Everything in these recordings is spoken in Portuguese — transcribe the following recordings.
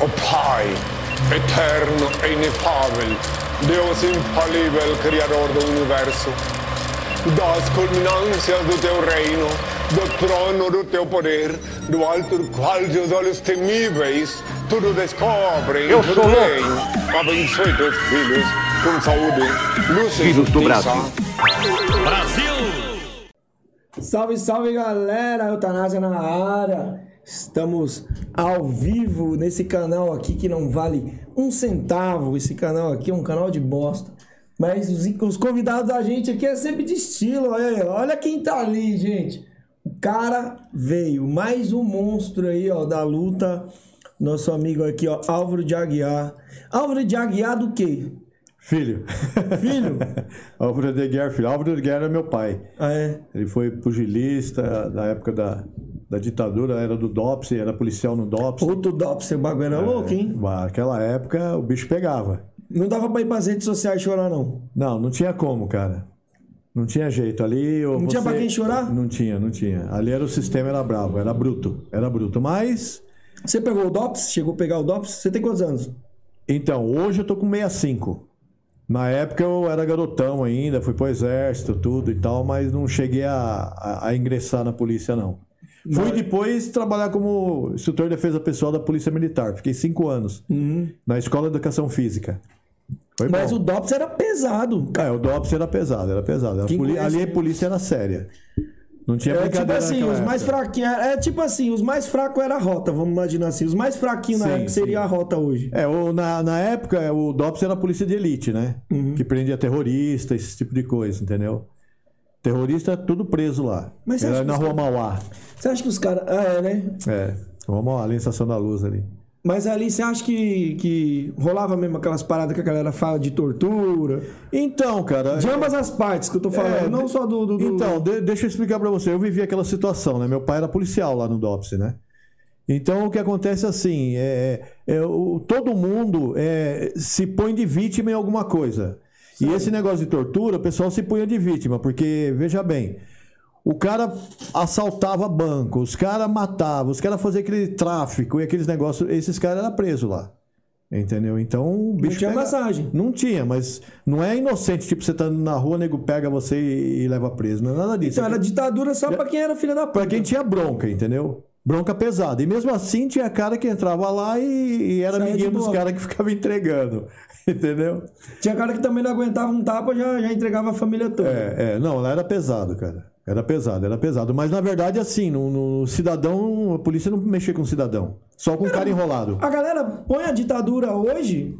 O Pai, eterno e inefável, Deus infalível, Criador do Universo, das culminâncias do teu reino, do trono do teu poder, do alto do qual teus olhos temíveis tudo descobrem Eu tudo sou bem. Abençoe teus filhos com saúde, luz e Filhos do justiça. Brasil. Salve, salve galera, Eutanásia na área. Estamos ao vivo nesse canal aqui que não vale um centavo. Esse canal aqui é um canal de bosta. Mas os, os convidados da gente aqui é sempre de estilo. Olha, olha quem tá ali, gente. O cara veio, mais um monstro aí, ó, da luta. Nosso amigo aqui, ó, Álvaro de Aguiar. Álvaro de Aguiar do quê? Filho. Filho? Álvaro de Guerra, filho. Álvaro de Guerra é meu pai. Ah, é? Ele foi pugilista na época da, da ditadura, era do DOPS, era policial no DOPS. Outro Dops, o bagulho era louco, hein? Naquela época o bicho pegava. Não dava pra ir pras redes sociais chorar, não. Não, não tinha como, cara. Não tinha jeito. Ali. Não tinha pra quem chorar? Não tinha, não tinha. Ali era o sistema, era bravo, era bruto. Era bruto. Mas. Você pegou o DOPS? Chegou a pegar o DOPS? Você tem quantos anos? Então, hoje eu tô com 65. Na época eu era garotão ainda, fui pro exército, tudo e tal, mas não cheguei a, a, a ingressar na polícia, não. Fui depois trabalhar como instrutor de defesa pessoal da Polícia Militar. Fiquei cinco anos na Escola de Educação Física. Foi Uhum. Mas bom. o DOPS era pesado. É, o DOPS era pesado, era pesado. A Quem poli- Ali a polícia era séria. Não tinha É tipo assim, os mais época. fraquinhos. É tipo assim, os mais fracos era a rota, vamos imaginar assim. Os mais fraquinhos na Sim, época seria sim. a rota hoje. É, o- na, na época o DOPS era a polícia de elite, né? Uhum. Que prendia terrorista, esse tipo de coisa, entendeu? Terrorista tudo preso lá. Mas era na Rua Mauá. Você acha que os caras. Ah, é, né? É, Rua Mauá, ali em Estação da Luz ali. Mas ali você acha que, que rolava mesmo aquelas paradas que a galera fala de tortura? Então, cara. De ambas as partes que eu tô falando, É, não só do. do, do- Então, de- deixa eu explicar pra você. Eu vivi aquela situação, né? Meu pai era policial lá no DOPS, né? Então, o que acontece assim, é, é, o- todo mundo é, se põe de vítima em alguma coisa. E esse negócio de tortura, o pessoal se punha de vítima, porque, veja bem, o cara assaltava banco, os caras matavam, os caras faziam aquele tráfico e aqueles negócios, esses caras eram presos lá. Entendeu? Então, o bicho tinha pega- massagem. Não tinha, mas não é inocente, tipo, você tá na rua, nego pega você e, e leva preso. Não é nada disso. Então era ditadura só pra quem era filha da puta. Pra quem tinha bronca, entendeu? Bronca pesada. E mesmo assim tinha cara que entrava lá e, e era Saía de amiguinho dos caras que ficavam entregando. Entendeu? Tinha cara que também não aguentava um tapa, já, já entregava a família toda. É, é, não, lá era pesado, cara. Era pesado, era pesado. Mas na verdade, assim, no, no cidadão, a polícia não mexia com o cidadão. Só com o cara enrolado. A galera põe a ditadura hoje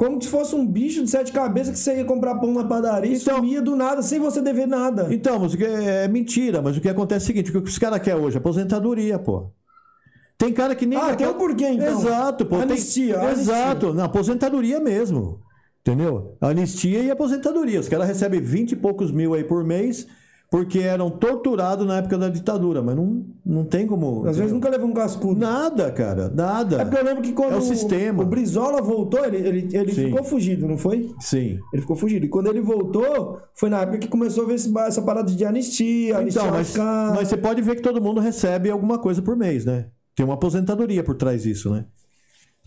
como se fosse um bicho de sete cabeças que você ia comprar pão na padaria Então- e sumia do nada, sem você dever nada. Então, mas o é, é mentira, mas o que acontece é o seguinte: o que os caras querem hoje? Aposentadoria, pô. Tem cara que nem. Ah, tem um porquê, então. Exato, pô. tem- Anistia, anistia. Exato, na aposentadoria mesmo. Entendeu? Anistia e aposentadoria. Os caras recebem 20 e poucos mil aí por mês porque eram torturados na época da ditadura, mas não, não tem como. Às vezes nunca levou um cascudo. Nada, cara, nada. É porque eu lembro que quando É o sistema. o Brizola voltou, ele, ele, ele Sim. ficou fugido, não foi? Sim. Ele ficou fugido. E quando ele voltou, foi na época que começou a ver esse- essa parada de anistia, anistia Então, mas, mas você pode ver que todo mundo recebe alguma coisa por mês, né? Tem uma aposentadoria por trás disso, né?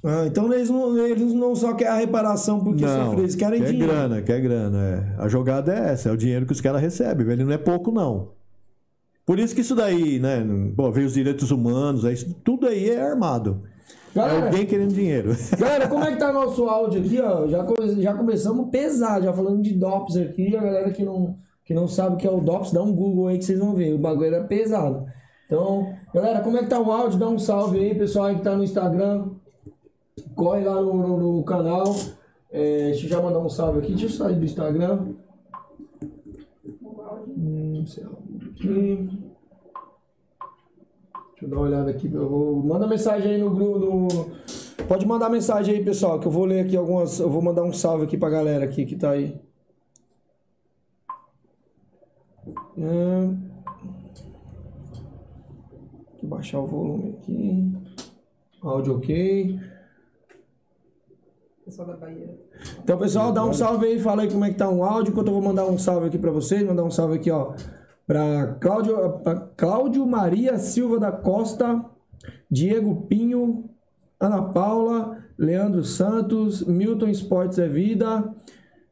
Ah, então eles não, eles não só querem a reparação porque sofreram, eles querem quer dinheiro. grana, quer grana. É. A jogada é essa, é o dinheiro que os caras recebem, velho. Não é pouco, não. Por isso que isso daí, né? Pô, veio os direitos humanos, aí, isso- tudo aí é armado. Galera, É alguém querendo dinheiro. Galera, como é que tá nosso áudio aqui, ó? Já, come- já começamos pesado, já falando de DOPS aqui. A galera que não, que não sabe o que é o DOPS, dá um Google aí que vocês vão ver. O bagulho é pesado. Então, galera, como é que tá o áudio? Dá um salve aí, pessoal aí que tá no Instagram. Corre lá no, no- no canal. É, deixa eu já mandar um salve aqui. Deixa eu sair do Instagram. Hum, sei lá. Deixa eu dar uma olhada aqui. Eu vou... Manda mensagem aí no grupo. No... Pode mandar mensagem aí, pessoal, que eu vou ler aqui algumas. Eu vou mandar um salve aqui pra galera aqui que tá aí. Vou baixar o volume aqui. Áudio ok. Pessoal da Bahia. Então, pessoal, dá um salve aí, fala aí como é que tá o áudio, enquanto eu vou mandar um salve aqui pra vocês, mandar um salve aqui, ó, pra Cláudio, pra Cláudio Maria Silva da Costa, Diego Pinho, Ana Paula, Leandro Santos, Milton Esportes é Vida,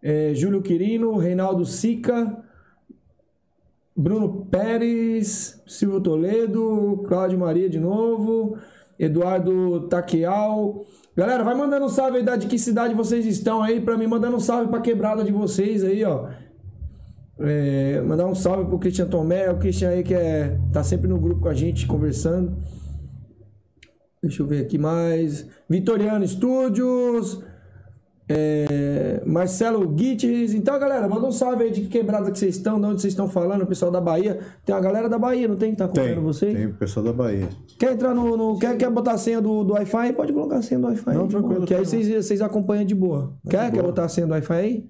é, Júlio Quirino, Reinaldo Sica, Bruno Pérez, Silvio Toledo, Cláudio Maria de novo, Eduardo Taqueal. Galera, vai mandando um salve aí da de que cidade vocês estão aí pra mim, mandando um salve pra quebrada de vocês aí, ó. É, mandar um salve pro Christian Tomé, o Christian aí que é, tá sempre no grupo com a gente conversando. Deixa eu ver aqui mais. Vitoriano Studios. É, Marcelo Guites. Então, galera, manda um salve aí de que quebrada que vocês estão, de onde vocês estão falando, o pessoal da Bahia. Tem uma galera da Bahia, não tem que tá acompanhando vocês? tem o pessoal da Bahia. Quer entrar no. no- quer, quer botar a senha do, do Wi-Fi? Pode colocar a senha do Wi-Fi. Não, aí, tranquilo, Que aí tá vocês, vocês acompanham de boa. Quer? Quer botar a senha do Wi-Fi aí?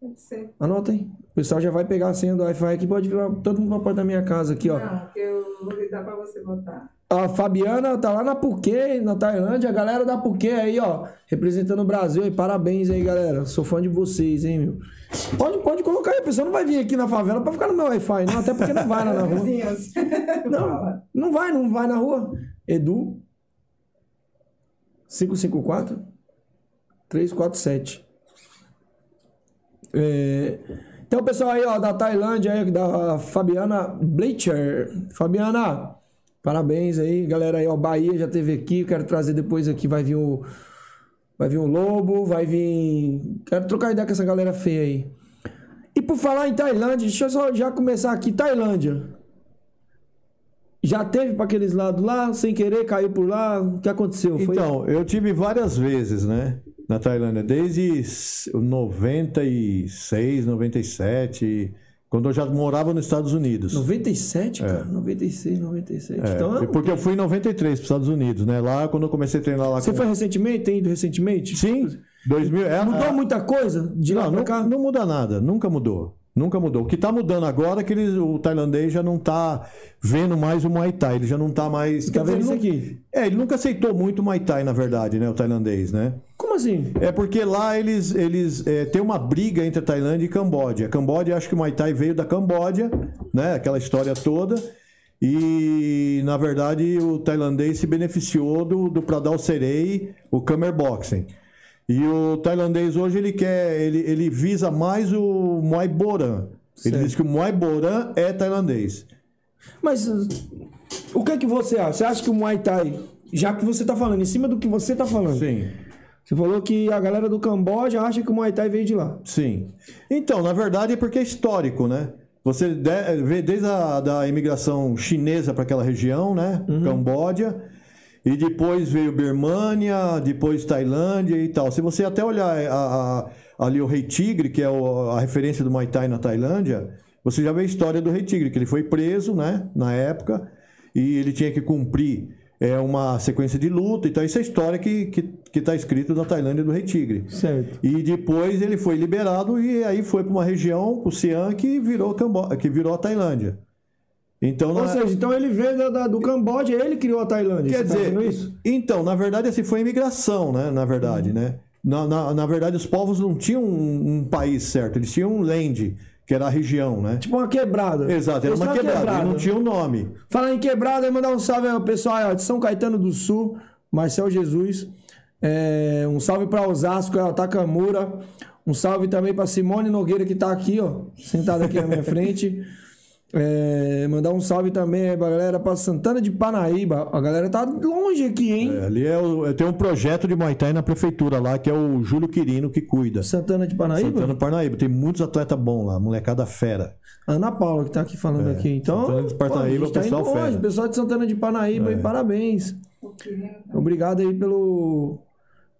Pode ser. Anota aí. O pessoal já vai pegar a senha do Wi-Fi aqui, pode vir lá, todo mundo pra porta da minha casa aqui, ó. Não, que eu vou dar pra você botar. A Fabiana tá lá na Phuket, na Tailândia. A galera da Phuket aí, ó, representando o Brasil. E parabéns aí, galera. Sou fã de vocês, hein, meu. Pode, pode colocar aí. A pessoa não vai vir aqui na favela pra ficar no meu Wi-Fi, não. Até porque não vai lá na rua. Não, não vai, não vai na rua. Edu. 554 347. É, Então, o pessoal aí, ó, da Tailândia, aí, da Fabiana Bleacher. Fabiana, parabéns aí, galera aí, ó, Bahia já teve aqui, quero trazer depois aqui, vai vir o vai vir o Lobo, vai vir, quero trocar ideia com essa galera feia aí. E por falar em Tailândia, deixa eu só já começar aqui, Tailândia. Já teve para aqueles lados lá, sem querer, caiu por lá, o que aconteceu? Foi Então, eu tive várias vezes, né? Na Tailândia, desde s- 96, 97, quando eu já morava nos Estados Unidos. 97, cara, 96, 97. então, É, porque eu fui em 93 para os Estados Unidos, né? Lá quando eu comecei a treinar lá você com... foi recentemente? Tem ido recentemente? Sim, 2000... É, Mudou é- muita coisa de lá Não, pra não, cá? não muda nada, nunca mudou. Nunca mudou. O que tá mudando agora é que eles, o tailandês já não tá vendo mais o Muay Thai, ele já não tá mais. Tá vendo isso ele aqui? É, ele nunca aceitou muito o Muay Thai, na verdade, né? O tailandês, né? Como assim? É porque lá eles, eles é, tem uma briga entre a Tailândia e Camboja. A Camboja, acho que o Muay Thai veio da Camboja, né? Aquela história toda. E, na verdade, o tailandês se beneficiou do, do Pradal Serei, o Khmer Boxing. E o tailandês hoje, ele quer, ele, ele visa mais o Muay Boran. Ele diz que o Muay Boran é tailandês. Mas o que é que você acha? Você acha que o Muay Thai, já que você tá falando, em cima do que você tá falando, Sim. você falou que a galera do Camboja acha que o Muay Thai veio de lá. Sim. Então, na verdade, é porque é histórico, né? Você vê desde a da imigração chinesa para aquela região, né? Camboja. E depois veio Birmânia, depois Tailândia e tal. Se você até olhar a- a- ali o Rei Tigre, que é o- a referência do Muay Thai na Tailândia, você já vê a história do Rei Tigre, que ele foi preso, né? Na época. E ele tinha que cumprir é, uma sequência de luta. Então, isso é a história que está que, que tá escrito na Tailândia do Rei Tigre. Certo. E depois ele foi liberado e aí foi para uma região, o Siam, que virou, Cambo... que virou a Tailândia. Então, Ou na- seja, então ele veio da- da- do Camboja, ele criou a Tailândia. quer tá dizer, dizendo isso? então, na verdade, assim, foi imigração, né? Na verdade, Uhum. né? Na, na, na verdade, os povos não tinham um, um país certo, eles tinham um land, que era a região, né? Tipo uma quebrada. Exato, era Eles uma quebrada, e não tinha um nome. Falar em quebrada, mandar um salve ao pessoal ó, de São Caetano do Sul, Marcel Jesus. É, um salve para Osasco, é, o Takamura. Um salve também para Simone Nogueira, que tá aqui, ó, sentada aqui na minha frente. É, mandar um salve também pra galera para Santana de Panaíba. A galera tá longe aqui, hein? É, Ali é o, tem um projeto de Muay Thai na prefeitura lá, que é o Júlio Quirino que cuida. Santana de Panaíba? Santana do Parnaíba. Tem muitos atletas bons lá, molecada fera. Ana Paula que tá aqui falando aqui. Então, Santana de pô, a Parnaíba, gente tá pessoal longe. fera. Pessoal de Santana de Parnaíba, É. aí, parabéns. Obrigado aí pelo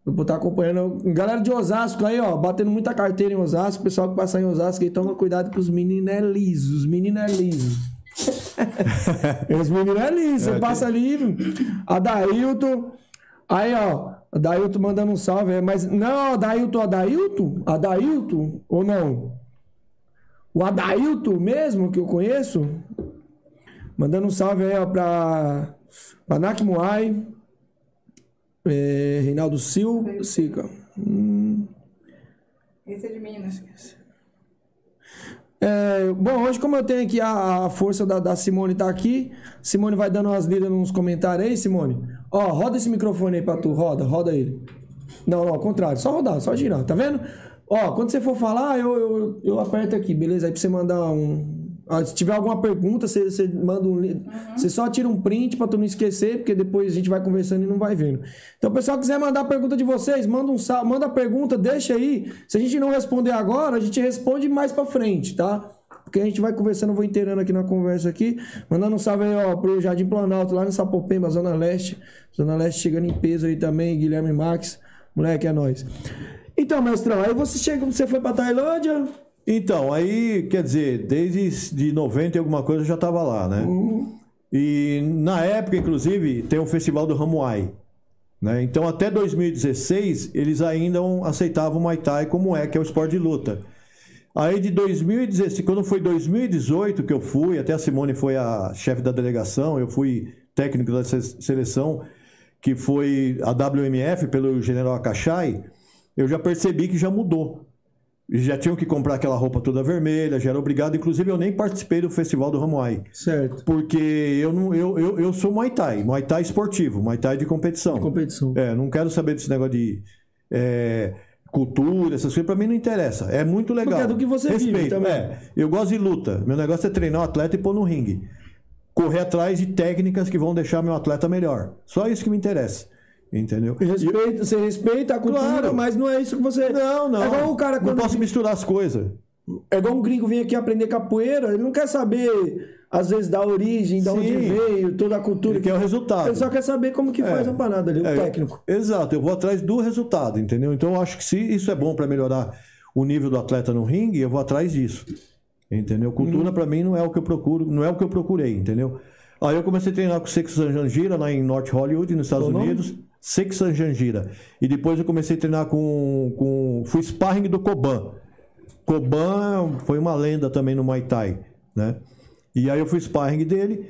por estar acompanhando. Galera de Osasco aí, ó, batendo muita carteira em Osasco. Pessoal que passa em Osasco aí, toma cuidado que os meninos é liso, os meninos é liso. os meninos é liso, você passa ali, Adailton, aí ó, Adailton mandando um salve, é, mas não, Adailton, Adailton? Adailton ou não? O Adailton mesmo, que eu conheço, mandando um salve aí ó, pra, pra Muay, é, Reinaldo Sil, Sica. Hum, Esse é de Minas. É, bom, hoje como eu tenho aqui a, a força da, da Simone tá aqui, Simone vai dando umas lidas nos comentários aí, Simone. Ó, roda esse microfone aí pra tu, roda, roda ele. Não, não, ao contrário, só rodar, só girar, tá vendo? Ó, quando você for falar, eu, eu, eu aperto aqui, beleza? Aí pra você mandar um. Se tiver alguma pergunta, você, você manda um. li- Você só tira um print pra tu não esquecer, porque depois a gente vai conversando e não vai vendo. Então, o pessoal quiser mandar a pergunta de vocês, manda um sal, manda a pergunta, deixa aí. Se a gente não responder agora, a gente responde mais pra frente, tá? Porque a gente vai conversando, eu vou inteirando aqui na conversa aqui. Mandando um salve aí, ó, pro Jardim Planalto, lá no Sapopemba, Zona Leste. Zona Leste chegando em peso aí também, Guilherme Max. Moleque, é nóis. Então, mestrão, aí você chega, você foi pra Tailândia. Então, aí, quer dizer, desde de 90 e alguma coisa eu já estava lá, né? E na época, inclusive, tem o festival do Hamuai. Né? Então, até 2016, eles ainda aceitavam o Muay Thai como é, que é o esporte de luta. Aí de 2016, quando foi 2018 que eu fui, até a Simone foi a chefe da delegação, eu fui técnico da se- seleção, que foi a WMF pelo General Akashai, eu já percebi que já mudou. Já tinham que comprar aquela roupa toda vermelha, já era obrigado. Inclusive, eu nem participei do festival do Ramuai. Certo. Porque eu, não, eu, eu, eu sou Muay Thai, Muay Thai esportivo, Muay Thai de competição. Competição. É, não quero saber desse negócio de é, cultura, essas coisas, pra mim não interessa. É muito legal. Porque é do que você vive Respeito, também. É, eu gosto de luta. Meu negócio é treinar o atleta e pôr no ringue. Correr atrás de técnicas que vão deixar meu atleta melhor. Só isso que me interessa. Entendeu? Respeita, você respeita a cultura, Claro. mas não é isso que você. Não, não. É igual o cara não quando. posso misturar as coisas. É igual um gringo vir aqui aprender capoeira, ele não quer saber, às vezes, da origem, da onde Sim. veio, toda a cultura. Ele quer o resultado. Ele só quer saber como que faz a parada ali, o É, técnico. Exato, eu vou atrás do resultado, entendeu? Então eu acho que se isso é bom para melhorar o nível do atleta no ringue, eu vou atrás disso. Entendeu? Cultura Uhum. pra mim não é o que eu procuro, não é o que eu procurei, entendeu? Aí eu comecei a treinar com o Sexan Jangira lá em North Hollywood, nos Estados nome? Unidos. Sexan Jangira. E depois eu comecei a treinar com. com fui sparring do Koban. Koban foi uma lenda também no Muay Thai, né? E aí eu fui sparring dele.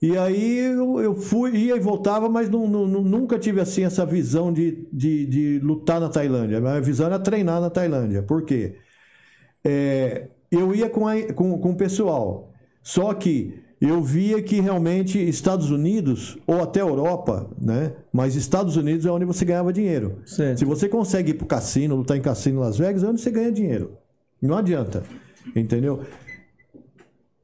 E aí eu, eu fui, ia e voltava, mas não- não- nunca tive assim essa visão de, de, de lutar na Tailândia. A minha visão era treinar na Tailândia. Por quê? É, eu ia com, a- com, com o pessoal. Só que eu via que realmente Estados Unidos, ou até Europa, né? Mas Estados Unidos é onde você ganhava dinheiro. Certo. Se você consegue ir pro cassino, lutar em cassino em Las Vegas, é onde você ganha dinheiro. Não adianta. Entendeu?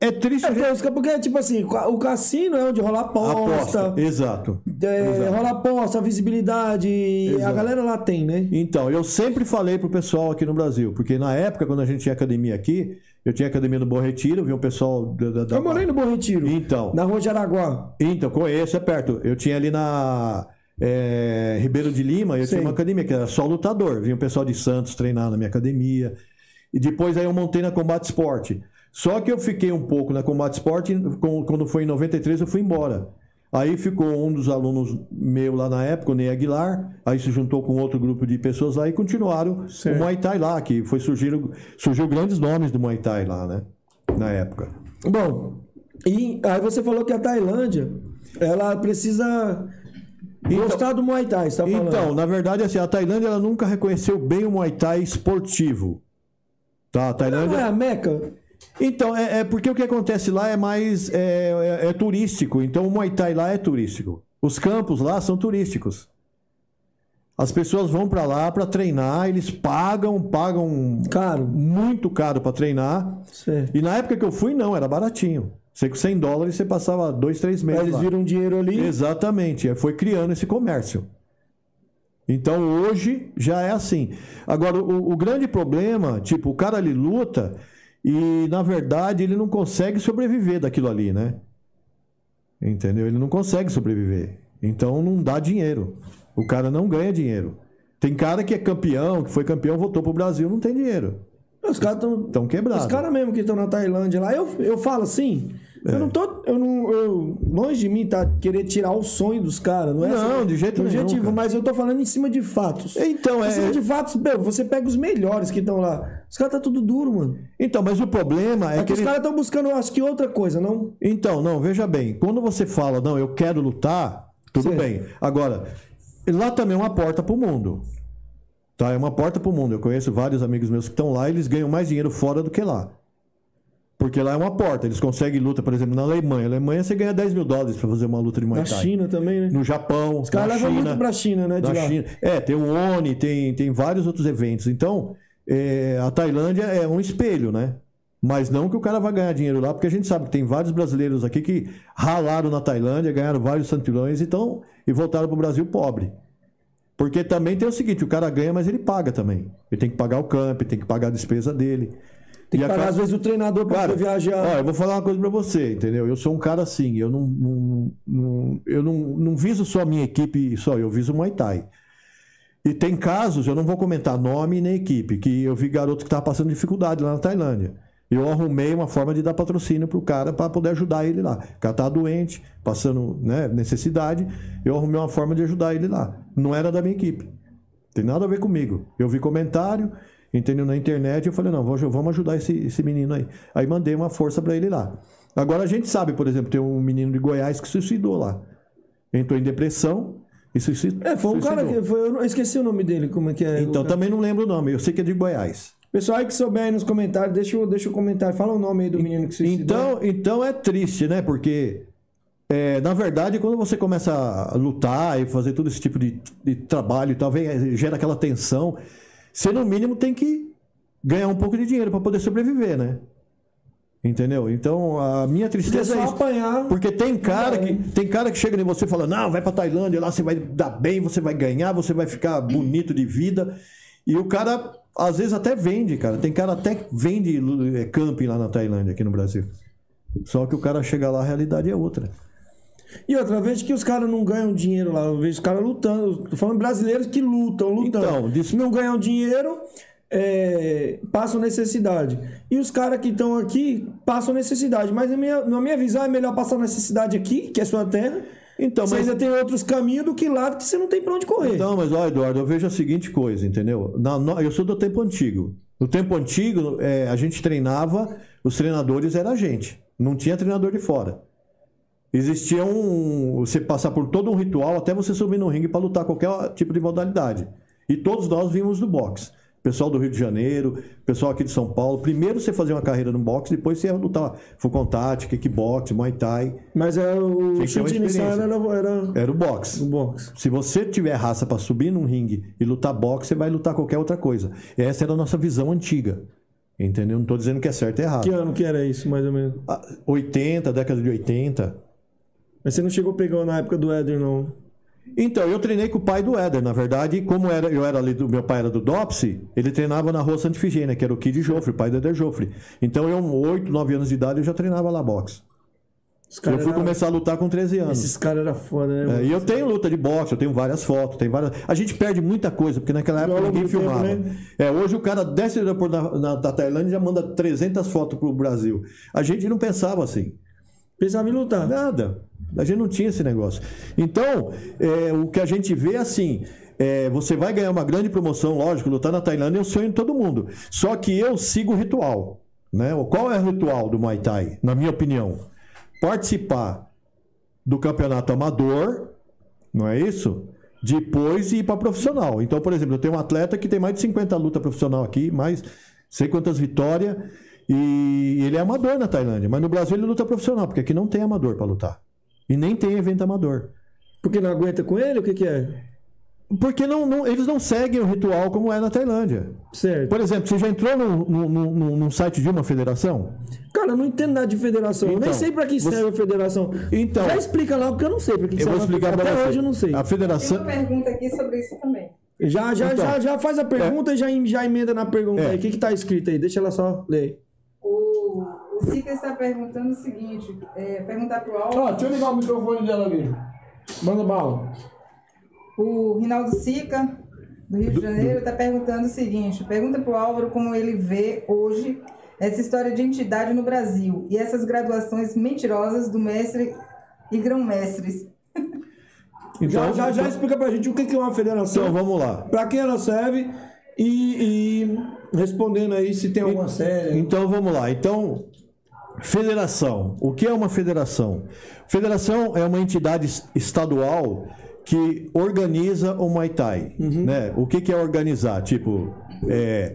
É triste É a gente... porque, porque, tipo assim, o cassino é onde rola aposta, aposta. Exato. é, rola aposta, visibilidade, a Exato. galera lá tem, né? Então, eu sempre falei pro pessoal aqui no Brasil, porque na época, quando a gente tinha academia aqui, eu tinha academia no Bom Retiro, vi um pessoal da. da- da- Eu morei no Bom Retiro, Então. na rua de Araguá. Então, conheço, é perto. Eu tinha ali na é, Ribeiro de Lima, eu Sei. tinha uma academia que era só lutador. Vinha o pessoal de Santos treinar na minha academia. E depois aí eu montei na Combate Esporte. Só que eu fiquei um pouco na Combate Esporte, quando foi em 93 eu fui embora. Aí ficou um dos alunos meu lá na época, o Ney Aguilar, aí se juntou com outro grupo de pessoas lá e continuaram Certo. o Muay Thai lá, que foi surgir, surgiu grandes nomes do Muay Thai lá, né? Na época. Bom, e aí você falou que a Tailândia, ela precisa gostar do Muay Thai, você tá falando? Então, na verdade, assim, a Tailândia ela nunca reconheceu bem o Muay Thai esportivo. Tá, a não Tailândia. é a Meca? Então, é, é porque o que acontece lá é mais é, é- é turístico. Então, o Muay Thai lá é turístico. Os campos lá são turísticos. As pessoas vão pra lá pra treinar, eles pagam, pagam Caro. muito caro pra treinar. Certo. E na época que eu fui, não, era baratinho. Sei que 100 dólares você passava dois, três Aí meses. eles lá. viram dinheiro ali. Exatamente, é, foi criando esse comércio. Então hoje já é assim. Agora, o, o grande problema, tipo, o cara ali luta e na verdade ele não consegue sobreviver daquilo ali, né? Entendeu? Ele não consegue sobreviver. Então não dá dinheiro. O cara não ganha dinheiro. Tem cara que é campeão, que foi campeão, voltou pro Brasil, não tem dinheiro. Os caras estão. Quebrados. Os caras mesmo que estão na Tailândia lá, eu, eu falo assim. É. Eu não tô. Eu não, eu, longe de mim tá querer tirar o sonho dos caras, não é? Não, esse de jeito o nenhum, objetivo, cara. mas eu tô falando em cima de fatos. Então, Em é. cima de fatos, meu, você pega os melhores que estão lá. Os caras tá tudo duro, mano. Então, mas o problema é, É que os ele- caras estão buscando, acho que outra coisa, não? Então, não, veja bem, quando você fala, não, eu quero lutar, tudo Sim. bem. Agora, lá também é uma porta pro mundo. Tá? É uma porta pro mundo. Eu conheço vários amigos meus que estão lá e eles ganham mais dinheiro fora do que lá. Porque lá é uma porta. Eles conseguem luta, por exemplo, na Alemanha. Na Alemanha você ganha 10 mil dólares pra fazer uma luta de Muay Na Thai. China também, né? No Japão, Os caras na levam muito pra China, né? De. China. É, tem o ONI, tem, tem vários outros eventos. Então, é, a Tailândia é um espelho, né? Mas não que o cara vai ganhar dinheiro lá, porque a gente sabe que tem vários brasileiros aqui que ralaram na Tailândia, ganharam vários santilhões então, e voltaram para o Brasil pobre. Porque também tem o seguinte, o cara ganha, mas ele paga também. Ele tem que pagar o camp, tem que pagar a despesa dele. Tem que E pagar, às vezes, o treinador poder viajar. Ó, eu vou falar uma coisa pra você, entendeu? Eu sou um cara assim, eu não, não- não- eu não, não viso só a minha equipe, só eu viso o Muay Thai. E tem casos, eu não vou comentar nome nem equipe, que eu vi garoto que tava passando dificuldade lá na Tailândia. Eu arrumei uma forma de dar patrocínio pro cara para poder ajudar ele lá. O cara tava doente, passando né, necessidade, eu arrumei uma forma de ajudar ele lá. Não era da minha equipe. Tem nada a ver comigo. Eu vi comentário, entendeu? Na internet, eu falei, não, vamos ajudar esse, esse menino aí. Aí mandei uma força para ele lá. Agora a gente sabe, por exemplo, tem um menino de Goiás que suicidou lá. Entrou em depressão e suicidou. É, foi um cara que. Foi, eu esqueci o nome dele, como é que é. Então também não lembro o nome, eu sei que é de Goiás. Pessoal aí que souber aí nos comentários, deixa, o- deixa o comentário. Fala o nome aí do menino que se Então, então é triste, né? Porque, é, na verdade, quando você começa a lutar e fazer todo esse tipo de, de trabalho e tal, vem, gera aquela tensão, você no mínimo tem que ganhar um pouco de dinheiro para poder sobreviver, né? Entendeu? Então, a minha tristeza só é isso. apanhar. Porque tem cara É. que tem cara que chega em você e fala: "Não, vai pra Tailândia, lá você vai dar bem, você vai ganhar, você vai ficar bonito de vida". E o cara às vezes até vende, cara. Tem cara até que vende é, camping lá na Tailândia, aqui no Brasil. Só que o cara chega lá, a realidade é outra. E outra vez que os caras não ganham dinheiro lá, eu vejo os caras lutando. Tô falando brasileiros que lutam, lutando. Então, disso- Não ganham dinheiro, é, passam necessidade. E os caras que estão aqui passam necessidade. Mas na minha, na minha visão é melhor passar necessidade aqui, que é sua terra. Então, você mas ainda tem outros caminhos do que lá que você não tem pra onde correr. Então, mas ó, Eduardo, eu vejo a seguinte coisa, entendeu? Na- no- eu sou do tempo antigo. No tempo antigo, é, a gente treinava, os treinadores era a gente. Não tinha treinador de fora. Existia um. Você passar por todo um ritual até você subir no ringue para lutar qualquer tipo de modalidade. E todos nós vimos do boxe. Pessoal do Rio de Janeiro, pessoal aqui de São Paulo. Primeiro você fazia uma carreira no boxe, depois você ia lutar full contact, kickbox, muay thai. Mas é, o chute inicial era, era Era o boxe. o boxe. Se você tiver raça para subir num ringue e lutar boxe, você vai lutar qualquer outra coisa. Essa era a nossa visão antiga. Entendeu? Não estou dizendo que é certo e errado. Que ano que era isso, mais ou menos? Ah, 80, década de 80. Mas você não chegou a pegar na época do Éder, não. Então, eu treinei com o pai do Éder. Na verdade, como era, eu era ali do meu pai era do Dopsy, ele treinava na rua Santa Ifigênia, que era o Kid Joffre, o pai do Éder Joffre. Então, eu, 8, 9 anos de idade, eu já treinava lá boxe. Eu fui era- começar a lutar com 13 anos. Esses caras eram foda, né? É, e eu tenho luta de boxe, eu tenho várias fotos, tem várias. A gente perde muita coisa, porque naquela época longo ninguém do tempo, filmava. né? É, hoje o cara desce do aeroporto na- da Tailândia e já manda 300 fotos pro Brasil. A gente não pensava assim. Pensava em lutar. Nada. A gente não tinha esse negócio. Então, é, o que a gente vê é assim. é, você vai ganhar uma grande promoção, lógico, lutar na Tailândia é o sonho de todo mundo. Só que eu sigo o ritual. Né? Qual é o ritual do Muay Thai, na minha opinião? Participar do campeonato amador, não é isso? Depois ir para profissional. Então, por exemplo, eu tenho um atleta que tem mais de 50 lutas profissional aqui, mais sei quantas vitórias, e ele é amador na Tailândia, mas no Brasil ele luta profissional, porque aqui não tem amador para lutar. E nem tem evento amador. Porque não aguenta com ele? O que que é? Porque não, não- eles não seguem o ritual como é na Tailândia. Certo. Por exemplo, você já entrou num, num- num- num site de uma federação? Cara, eu não entendo nada de federação. eu nem Então, sei pra que você- serve a federação. Então- Já explica lá, porque eu não sei pra que Eu vou serve a explicar federação. para Até você. hoje eu não sei. A Tem federação. uma pergunta aqui sobre isso também. Já, já, Então, já, já faz a pergunta e já, em- já emenda na pergunta É. aí. O que que tá escrito aí? Deixa ela só ler. O, o Sica está perguntando o seguinte: é, perguntar pro Aldo. Ó, deixa eu ligar o microfone dela ali. Manda bala. O Rinaldo Sica, do Rio de Janeiro, está perguntando o seguinte: pergunta para o Álvaro como ele vê hoje essa história de entidade no Brasil e essas graduações mentirosas do mestre e grão-mestres. já, já, já explica pra gente o que que é uma federação. Então vamos lá. Pra que ela serve e, e respondendo aí se tem alguma série. Então vamos lá. Então, federação. O que é uma federação? Federação é uma entidade es- estadual que organiza o Muay Thai. Né? O que, que é organizar? Tipo, é,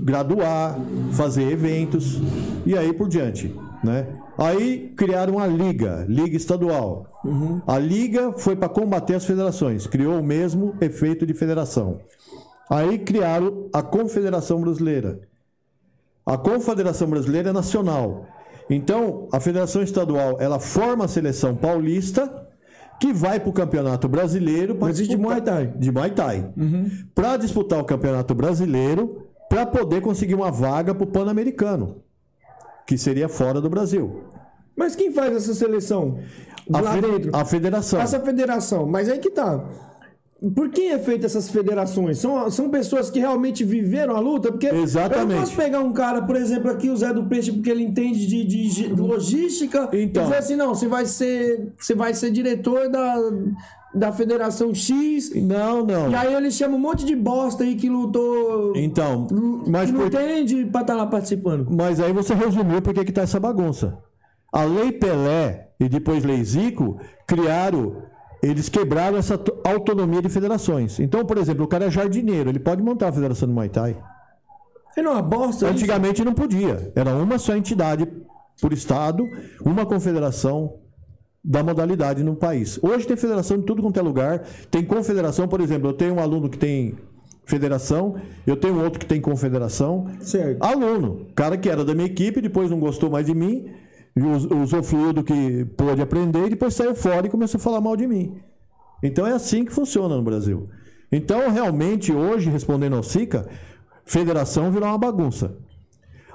graduar, fazer eventos e aí por diante, né? Aí criaram a liga, liga estadual. A liga foi para combater as federações, criou o mesmo efeito de federação. Aí criaram a Confederação Brasileira. A Confederação Brasileira é nacional. Então, a Federação Estadual, ela forma a seleção paulista que vai para o Campeonato Brasileiro pra Mas existe de disputar- Muay Thai. de Muay Thai. Para disputar o Campeonato Brasileiro, para poder conseguir uma vaga para o Pan-Americano, que seria fora do Brasil. Mas quem faz essa seleção? A, fe- dentro. a federação. Essa federação. Mas aí que tá. Por quem é feita essas federações? São, são pessoas que realmente viveram a luta? Porque Exatamente. eu não posso pegar um cara, por exemplo, aqui, o Zé do Peixe, porque ele entende de, de logística Então. e dizer assim, não, você vai ser, você vai ser diretor da, da federação X. Não, não. E aí ele chama um monte de bosta aí que lutou. Então, mas, que não por- entende pra estar lá participando. mas aí você resumiu por que que tá essa bagunça. A Lei Pelé e depois Lei Zico criaram, eles quebraram essa to- autonomia de federações. Então, por exemplo, o cara é jardineiro, ele pode montar a federação do Muay Thai. É uma bosta. isso. Antigamente não podia. Era uma só entidade por estado, uma confederação da modalidade no país. Hoje tem federação de tudo quanto é lugar. Tem confederação, por exemplo, eu tenho um aluno que tem federação, eu tenho outro que tem confederação. Certo. Aluno, cara que era da minha equipe, depois não gostou mais de mim, us- usufruiu do que pôde aprender e depois saiu fora e começou a falar mal de mim. Então é assim que funciona no Brasil. Então, realmente, hoje, respondendo ao SICA, federação virou uma bagunça.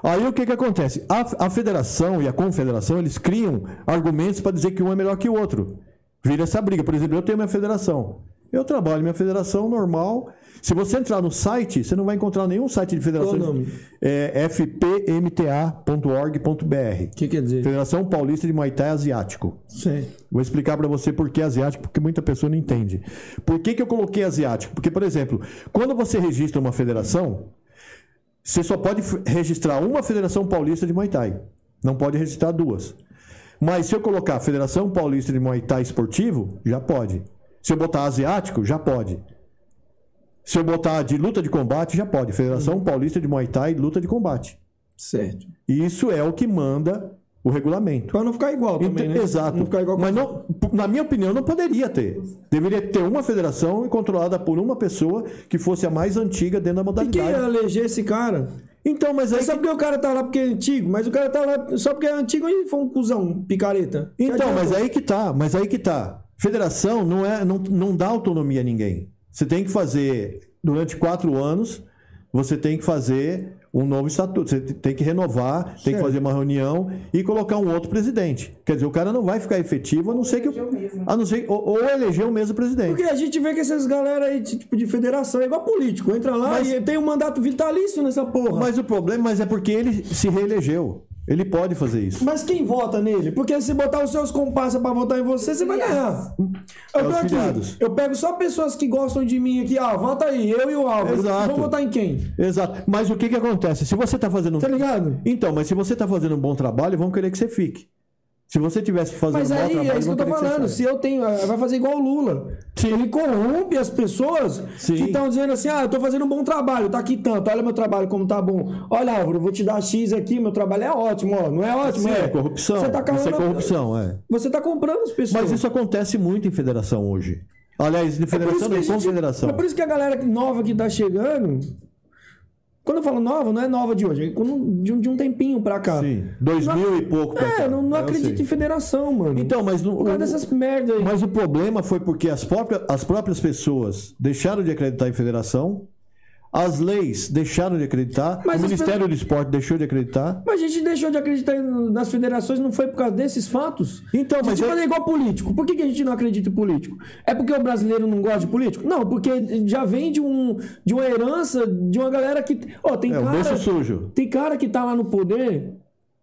Aí o que, que acontece? A, a federação e a confederação, eles criam argumentos para dizer que um é melhor que o outro. Vira essa briga. Por exemplo, eu tenho minha federação. Eu trabalho minha federação normal. Se você entrar no site, você não vai encontrar nenhum site de federação. Qual o nome? É fpmta.org.br. O que quer dizer? Federação Paulista de Muay Thai Asiático. Certo. Vou explicar para você por que asiático, porque muita pessoa não entende. Por que, que eu coloquei asiático? Porque, por exemplo, quando você registra uma federação, você só pode registrar uma Federação Paulista de Muay Thai. Não pode registrar duas. Mas se eu colocar Federação Paulista de Muay Thai Esportivo, já pode. Se eu botar asiático, já pode. Se eu botar de luta de combate, já pode. Federação Paulista de Muay Thai Luta de Combate. Certo. E isso é o que manda o regulamento. Pra não ficar igual também, Então, né? Exato. Não ficar igual Mas não, na minha opinião, não poderia ter. Deveria ter uma federação controlada por uma pessoa que fosse a mais antiga dentro da E quem ia modalidade. eleger esse cara? Então, mas aí. É só porque o cara tá lá porque é antigo, mas o cara tá lá só porque é antigo e foi um cuzão, picareta. Que Então, mas aí que tá. Mas aí que tá. Federação não, é, não, não dá autonomia a ninguém. Você tem que fazer, durante quatro anos, você tem que fazer um novo estatuto. Você tem que renovar, tem que Certo. fazer uma reunião e colocar um outro presidente. Quer dizer, o cara não vai ficar efetivo, a não ser que. Eleger o mesmo. A não ser, ou, ou eleger o mesmo presidente. Porque a gente vê que essas galera aí, tipo, de federação, é igual político. Entra lá Mas- e tem um mandato vitalício nessa porra. Mas o problema mas é porque ele se reelegeu. Ele pode fazer isso. quem vota nele? Porque se botar os seus comparsas pra votar em você, você vai ganhar. Eu É tô os aqui, eu pego só pessoas que gostam de mim aqui, ah, vota aí, eu e o Álvaro. Exato. Vamos votar em quem? Exato. Mas o que que acontece? Se você tá fazendo. Tá ligado? Então, mas se você tá fazendo um bom trabalho, vão querer que você fique. Se você tivesse fazendo Mas aí, trabalho, é isso que eu tô falando. Se eu tenho. eh, Vai fazer igual o Lula. Ele corrompe as pessoas Sim. que estão dizendo assim: ah, eu tô fazendo um bom trabalho, tá aqui tanto, olha meu trabalho como tá bom. Olha, Álvaro, eu vou te dar X aqui, meu trabalho é ótimo, ó. Não é ótimo, Sim, é. é corrupção. Você tá isso é calando- corrupção, é. Você tá comprando as pessoas. Mas isso acontece muito em federação hoje. Aliás, em É federação gente- confederação. É por isso que a galera nova que tá chegando. Quando eu falo nova, não é nova de hoje, é de um, de um tempinho pra cá. Sim. Dois Não- mil e pouco pra É, cá. não, não Eu acredito sei. em federação, mano. Então, mas no, Por causa o- dessas merda aí. Mas o problema foi porque as próprias, as próprias pessoas deixaram de acreditar em federação, as leis deixaram de acreditar, Mas o Ministério do Esporte deixou de acreditar. Mas a gente deixou de acreditar nas federações, não foi por causa desses fatos? Então, a mas gente é- fala igual político. Por que, que a gente não acredita em político? É porque o brasileiro não gosta de político? Não, porque já vem de, um, de uma herança de uma galera que. Ó, tem É, o bolso cara. sujo. Tem cara que tá lá no poder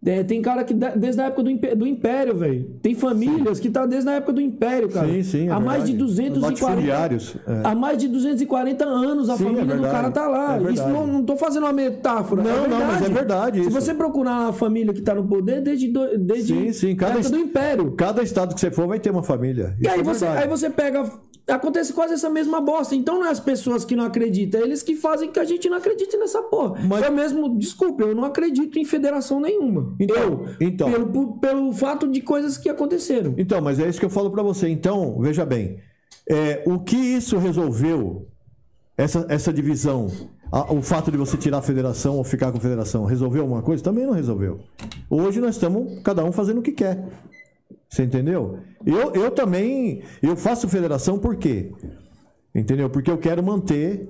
É, tem cara que desde a época do, impé- do Império, velho. Tem famílias que tá desde a época do Império, cara. Sim, sim, é Há mais de verdade. 240 Latifundiários, é. Há mais de 240 anos a Sim, família é do verdade, cara tá lá. é Isso não, não tô fazendo uma metáfora. Não, é não, mas é verdade Se isso. você procurar a família que tá no poder desde, do- desde Sim, sim, a cada época est- do Império. Cada estado que você for vai ter uma família. E Isso aí é você, aí você pega. Acontece quase essa mesma bosta. Então não é as pessoas que não acreditam, é eles que fazem que a gente não acredite nessa porra. Mas- Eu mesmo, desculpa, eu não acredito em federação nenhuma. Então, eu, então. Pelo, pelo fato de coisas que aconteceram. Então, mas é isso que eu falo pra você. Então, veja bem, é, o que isso resolveu, essa, essa divisão, a- o fato de você tirar a federação ou ficar com a federação, resolveu alguma coisa? Também não resolveu. Hoje nós estamos, cada um fazendo o que quer. Você entendeu? Eu, eu também, eu faço federação por quê? Entendeu? Porque eu quero manter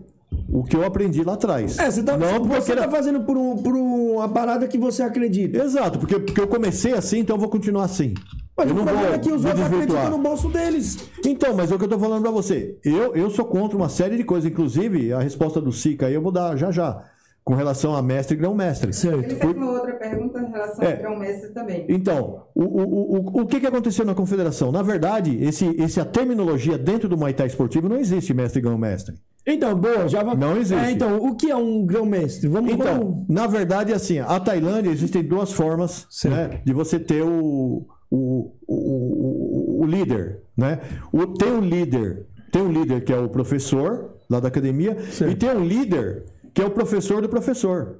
o que eu aprendi lá atrás. É, você tá, não porque você era- tá fazendo por, um- por uma parada que você acredita. Exato, porque, porque eu comecei assim, então eu vou continuar assim. Mas eu o não problema vou é que os outros acreditam no bolso deles. Então, mas é o que eu tô falando pra você. Eu, eu sou contra uma série de coisas, inclusive a resposta do Sica aí eu vou dar já já, com relação a mestre e grão-mestre. Ele fez uma outra pergunta em relação É. ao grão-mestre também. Então, o, o, o, o- o que, que aconteceu na confederação? Na verdade, esse, esse, a terminologia dentro do Muay Thai esportivo não existe mestre e grão-mestre. Então, boa, já vai. Não existe. É, então, o que é um grão-mestre? Vamos, Então, vamos- na verdade, assim, a Tailândia existem duas formas né, de você ter o, o, o, o- o líder, né? O, tem um líder, tem um líder que é o professor lá da academia Certo. e tem um líder que é o professor do professor.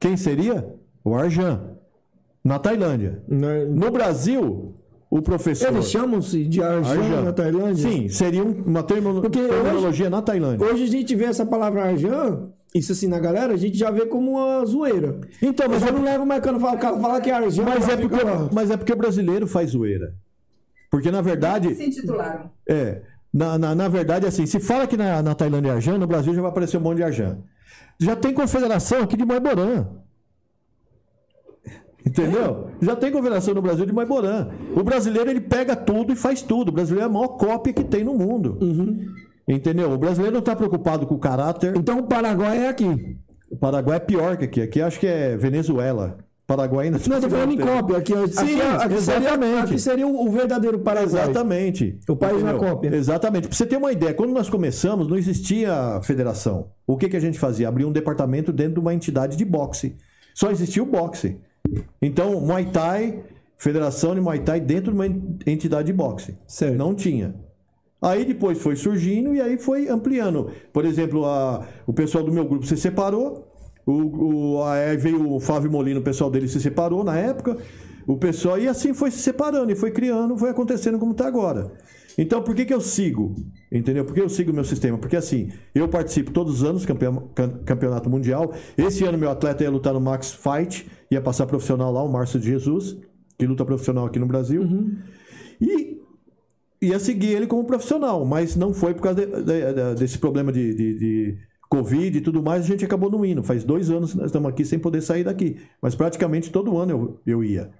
Quem seria? O Arjan, na Tailândia. Né? No Brasil, o professor Eles chamam-se de Arjan, Arjan. na Tailândia? Sim, seria um- uma termo- Porque hoje- terminologia na Tailândia. Hoje a gente vê essa palavra Arjan, isso assim na galera, a gente já vê como uma zoeira. Então, Mas mas eu é não levo mais quando fala, o cara fala que é Arjan, Mas já é, porque, lá. mas é porque o brasileiro faz zoeira. Porque, na verdade, Se intitularam. é. Na, na, na verdade, assim, se fala que na, na Tailândia é Arjan, no Brasil já vai aparecer um monte de Arjan. Já tem confederação aqui de Maiborã. Entendeu? Já tem confederação no Brasil de Maiborã. O brasileiro, ele pega tudo e faz tudo. O brasileiro é a maior cópia que tem no mundo. Entendeu? O brasileiro não está preocupado com o caráter. Então o Paraguai é aqui. O Paraguai é pior que aqui. Aqui acho que é Venezuela. Paraguai ainda Não, tô falando em cópia. Aqui, aqui, Sim, aqui seria, exatamente. aqui seria o verdadeiro Paraguai. Exatamente. O país na Entendeu? cópia. Exatamente. Pra você ter uma ideia, quando nós começamos, não existia federação. O que, que a gente fazia? Abria um departamento dentro de uma entidade de boxe. Só existia o boxe. Então, Muay Thai, Federação de Muay Thai dentro de uma en- entidade de boxe. Certo. Não tinha. Aí depois foi surgindo e aí foi ampliando. Por exemplo, a- o pessoal do meu grupo se separou. O, o- aí veio o Flávio Molino, o pessoal dele se separou na época. O pessoal, e assim foi se separando, e foi criando, foi acontecendo como está agora. Então, por que, que eu sigo? Entendeu? Por que eu sigo o meu sistema? Porque assim, eu participo todos os anos campeonato mundial. Esse ano meu atleta ia lutar no Max Fight, ia passar profissional lá, o Márcio de Jesus, que luta profissional aqui no Brasil. E ia seguir ele como profissional, mas não foi por causa de- de- de- desse problema de, de- de Covid e tudo mais, a gente acabou não indo. Faz dois anos que nós estamos aqui sem poder sair daqui, mas praticamente todo ano eu, eu ia.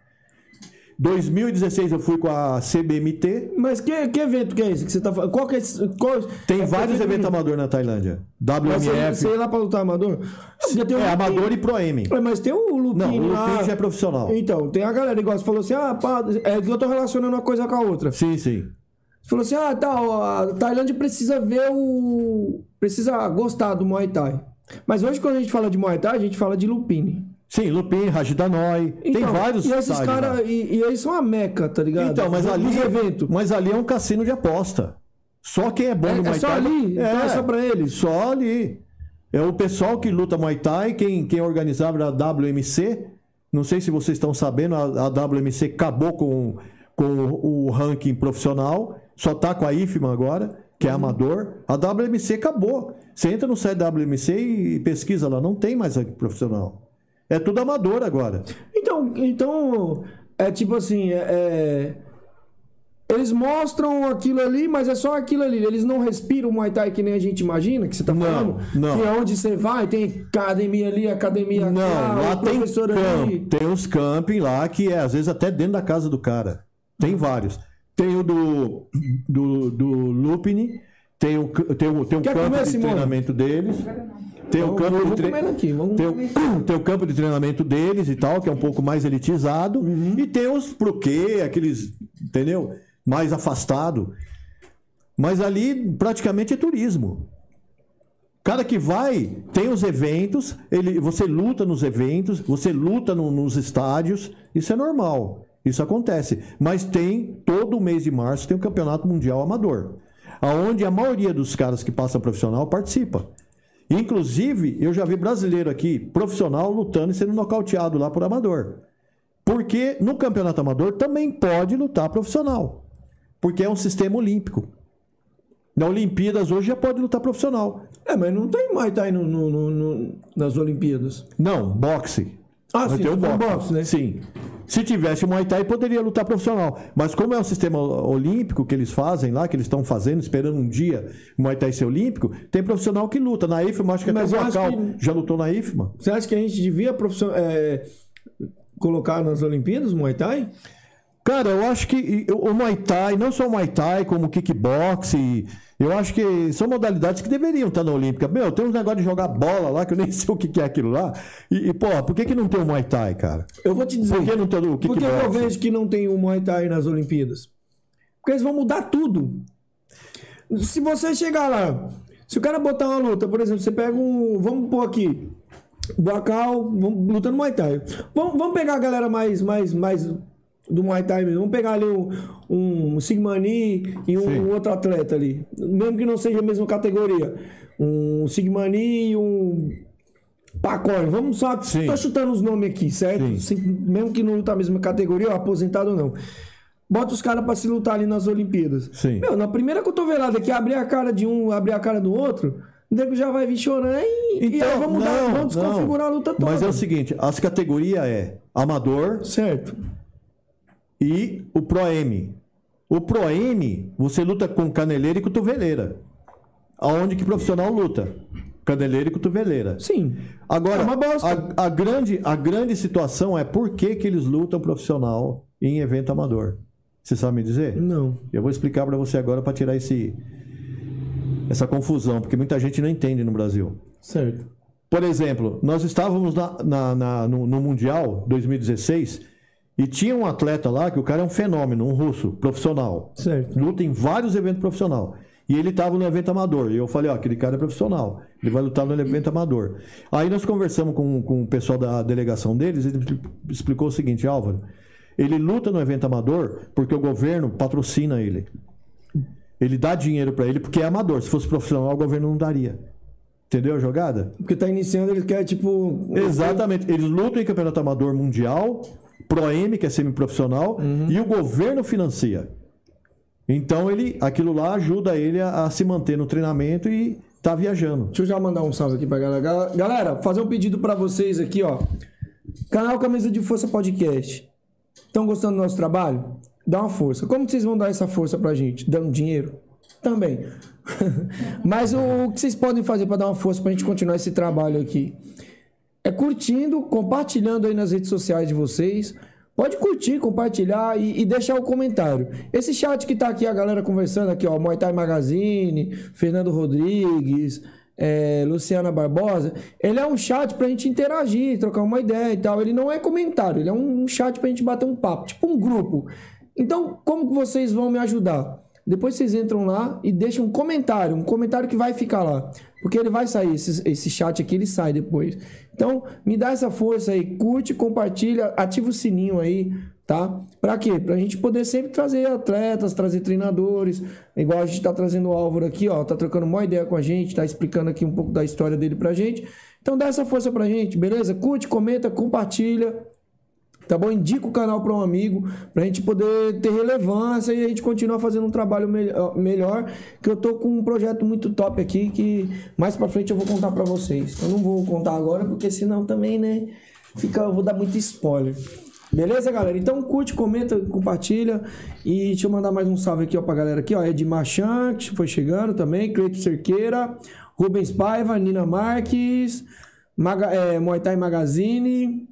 2016 eu fui com a CBMT, Mas que, que evento que é esse que você tá falando? Qual que é esse? Qual, tem é vários evento eventos amadores na Tailândia. Mas você, WMF, você ia lá pra lutar amador? Você tem um é, Lupin. amador e Pro-M. É, Mas tem o Lupin Não, o lá. Lupin já é profissional. Então, tem a galera igual você falou assim: ah, pá, é que eu tô relacionando uma coisa com a outra. Sim, sim. Você falou assim: ah, tá, ó, a Tailândia precisa ver o. Precisa gostar do Muay Thai. Mas hoje, quando a gente fala de Muay Thai, a gente fala de Lupine. Sim, Lupin, Rajidanoi, tem Então, vários E esses caras. E, e eles são a meca, tá ligado? Então, mas ali, eventos. mas ali é um cassino de aposta. Só quem é bom É- no é Muay só Thai. ali? Então é só pra eles? Só ali. É o pessoal que luta Muay Thai, quem, quem organizava a WMC. Não sei se vocês estão sabendo, a, a WMC acabou com, com o ranking profissional. Só tá com a IFMA agora, que é Uhum. amador. A WMC acabou. Você entra no site da WMC e pesquisa lá, não tem mais ranking profissional. É tudo amador agora. Então, então é tipo assim, é, é- eles mostram aquilo ali, mas é só aquilo ali. Eles não respiram o Muay Thai que nem a gente imagina, que você tá Não, falando. não. Que é onde você vai, tem academia ali, academia Não, cá, lá o tem camp, tem uns camping lá que é às vezes até dentro da casa do cara. Tem vários. Tem o do do, do Lupini, tem o tem o, tem Quer campo comer, de Simone? treinamento deles. Tem o campo de tre- aqui, tem, o, tem o campo de treinamento deles e tal, que é um pouco mais elitizado. Uhum. E tem os pro quê, aqueles, entendeu? Mais afastado. Mas ali praticamente é turismo. Cara que vai, tem os eventos, ele, você luta nos eventos, você luta no- nos estádios, isso é normal, isso acontece. Mas tem, todo mês de março, tem o Campeonato Mundial Amador, aonde a maioria dos caras que passam profissional participa. Inclusive, eu já vi brasileiro aqui, profissional, lutando e sendo nocauteado lá por amador. Porque no Campeonato Amador também pode lutar profissional, porque é um sistema olímpico. Na Olimpíadas hoje já pode lutar profissional. É, mas não tem Muay Thai no, no- no- no- nas Olimpíadas. Não, boxe. Ah, Vai sim, ter o boxe. boxe, né? Sim. Se tivesse o Muay Thai, poderia lutar profissional. Mas como é um sistema olímpico que eles fazem lá, que eles estão fazendo, esperando um dia o Muay Thai ser olímpico, tem profissional que luta. Na IFMA, acho que Mas até o Bacal que- já lutou na IFMA. Você acha que a gente devia profissio- é, colocar nas Olimpíadas o Muay Thai? Cara, eu acho que o Muay Thai, não só o Muay Thai, como o kickbox, eu acho que são modalidades que deveriam estar na Olímpica. Meu, tem uns negócios de jogar bola lá, que eu nem sei o que é aquilo lá. E, e porra, por que, que não tem o Muay Thai, cara? Eu vou te dizer. Por que não tem o Por que eu vejo que não tem o Muay Thai nas Olimpíadas? Porque eles vão mudar tudo. Se você chegar lá, se o cara botar uma luta, por exemplo, você pega um. Vamos pôr aqui. Bacal, lutando Muay Thai. Vamos, vamos pegar a galera mais, mais, mais do Muay Thai mesmo. Vamos pegar ali um, um Sigmani e um, um outro atleta ali. Mesmo que não seja a mesma categoria. Um Sigmani e um Pacore, vamos só. Sim. Tô chutando os nomes aqui, certo? Sim. Mesmo que não luta a mesma categoria, ou aposentado ou não. Bota os caras pra se lutar ali nas Olimpíadas. Sim. Meu, na primeira cotovelada que abrir a cara de um, abrir a cara do outro, o nego já vai vir chorando e, e aí vamos, mudar, vamos desconfigurar a luta toda. Mas é o seguinte, as categorias é amador Certo. E o Pro-M. O Pro-M, você luta com caneleira e cotoveleira. Aonde que profissional luta? Caneleira e cotoveleira. Sim. Agora, É a, a grande, a grande situação é por que, que eles lutam profissional em evento amador. Você sabe me dizer? Não. Eu vou explicar para você agora para tirar esse, essa confusão, porque muita gente não entende no Brasil. Certo. Por exemplo, nós estávamos na- na- na- no, no Mundial 2016 e tinha um atleta lá que o cara é um fenômeno, um russo, profissional. Certo. Luta em vários eventos profissionais. E ele estava no evento amador. E eu falei, ó, aquele cara é profissional. Ele vai lutar no evento amador. Aí nós conversamos com, com o pessoal da delegação deles. Ele expli- explicou o seguinte, Álvaro. Ele luta no evento amador porque o governo patrocina ele. Ele dá dinheiro para ele porque é amador. Se fosse profissional, o governo não daria. Entendeu a jogada? Porque tá iniciando, ele quer, tipo. Exatamente. Eles lutam em campeonato amador mundial, Pro-M, que é semiprofissional, e o governo financia. Então ele, aquilo lá ajuda ele a, a se manter no treinamento e tá viajando. Deixa eu já mandar um salve aqui pra galera. Gal- Galera, fazer um pedido pra vocês aqui, ó. Canal Camisa de Força Podcast. Estão gostando do nosso trabalho? Dá uma força. Como que vocês vão dar essa força pra gente? Dando dinheiro? Também. Mas o, o que vocês podem fazer pra dar uma força pra gente continuar esse trabalho aqui? É curtindo, compartilhando aí nas redes sociais de vocês. Pode curtir, compartilhar e, e deixar o comentário. Esse chat que tá aqui, a galera conversando aqui, ó, Muay Thai Magazine, Fernando Rodrigues, é, Luciana Barbosa, ele é um chat pra gente interagir, trocar uma ideia e tal. Ele não é comentário, ele é um chat pra gente bater um papo, tipo um grupo. Então, como que vocês vão me ajudar? Depois vocês entram lá e deixam um comentário, um comentário que vai ficar lá. Porque ele vai sair, esse, esse chat aqui ele sai depois. Então, me dá essa força aí, curte, compartilha, ativa o sininho aí, tá? Pra quê? Pra gente poder sempre trazer atletas, trazer treinadores, igual a gente tá trazendo o Álvaro aqui, ó, tá trocando uma ideia com a gente, tá explicando aqui um pouco da história dele pra gente. Então dá essa força pra gente, beleza? Curte, comenta, compartilha. Tá bom? Indica o canal para um amigo, pra gente poder ter relevância e a gente continuar fazendo um trabalho melhor, melhor. Que eu tô com um projeto muito top aqui que mais pra frente eu vou contar pra vocês. Eu não vou contar agora porque senão também, né? Fica, eu vou dar muito spoiler. Beleza, galera? Então curte, comenta, compartilha. E deixa eu mandar mais um salve aqui ó, pra galera aqui, ó. Ed Machan, que foi chegando também. Cleito Cerqueira, Rubens Paiva, Nina Marques, Maga, é, Muay Thai Magazine.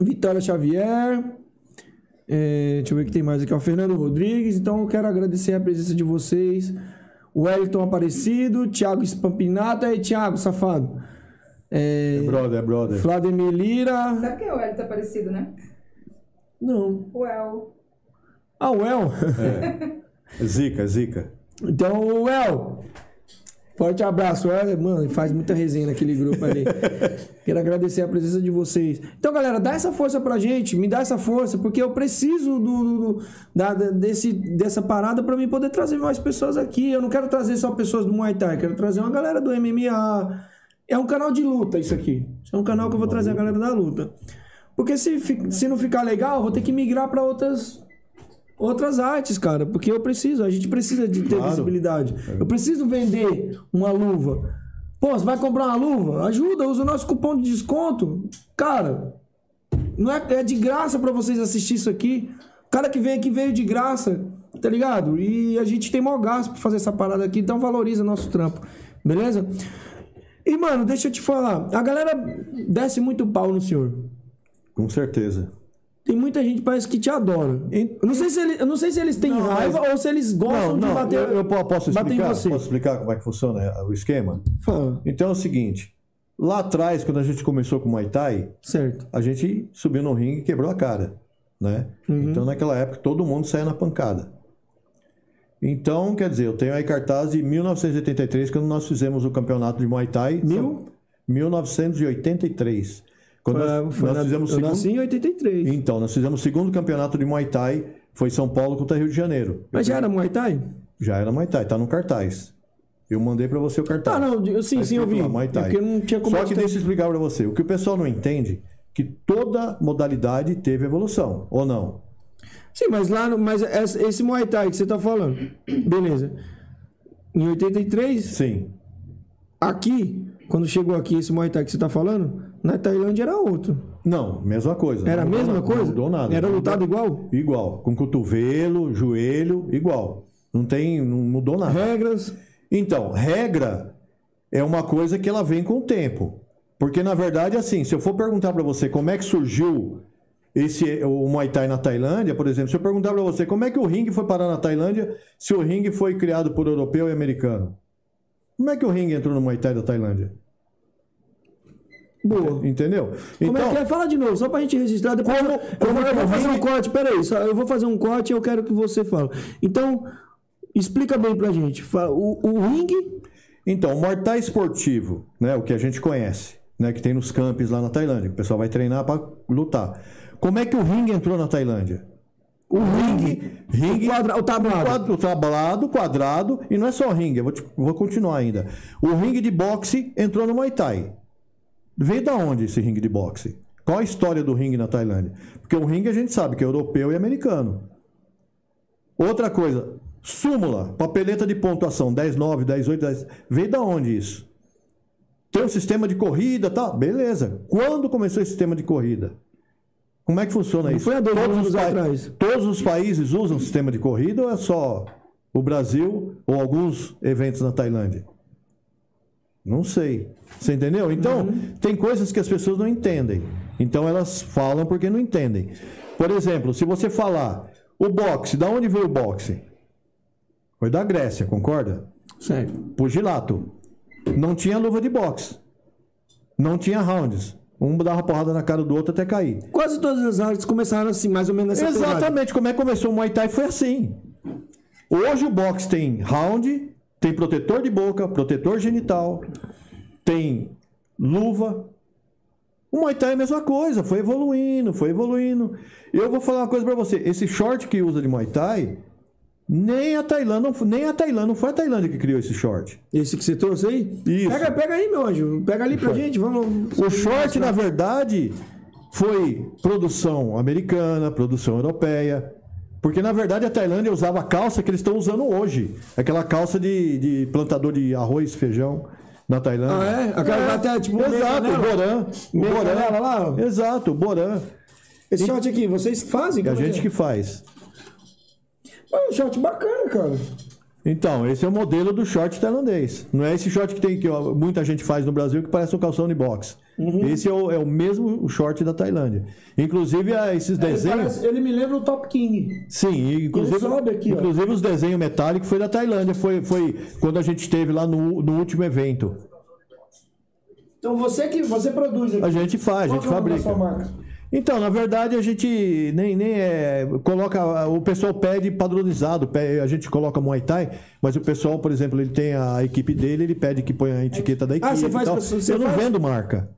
Vitória Xavier. É, deixa eu ver o que tem mais aqui. O Fernando Rodrigues. Então eu quero agradecer a presença de vocês. Wellington Aparecido, Thiago Spampinato. Aí, Thiago, safado. É, Brother, é brother. Vladimir Lira. Sabe quem é o Hélio parecido, né? Não. O El. Ah, o El. Zica, zica. Então, o El. Forte abraço. Mano, faz muita resenha naquele grupo ali. Quero agradecer a presença de vocês. Então, galera, dá essa força pra gente. Me dá essa força, porque eu preciso do, do- da, desse, dessa parada pra mim poder trazer mais pessoas aqui. Eu não quero trazer só pessoas do Muay Thai. Quero trazer uma galera do MMA. É um canal de luta isso aqui. Isso é um canal que eu vou trazer a galera da luta. Porque se, se não ficar legal, eu vou ter que migrar pra outras outras artes, cara, porque eu preciso, a gente precisa de ter Claro. visibilidade. Eu preciso vender uma luva. Pô, você vai comprar uma luva? Ajuda, usa o nosso cupom de desconto. Cara, não é, é de graça pra vocês assistir isso aqui. O cara que veio aqui veio de graça, tá ligado? E a gente tem maior gasto pra fazer essa parada aqui, então valoriza nosso trampo, beleza? E, mano, deixa eu te falar, a galera desce muito pau no senhor. Com certeza. Tem muita gente que parece que te adora. Eu não sei se, ele- eu não sei se eles têm Não, raiva mas- ou se eles gostam Não, de não, bater, eu, eu po- posso explicar? você. Posso explicar como é que funciona o esquema? Fala. Então é o seguinte, lá atrás, quando a gente começou com o Muay Thai, Certo. a gente subiu no ringue e quebrou a cara, né? Uhum. Então naquela época todo mundo saía na pancada. Então, quer dizer, eu tenho aí cartaz de 1983, quando nós fizemos o campeonato de Muay Thai. Mil? 1983. Quando Foi- nós, foi nós na- fizemos eu segundo... nasci em 83. Então, nós fizemos o segundo campeonato de Muay Thai, foi São Paulo contra Rio de Janeiro. Mas já era Muay Thai? Já era Muay Thai, tá no cartaz. Eu mandei pra você o cartaz. Ah, não, eu- sim, Tá sim, eu vi. lá, Muay Thai. Porque não tinha como Só que deixa eu explicar pra você. O que o pessoal não entende, que toda modalidade teve evolução, ou não? Sim, mas lá no, mas esse esse Muay Thai que você tá falando. Beleza. Em 83, Sim. aqui, quando chegou aqui esse Muay Thai que você tá falando, na Tailândia era outro. Não, mesma coisa. Era a mesma nada, coisa? Não mudou nada. Era lutado igual? Igual. Com cotovelo, joelho, igual. Não tem, não mudou nada. Regras. Então, regra é uma coisa que ela vem com o tempo. Porque, na verdade, assim, se eu for perguntar pra você como é que surgiu esse, o Muay Thai na Tailândia, por exemplo, se eu perguntar pra você como é que o ringue foi parar na Tailândia, se o ringue foi criado por europeu e americano. Como é que o ringue entrou no Muay Thai da Tailândia? Boa. Entendeu? Como é que é? Fala de novo, só pra gente registrar. Depois Como- eu, como vou, eu vou o fazer um corte, peraí, só, eu vou fazer um corte e eu quero que você fale. Então, explica bem pra gente. O, o ringue, Então, o Thai esportivo, né, o que a gente conhece, né, que tem nos campos lá na Tailândia, o pessoal vai treinar para lutar. Como é que o ringue entrou na Tailândia? o ringue, Ringue, o, quadra, o tablado. quadro- o tablado, quadrado, e não é só ringue, eu vou, te- vou continuar ainda. O ringue de boxe entrou no Muay Thai. Veio da onde esse ringue de boxe? Qual a história do ringue na Tailândia? Porque o ringue a gente sabe que é europeu e americano. Outra coisa, súmula, papeleta de pontuação, 10, 9, 10, 8, 10. Veio da onde isso? Tem um sistema de corrida, tá? Beleza. Quando começou esse sistema de corrida? Como é que funciona Não isso? foi há dois Todos anos atrás. Todos os países usam sistema de corrida ou é só o Brasil ou alguns eventos na Tailândia? Não sei. Você entendeu? Então, tem coisas que as pessoas não entendem. Então, elas falam porque não entendem. Por exemplo, se você falar o boxe, da onde veio o boxe? Foi da Grécia, concorda? Certo. Pugilato. Não tinha luva de boxe. Não tinha rounds. Um dava porrada na cara do outro até cair. Quase todas as artes começaram assim, mais ou menos nessa pegada. Exatamente, como é que começou o Muay Thai foi assim. Hoje o boxe tem round, tem protetor de boca, protetor genital, tem luva. O Muay Thai é a mesma coisa, foi evoluindo, foi evoluindo. Eu vou falar uma coisa pra você, esse short que usa de Muay Thai, nem a Tailândia, não foi- nem a Tailândia, não foi a Tailândia que criou esse short. Esse que você trouxe aí? Isso. Pega, pega aí, meu anjo. Pega ali pra gente, vamos. O short, na verdade, foi produção americana, produção europeia. Porque, na verdade, a Tailândia usava a calça que eles estão usando hoje. Aquela calça de, de plantador de arroz, feijão na Tailândia. Ah, é? Aquela até, tipo, Exato, o? Borã. O canela lá. Exato, o Borã. Esse short aqui, vocês fazem? É a gente é? que faz. Ah, um short bacana, cara. Então, esse é o modelo do short tailandês. Não é esse short que tem que ó, muita gente faz no Brasil que parece um calção de boxe. Esse é o, é o mesmo short da Tailândia. Inclusive, esses Ele, desenhos. parece- ele me lembra o Top King. Sim, inclusive, aqui, ó. inclusive os desenhos metálicos foi da Tailândia. Foi, foi quando a gente esteve lá no, no último evento. Então você que você produz aqui. A gente faz, a gente é fabrica. Então, na verdade, a gente nem, nem é, coloca. O pessoal pede padronizado. A gente coloca Muay Thai, mas o pessoal, por exemplo, ele tem a equipe dele, ele pede que ponha a etiqueta da equipe. Ah, você faz você eu não faz? vendo marca.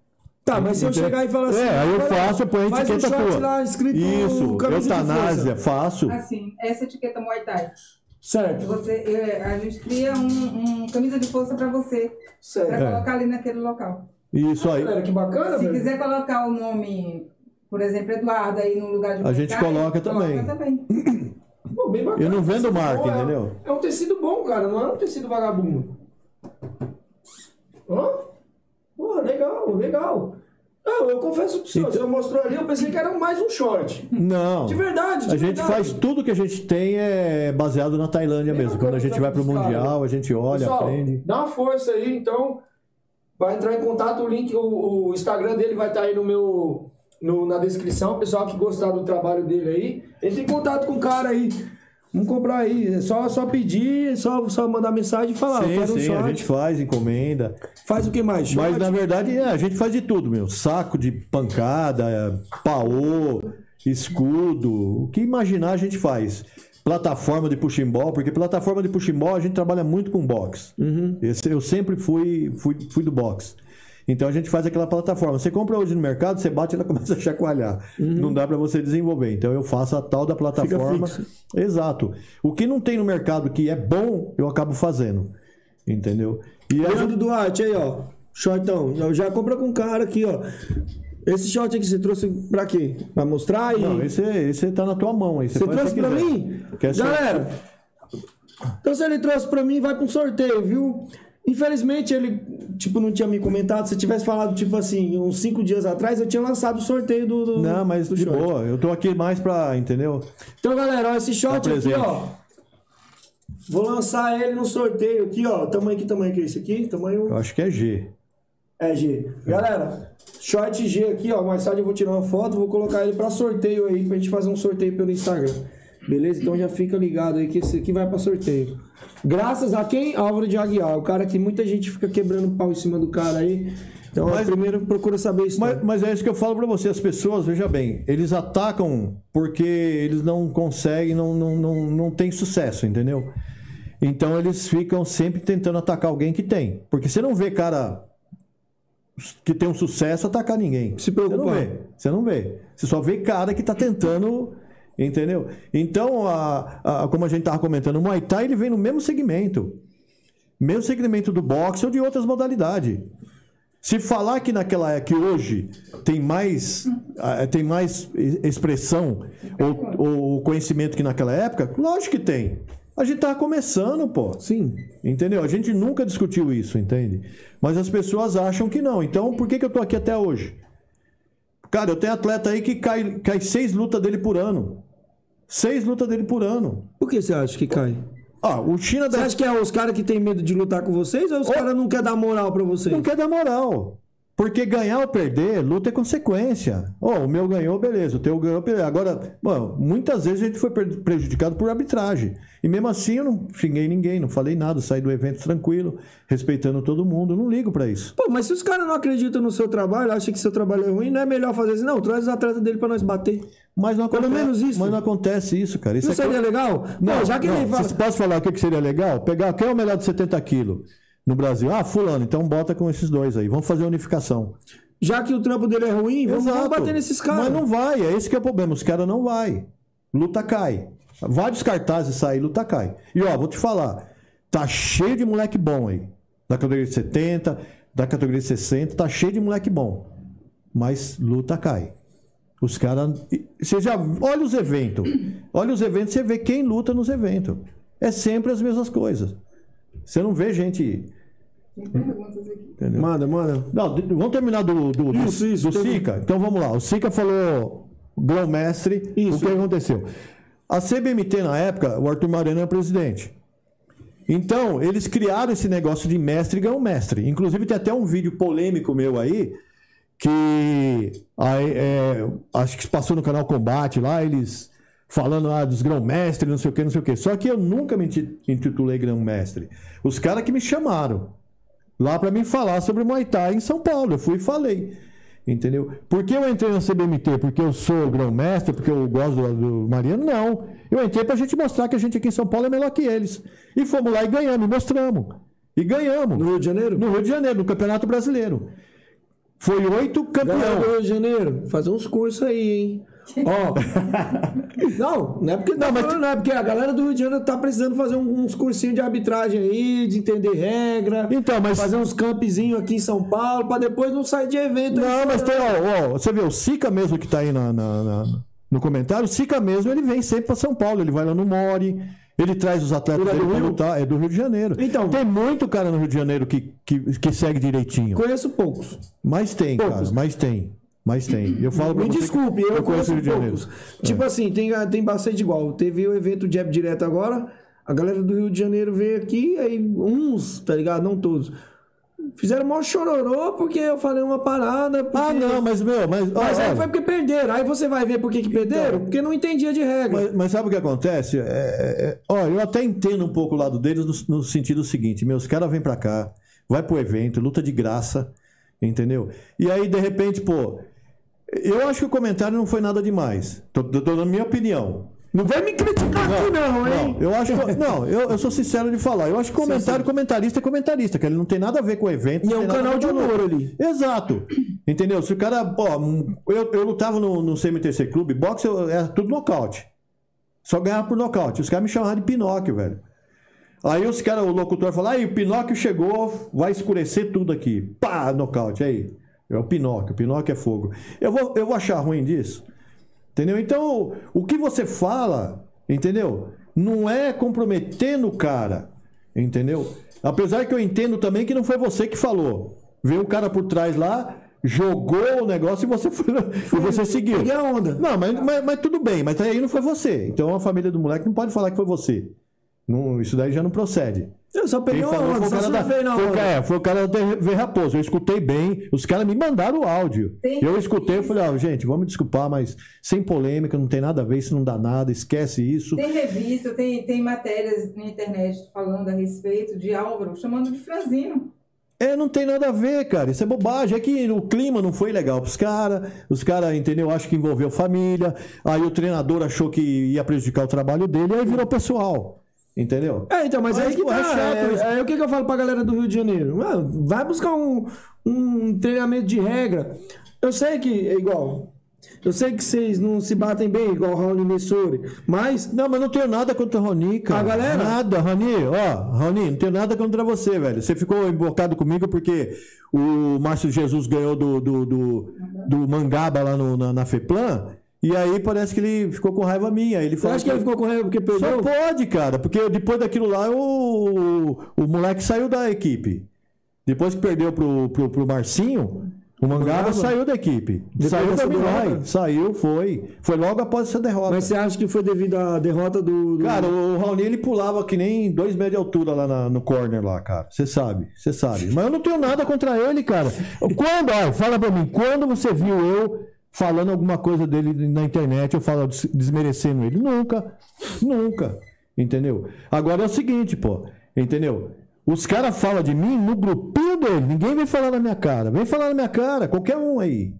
Tá, mas se eu chegar e falar assim. É, aí eu faço, eu ponho a faz um etiqueta tua. lá escrito Isso, camisa de eutanásia, faço. Assim, essa etiqueta Muay Thai. Certo, Você, é, a gente cria um, um camisa de força pra você, pra certo. É. colocar ali naquele local. Isso aí. Galera, que bacana, Se velho. quiser colocar o nome, por exemplo, Eduardo aí no lugar de A gente Muay Thai, coloca também. também. Pô, bem bacana. Eu não vendo Tecido marca, bom, é- entendeu? É um tecido bom, cara, não é um tecido vagabundo. Porra, legal, legal. Não, eu confesso pro senhor, Então- você mostrou ali, eu pensei que era mais um short. Não. De verdade, de A gente verdade. faz tudo que a gente tem é baseado na Tailândia mesmo. Quando a gente vai pro. Mundial, a gente olha, Pessoal, aprende. dá uma força aí, então. Vai entrar em contato, o link, o, o Instagram dele vai estar aí no meu. no- na descrição. Pessoal que gostar do trabalho dele aí, entre em contato com o cara aí. Vamos comprar aí. É só, só pedir, só, só mandar mensagem e falar. Sim, quero um sim, short. a gente faz, encomenda. Faz o que mais? Mas Short? na verdade, é, a gente faz de tudo, meu. Saco de pancada, é, paô, escudo. O que imaginar a gente faz. Plataforma de pushing ball, porque plataforma de pushing ball a gente trabalha muito com box. Uhum. Esse- eu sempre fui, fui, fui do box. Então a gente faz aquela plataforma. Você compra hoje no mercado, você bate e ela começa a chacoalhar. Não dá para você desenvolver. Então eu faço a tal da plataforma. Exato. O que não tem no mercado que é bom, eu acabo fazendo. Entendeu? E Leandro gente- Duarte aí, ó. Shortão. Já, já compra com o cara aqui, ó. Esse short aqui você trouxe pra quê? Pra mostrar aí? Não, esse, esse tá na tua mão aí. Você, Você trouxe pra mim? Quer ser- Galera, então se ele trouxe pra mim, vai pra um sorteio, viu? Infelizmente ele, tipo, não tinha me comentado. Se tivesse falado, tipo assim, uns cinco dias atrás, eu tinha lançado o sorteio do. do Não, mas do de short. boa. Eu tô aqui mais pra. Entendeu? Então, galera, ó, esse short Tá aqui, ó. Vou lançar ele no sorteio aqui, ó. Tamanho que tamanho que é esse aqui? Tamanho. Eu acho que é G. É, G. Galera, short G aqui, ó. Mais tarde eu vou tirar uma foto, vou colocar ele pra sorteio aí, pra gente fazer um sorteio pelo Instagram. Beleza? Então já fica ligado aí que esse aqui vai pra sorteio. Graças a quem? Álvaro de Aguiar. O cara que muita gente fica quebrando pau em cima do cara aí. Então, Mas- primeiro procura saber isso. Mas, mas é isso que eu falo pra você. As pessoas, veja bem, eles atacam porque eles não conseguem, não, não, não, não tem sucesso, entendeu? Então eles ficam sempre tentando atacar alguém que tem. Porque você não vê cara que tem um sucesso atacar ninguém. Se Você não vê. Você não vê. Você só vê cara que tá tentando. Entendeu? Então, a, a- como a gente tava comentando, o Muay Thai ele vem no mesmo segmento. Mesmo segmento do boxe ou de outras modalidades. Se falar que naquela que hoje tem mais tem mais expressão ou, ou conhecimento que naquela época, lógico que tem. A gente tava começando, pô. Sim. Entendeu? A gente nunca discutiu isso, entende? Mas as pessoas acham que não. Então, por que, que eu tô aqui até hoje? Cara, eu tenho atleta aí que cai, cai seis lutas dele por ano. Seis lutas dele por ano. Por que você acha que cai? Ah, o China Você da... acha que é os caras que tem medo de lutar com vocês ou os caras não querem dar moral pra vocês? não quer dar moral. Porque ganhar ou perder, luta é consequência. Ó, o meu ganhou, beleza. O teu ganhou, beleza. Agora, mano, muitas vezes a gente foi pre- prejudicado por arbitragem. E mesmo assim eu não xinguei ninguém, não falei nada, saí do evento tranquilo, respeitando todo mundo. Não ligo pra isso. Pô, mas se os caras não acreditam no seu trabalho, acham que seu trabalho é ruim, não é melhor fazer assim? Não, traz os atletas dele pra nós bater. Mas não Pelo acontece, menos isso. Mas não acontece isso, cara. Isso Não é que- seria legal? Não, já que não, ele fala. Pode falar o que que seria legal? Pegar quem é o melhor de 70 quilos no Brasil? Ah, fulano, então bota com esses dois aí. Vamos fazer a unificação. Já que o trampo dele é ruim, vamos, vamos bater nesses caras. Mas não vai, é esse que é o problema. Os caras não vai. Luta cai. Vários cartazes saem, luta cai. E ó, vou te falar, tá cheio de moleque bom aí. Da categoria de 70, da categoria de 60, tá cheio de moleque bom. Mas luta cai. Os caras. Você já. Olha os eventos. Olha os eventos, você vê quem luta nos eventos. É sempre as mesmas coisas. Você não vê gente. Tem perguntas aqui. Entendeu? Manda, manda. Não, vamos terminar do, do, do, Isso, isso, do Sica? Então vamos lá. O Sica falou grão-mestre. Isso. O que aconteceu? A CBMT, na época, o Arthur Mariano era presidente. Então, eles criaram esse negócio de mestre e grão-mestre. Inclusive, tem até um vídeo polêmico meu aí, que aí, é, acho que passou no canal Combate lá, eles falando ah, dos grão-mestre, não sei o que, não sei o que. Só que eu nunca me inti- intitulei grão-mestre. Os caras que me chamaram lá para mim falar sobre Muay Thai em São Paulo. Eu fui e falei. Entendeu? Por que eu entrei na CBMT? Porque eu sou grão-mestre? Porque eu gosto do, do Mariano? Não. Eu entrei pra gente mostrar que a gente aqui em São Paulo é melhor que eles. E fomos lá e ganhamos, e mostramos. E ganhamos. No Rio de Janeiro? No Rio de Janeiro, no Campeonato Brasileiro. Foi oito Galera do campeão. Rio de Janeiro, fazer uns cursos aí, hein? Ó. não, não é porque não, mas não é porque a galera do Rio de Janeiro tá precisando fazer uns cursinhos de arbitragem aí, de entender regra. Então, mas- fazer uns campzinhos aqui em São Paulo pra depois não sair de evento. aí Não, mas chorando. tem, ó, ó, você vê, o Sica mesmo que tá aí na, na- na- no comentário, o Sica mesmo, ele vem sempre pra São Paulo, ele vai lá no Mori, ele traz os atletas Ele é dele Rio? lutar, é do Rio de Janeiro. Então- tem muito cara no Rio de Janeiro que, que, que segue direitinho. Conheço poucos. Mas tem, Poucos. cara, mas tem. Mas tem. Eu falo Me desculpe, eu, eu conheço o Rio de Janeiro. É. Tipo assim, tem, tem bastante igual. Teve o evento Jab Direto agora, a galera do Rio de Janeiro veio aqui, aí uns, tá ligado? Não todos. Fizeram mó chororô porque eu falei uma parada. porque- Ah, não, mas meu, mas. ó, Mas aí olha, foi porque perderam. Aí você vai ver por que, que perderam? Porque não entendia de regra. Mas, mas sabe o que acontece? É, é, é- ó, eu até entendo um pouco o lado deles no, no sentido seguinte: meus caras vêm pra cá, vai pro evento, luta de graça, entendeu? E aí, de repente, pô, eu acho que o comentário não foi nada demais. Tô, dando a minha opinião. Não vem me criticar aqui, não, hein? Não, eu acho que, não, eu, eu sou sincero de falar. Eu acho que comentário, comentarista é comentarista, que ele não tem nada a ver com o evento. E não é um canal de humor ali. Exato. Entendeu? Se o cara. Pô, eu, eu lutava no, no CMTC Clube, boxe eu- era tudo nocaute. Só ganhava por nocaute. Os caras me chamavam de Pinóquio, velho. Aí os caras, o locutor fala, aí o Pinóquio chegou, vai escurecer tudo aqui. Pá, nocaute, aí. É o Pinóquio, o Pinóquio é fogo. Eu vou, eu vou achar ruim disso. Entendeu? Então, o que você fala, entendeu? Não é comprometendo o cara, entendeu? Apesar que eu entendo também que não foi você que falou. Veio o cara por trás lá, jogou o negócio e você, foi, e você seguiu. Peguei a onda. Não, mas, mas, mas tudo bem, mas aí não foi você. Então a família do moleque não pode falar que foi você. Não, isso daí já não procede. Eu só peguei uma onda, foi o só da, foi o onda. cara, é, foi o cara da V Raposo. Eu escutei bem. Os caras me mandaram o áudio. Tem- Eu escutei e falei, ó, gente, vamos me desculpar, mas sem polêmica, não tem nada a ver, isso não dá nada, esquece isso. Tem revista, tem, tem matérias na internet falando a respeito de Álvaro, chamando de franzino. É, não tem nada a ver, cara. Isso é bobagem. É que o clima não foi legal pros caras. Os caras, entendeu? Acho que envolveu família. Aí o treinador achou que ia prejudicar o trabalho dele, aí virou pessoal. Entendeu? É, então, mas, Mas, aí que pô, tá. é chato isso. É, é o que, que eu falo pra galera do Rio de Janeiro? Mano, vai buscar um, um treinamento de regra. Eu sei que é igual. Eu sei que vocês não se batem bem, igual o Raoni Messori, mas Não, mas não tenho nada contra o Roni, cara. A galera? Nada, Roni. Ó, Roni, não tenho nada contra você, velho. Você ficou embocado comigo porque o Márcio Jesus ganhou do, do, do, do Mangaba lá no- na, na FEPLAN. E aí parece que ele ficou com raiva minha. Ele você falou acha que ele ficou com raiva porque Só perdeu? pode, cara, porque depois daquilo lá o, o moleque saiu da equipe. Depois que perdeu pro, pro, pro Marcinho, o Mangaba, saiu da equipe. Depois saiu da derrota? Saiu, foi. Foi logo após essa derrota. Mas você acha que foi devido à derrota do. do- Cara, o Raoni ele pulava que nem dois metros de altura lá na- no corner lá, cara. Você sabe, você sabe. Mas eu não tenho nada contra ele, cara. Quando, olha, fala pra mim, quando você viu eu falando alguma coisa dele na internet, eu falo des- desmerecendo ele? Nunca. Nunca. Entendeu? Agora é o seguinte, pô. Entendeu? Os caras falam de mim no grupinho dele. Ninguém vem falar na minha cara. Vem falar na minha cara. Qualquer um aí.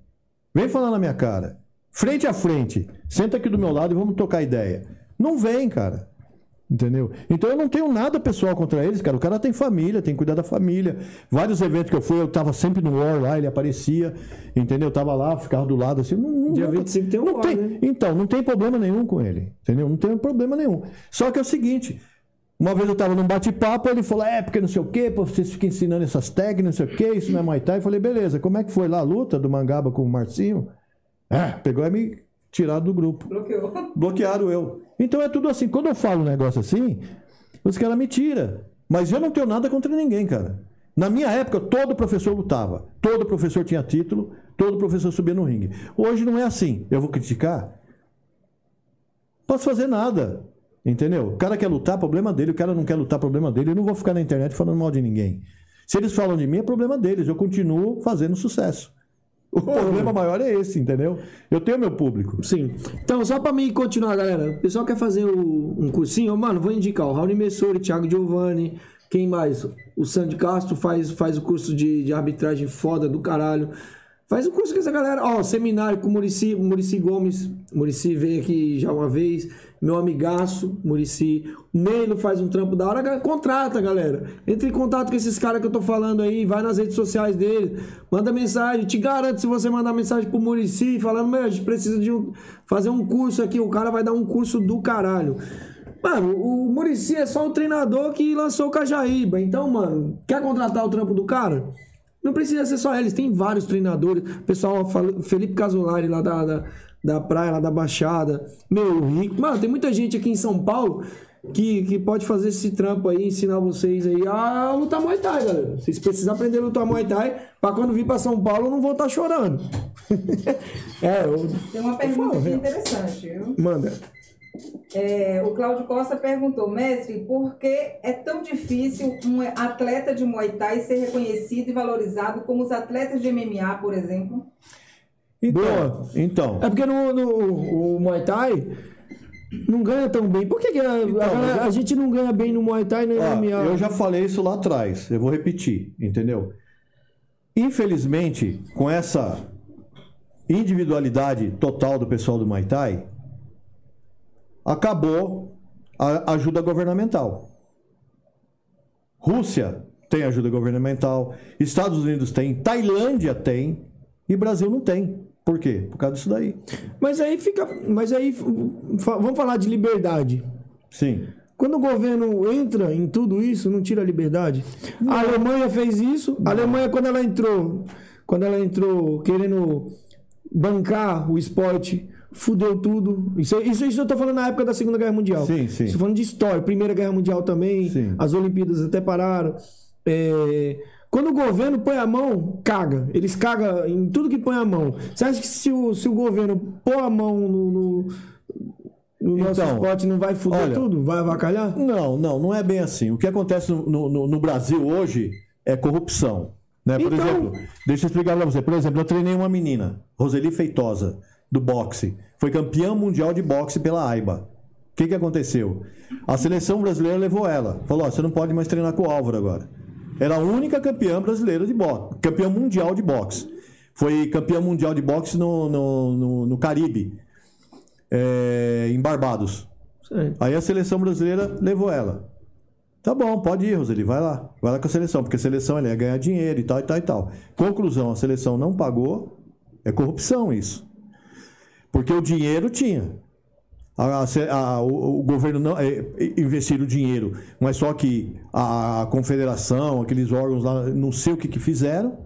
Vem falar na minha cara. Frente a frente. Senta aqui do meu lado e vamos trocar ideia. Não vem, cara. Entendeu? Então eu não tenho nada pessoal contra eles, cara. O cara tem família, tem que cuidar da família. Vários eventos que eu fui, eu tava sempre no War lá, ele aparecia, entendeu? Eu tava lá, ficava do lado assim. Não, não, Dia nunca- 25 tem um War, tem- né? Então, não tem problema nenhum com ele, entendeu? Não tem problema nenhum. Só que é o seguinte. Uma vez eu tava num bate-papo, ele falou, é, porque não sei o quê, pô, vocês ficam ensinando essas técnicas, não sei o quê, isso não é Muay Thai. Eu falei, beleza, como é que foi lá a luta do Mangaba com o Marcinho? É, pegou e me tiraram do grupo Bloqueou. bloquearam eu. Então é tudo assim. Quando eu falo um negócio assim, os caras me tiram. Mas eu não tenho nada contra ninguém, cara. Na minha época, todo professor lutava. Todo professor tinha título, todo professor subia no ringue. Hoje não é assim. Eu vou criticar? Posso fazer nada. Entendeu? O cara quer lutar, problema dele. O cara não quer lutar, problema dele. Eu não vou ficar na internet falando mal de ninguém. Se eles falam de mim, é problema deles. Eu continuo fazendo sucesso. O problema maior é esse, entendeu? Eu tenho meu público. Sim. Então, só pra mim continuar, galera. O pessoal quer fazer o- um cursinho? Mano, vou indicar o Raoni Messori, Thiago Giovanni. Quem mais? O Sandy Castro faz, faz o curso de, de arbitragem foda do caralho. Faz o curso com essa galera. Ó, seminário com o Murici, Murici Gomes. Murici veio aqui já uma vez. Meu amigaço, Murici. O Neilo faz um trampo da hora. Contrata, galera. Entre em contato com esses caras que eu tô falando aí. Vai nas redes sociais dele. Manda mensagem. Te garanto, se você mandar mensagem pro Murici falando, meu, a gente precisa de um, fazer um curso aqui. O cara vai dar um curso do caralho. Mano, o Murici é só o treinador que lançou o Cajaíba. Então, mano, quer contratar o trampo do cara? Não precisa ser só eles, tem vários treinadores. O pessoal, Felipe Casolari lá da, da, da praia, lá da Baixada. Meu, Rico. Mano, tem muita gente aqui em São Paulo que, que pode fazer esse trampo aí, ensinar vocês aí a lutar Muay Thai, galera. Vocês precisam aprender a lutar Muay Thai pra quando vir pra São Paulo eu não vou estar chorando. é, eu... Tem uma pergunta aqui interessante, viu? Manda. É, o Cláudio Costa perguntou, mestre, por que é tão difícil um atleta de Muay Thai ser reconhecido e valorizado como os atletas de MMA, por exemplo? Então, Boa. então É porque no, no o Muay Thai não ganha tão bem. Por que, que a, a galera- a gente não ganha bem no Muay Thai e no ó, MMA? eu já falei isso lá atrás, eu vou repetir, entendeu? Infelizmente, com essa individualidade total do pessoal do Muay Thai, acabou a ajuda governamental. Rússia tem ajuda governamental, Estados Unidos tem, Tailândia tem e Brasil não tem. Por quê? Por causa disso daí. Mas aí fica. Mas aí. Vamos falar de liberdade. Sim. Quando o governo entra em tudo isso, não tira a liberdade. A Alemanha fez isso. A Alemanha, quando ela entrou, quando ela entrou querendo bancar o esporte, fudeu tudo. Isso, isso, isso eu tô falando na época da Segunda Guerra Mundial. Sim, sim. Estou falando de história. Primeira Guerra Mundial também. Sim. As Olimpíadas até pararam. É, Quando o governo põe a mão, caga. Eles cagam em tudo que põe a mão. Você acha que se o, se o governo pôr a mão no, no, no nosso Então, esporte, não vai fuder olha, tudo? Vai avacalhar? Não, não, não é bem assim. O que acontece no, no- no Brasil hoje é corrupção. Né? Por Então- exemplo, deixa eu explicar pra você. Por exemplo, eu treinei uma menina, Roseli Feitosa, do boxe. Foi campeã mundial de boxe pela AIBA. O que, que aconteceu? A seleção brasileira levou ela. Falou: você não pode mais treinar com o Álvaro agora. Era a única campeã brasileira de boxe, campeã mundial de boxe. Foi campeã mundial de boxe no, no, no- no Caribe, é, em Barbados. Certo. Aí a seleção brasileira levou ela. Tá bom, pode ir, Roseli, vai lá. Vai lá com a seleção, porque a seleção ela ia ganhar dinheiro e tal, e tal, e tal. Conclusão, a seleção não pagou, é corrupção isso. Porque o dinheiro tinha. A- a- o, o governo não é, investir o dinheiro, mas só que a, a confederação, aqueles órgãos lá, não sei o que, que fizeram,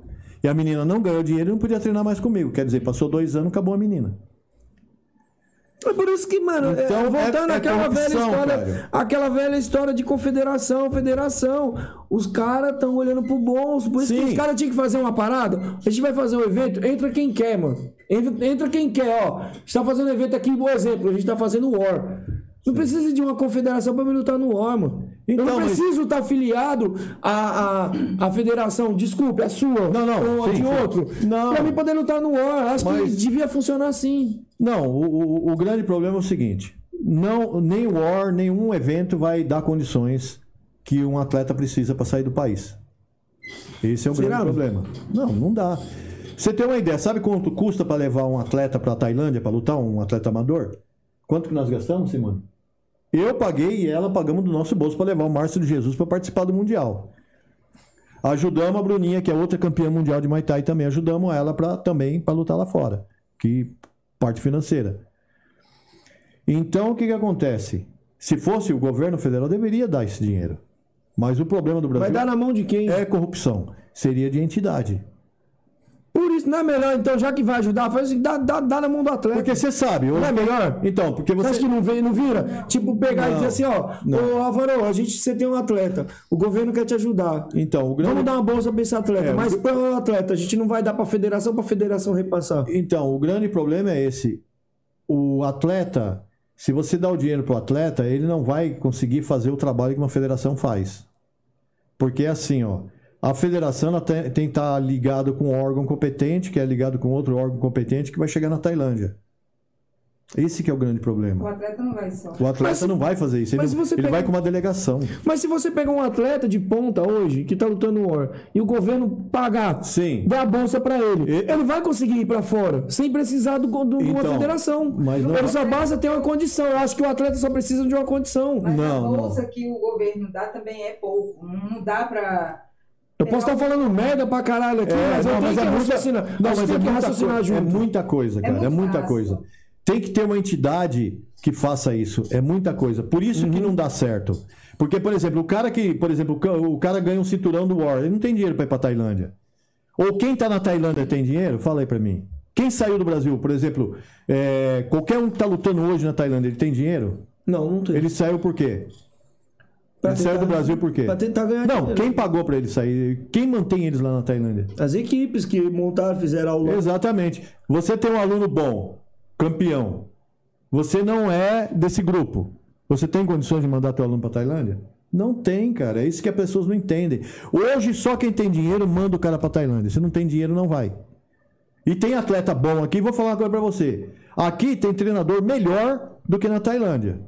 e a menina não ganhou dinheiro e não podia treinar mais comigo. Quer dizer, passou dois anos, acabou a menina. É por isso que, mano, é, Então, voltando é- é àquela velha corrupção, história, cara. aquela velha história de confederação, federação. Os caras estão olhando pro bolso. Por isso que Sim. os caras tinham que fazer uma parada. A gente vai fazer um evento, entra quem quer, mano. Entra, quem quer, ó. A gente tá fazendo evento aqui, bom exemplo, a gente tá fazendo War. Não precisa de uma confederação pra me lutar no War, mano. Então, eu não mas- preciso estar afiliado à, à, à federação, desculpe, a sua. Não, não, Ou a sim, de sim. outro. Não. Pra mim poder lutar no War. Acho que Mas- devia funcionar assim. Não, o, o- o grande problema é o seguinte: não, nem o War, nenhum evento vai dar condições que um atleta precisa para sair do país. Esse é o Será? grande problema. Não, não dá. Você tem uma ideia, sabe quanto custa para levar um atleta para a Tailândia para lutar, um atleta amador? Quanto que nós gastamos, Simone? Eu paguei e ela pagamos do nosso bolso para levar o Márcio de Jesus para participar do Mundial. Ajudamos a Bruninha, que é outra campeã mundial de Muay Thai também, ajudamos ela para também para lutar lá fora, que parte financeira. Então, o que, que acontece? Se fosse o governo federal, deveria dar esse dinheiro. Mas o problema do Vai Brasil dar na mão de quem? é corrupção. Seria de entidade. Por isso, não é melhor, então, já que vai ajudar, faz assim, dá, dá, dá na mão do atleta. Porque você sabe. Não é melhor? Então, porque Você você. que não vem, não vira? Tipo, pegar e Não, dizer assim, ó, ô Álvaro, a gente, você tem um atleta, o governo quer te ajudar. Então, o grande. Vamos dar uma bolsa pra esse atleta, É, mas o- para o atleta, a gente não vai dar pra federação, pra federação repassar. Então, o grande problema é esse. O atleta, se você dá o dinheiro pro atleta, ele não vai conseguir fazer o trabalho que uma federação faz. Porque é assim, ó. A federação ela tem, tem que estar ligado com um órgão competente, que é ligado com outro órgão competente, que vai chegar na Tailândia. Esse que é o grande O problema. atleta não vai só. O atleta Mas- não vai fazer isso. Ele, ele pega- vai com uma delegação. Mas se você pegar um atleta de ponta hoje, que tá lutando no War, e o governo pagar, Sim. dar a bolsa pra ele, E- ele vai conseguir ir pra fora, sem precisar do, do, de uma Então, federação. mas não- Ele só basta ter uma condição. Eu acho que o atleta só precisa de uma condição. Mas Não, a bolsa que o governo dá também é pouco. Não dá pra. Eu posso estar falando merda pra caralho aqui, É, mas eu não, tenho mas que é muita- raciocinar. Não, Nós mas é que muita, raciocinar coisa, é junto. muita coisa, cara. É, muito muita fácil. coisa. Tem que ter uma entidade que faça isso. É muita coisa. Por isso Uhum. que não dá certo. Porque, por exemplo, o cara que, por exemplo, o ca- o cara ganha um cinturão do War, ele não tem dinheiro pra ir pra Tailândia. Ou quem tá na Tailândia tem dinheiro? Fala aí pra mim. Quem saiu do Brasil, por exemplo, é, qualquer um que tá lutando hoje na Tailândia, ele tem dinheiro? Não, não tem. Ele saiu por quê? Pra ele saiu do Brasil por quê? Pra tentar ganhar Não, dinheiro. quem pagou pra ele sair? Quem mantém eles lá na Tailândia? As equipes que montaram, fizeram aula. Exatamente. Você tem um aluno bom, campeão. Você não é desse grupo. Você tem condições de mandar teu aluno para Tailândia? Não tem, cara. É isso que as pessoas não entendem. Hoje só quem tem dinheiro manda o cara para Tailândia. Se não tem dinheiro, não vai. E tem atleta bom aqui. Vou falar agora para você. Aqui tem treinador melhor do que na Tailândia.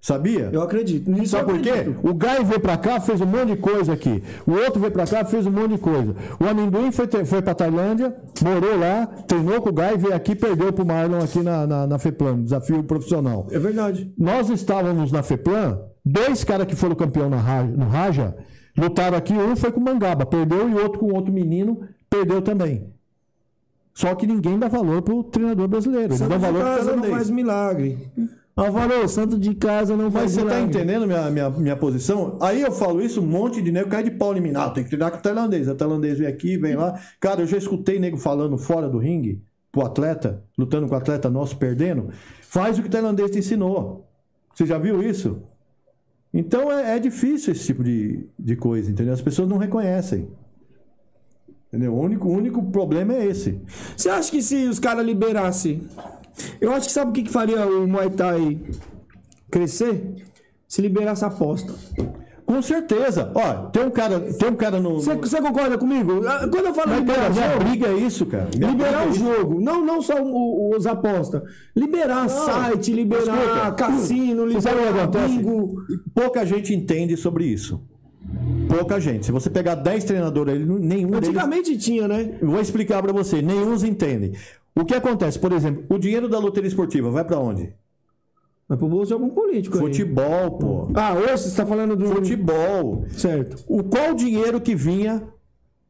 Sabia? Eu acredito. Nisso Sabe por quê? O Gai veio pra cá, fez um monte de coisa aqui. O outro veio pra cá, fez um monte de coisa. O Amendoim foi, foi pra Tailândia, morou lá, treinou com o Gai, veio aqui, perdeu pro Marlon aqui na, na, na FEPLAN, desafio profissional. É verdade. Nós estávamos na FEPLAN, dois caras que foram campeão na no Raja, lutaram aqui, um foi com o Mangaba, perdeu, e outro com outro menino, perdeu também. Só que ninguém dá valor pro treinador brasileiro. Dão de valor pro casa não faz milagre. Álvaro, santo de casa não Mas faz você tá entendendo minha, minha, minha posição? Aí eu falo isso, um monte de nego cai de pau em mim. Não, tem que treinar com o tailandês. O tailandês vem aqui, vem lá. Cara, eu já escutei nego falando fora do ringue, pro atleta, lutando com o atleta nosso, perdendo. Faz o que o tailandês te ensinou. Você já viu isso? Então é, é difícil esse tipo de, de coisa, entendeu? As pessoas não reconhecem. Entendeu? O único, o único problema é esse. Você acha que se os caras liberassem. Eu acho que sabe o que, que faria o Muay Thai crescer? Se liberasse a aposta. Com certeza. Ó, tem um cara, tem um cara no. Você, no... concorda comigo? Ah, Quando eu falo liberar o minha jogo, briga é isso, cara. Minha liberar o briga é jogo, não, não só o- os apostas. Liberar site, liberar escuta, cassino, o liberar bingo. Pouca gente entende sobre isso. Pouca gente. Se você pegar 10 treinadores, não- nenhum deles... Antigamente tinha, né? Vou explicar pra você. Nenhum os entende. O que acontece? Por exemplo, o dinheiro da loteria esportiva vai pra onde? Mas pro bolso de algum político aí. Futebol, pô. Ah, hoje você está falando do... Futebol. Certo. O qual dinheiro que vinha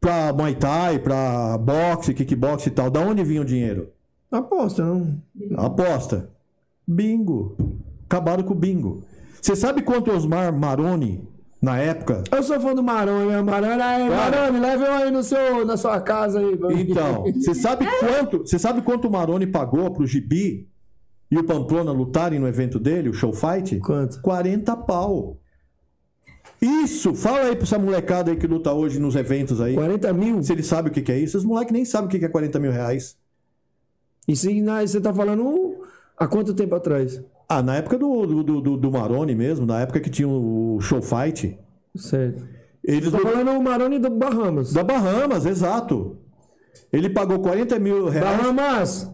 pra Muay Thai, pra boxe, kickbox e tal? Da onde vinha o dinheiro? Aposta, não. Aposta. Bingo. Acabaram com o bingo. Você sabe quanto Osmar Maroni, na época, Eu sou fã do Maroni, né? Maroni, aí, Cara. Maroni, leve eu aí no seu, na sua casa aí. vamos. Então, você sabe quanto, você sabe quanto o Maroni pagou pro Gibi e o Pamplona lutarem no evento dele, o Show Fight? Quanto? 40 pau. Isso, fala aí pra essa molecada aí que luta hoje nos eventos aí. 40 mil? Se ele sabe o que que é isso, os moleques nem sabem o que que é 40 mil reais. E se você tá falando há quanto tempo atrás? Ah, na época do, do, do, do Maroni mesmo, na época que tinha o Show Fight, Certo. eles Você tá falando o Maroni do Bahamas. Da Bahamas, exato. Ele pagou 40 mil reais. Bahamas!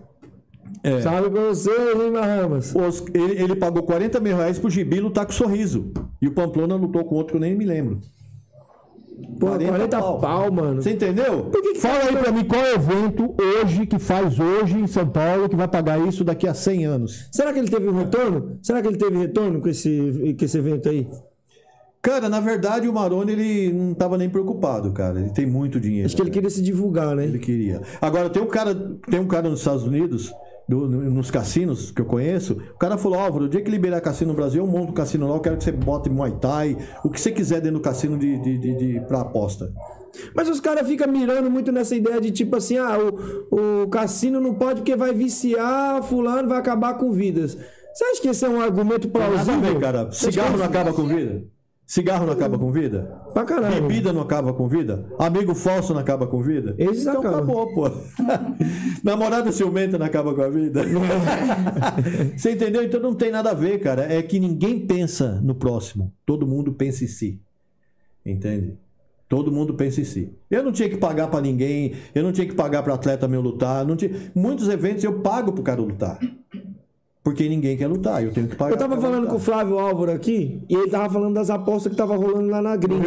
É. Pra vocês, hein, Bahamas? Os- ele, ele pagou 40 mil reais pro Gibi lutar com sorriso. E o Pamplona lutou com outro que eu nem me lembro. Pô, 40 40, pau. pau. mano. Você entendeu? que que Fala aí pra mim qual é o evento hoje que faz hoje em São Paulo que vai pagar isso daqui a 100 anos. Será que ele teve um retorno? Será que ele teve retorno com esse, com esse evento aí? Cara, na verdade o Maroni ele não tava nem preocupado, cara. Ele tem muito dinheiro. Acho que ele queria se divulgar, né? Ele queria. Agora, tem um cara, tem um cara nos Estados Unidos, do- no- nos cassinos que eu conheço, o cara falou, Álvaro, o dia que liberar cassino no Brasil, eu monto um cassino lá, eu quero que você bote Muay Thai, o que você quiser dentro do cassino de, de, de, de- pra aposta. Mas os caras ficam mirando muito nessa ideia de tipo assim, ah, o, o cassino não pode porque vai viciar, fulano vai acabar com vidas. Você acha que esse é um argumento Nada a plausível? ver, cara. Cigarro não acaba com vida? Cigarro não acaba com vida? Pra caralho. Bebida não acaba com vida? Amigo falso não acaba com vida? Esse então acaba. acabou, pô. Namorada ciumenta não acaba com a vida? Você entendeu? Então não tem nada a ver, cara. É que ninguém pensa no próximo. Todo mundo pensa em si. Entende? Todo mundo pensa em si. Eu não tinha que pagar pra ninguém, eu não tinha que pagar para atleta meu lutar, não tinha... muitos eventos eu pago pro cara lutar. Porque ninguém quer lutar, eu tenho que pagar. Eu tava falando com o lutar. Flávio Álvaro aqui, e ele tava falando das apostas que tava rolando lá na gringa.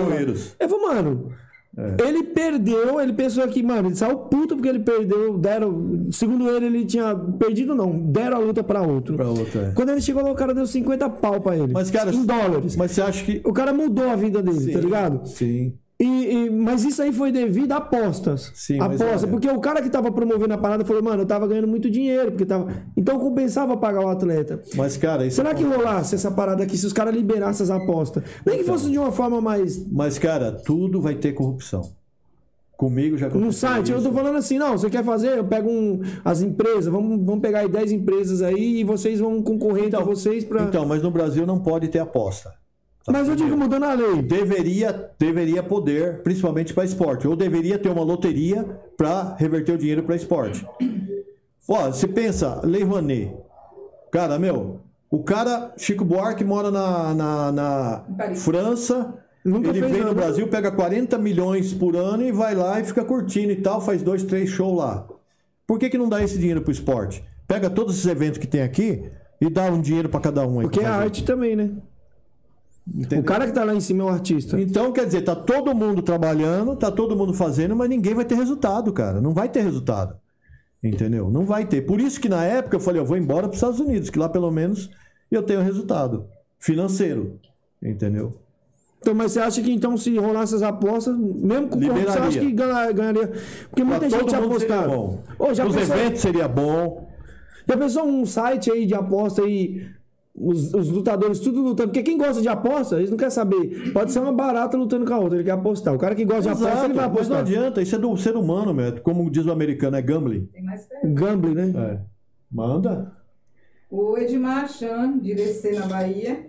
Eu falei, mano, É. ele perdeu, ele pensou que, mano, ele saiu puto porque ele perdeu, deram, segundo ele, ele tinha perdido não, deram a luta pra outro. Pra outro, é. Quando ele chegou lá, o cara deu 50 pau pra ele. Mas, cara, em dólares. Mas você acha que. O cara mudou a vida dele, tá ligado? Sim. E, e- mas isso aí foi devido a apostas. Sim, olha- Porque o cara que tava promovendo a parada falou, mano, eu tava ganhando muito dinheiro, porque tava. Então compensava pagar o atleta. Mas, cara, isso Será que rolasse essa parada aqui se os caras liberassem as apostas? Nem que fosse de uma forma mais. Mas, cara, tudo vai ter corrupção. Comigo já No site, eu isso. tô falando assim, não, você quer fazer? Eu pego um, as empresas, vamos, vamos pegar aí 10 empresas aí e vocês vão concorrer entre vocês pra. Então, mas no Brasil não pode ter aposta. Tá mas eu digo mudando a lei. Deveria, deveria poder, principalmente para esporte. Ou deveria ter uma loteria para reverter o dinheiro para esporte. Ó, você pensa, Lei Rouanet. Cara, meu, o cara, Chico Buarque, mora na, na, na. França. Nunca ele vem no nada. Brasil, pega 40 milhões por ano e vai lá e fica curtindo e tal, faz dois, três shows lá. Por que, que não dá esse dinheiro pro esporte? Pega todos esses eventos que tem aqui e dá um dinheiro para cada um aí. Porque é arte também, né? Entendeu? O cara que tá lá em cima é um artista. Então, quer dizer, tá todo mundo trabalhando, tá todo mundo fazendo, mas ninguém vai ter resultado, cara. Não vai ter resultado. Entendeu? Não vai ter. Por isso que na época eu falei, eu vou embora para os Estados Unidos, que lá pelo menos eu tenho resultado financeiro. Entendeu? Então, mas você acha que então se rolasse as apostas, mesmo com corrupção, você acha que ganha- ganharia? Porque muita Pra gente apostava. Os pensou, eventos seria bom. já pensou um site aí de aposta aí, os, os lutadores tudo lutando? Porque quem gosta de aposta, eles não querem saber. Pode ser uma barata lutando com a outra, ele quer apostar. O cara que gosta de aposta, Exato, ele vai mas não apostar. adianta, isso é do ser humano, meu. Como diz o americano, é gambling. Tem mais perguntas. Gambling, né? É. Manda. O Edmar Chan, de na Bahia,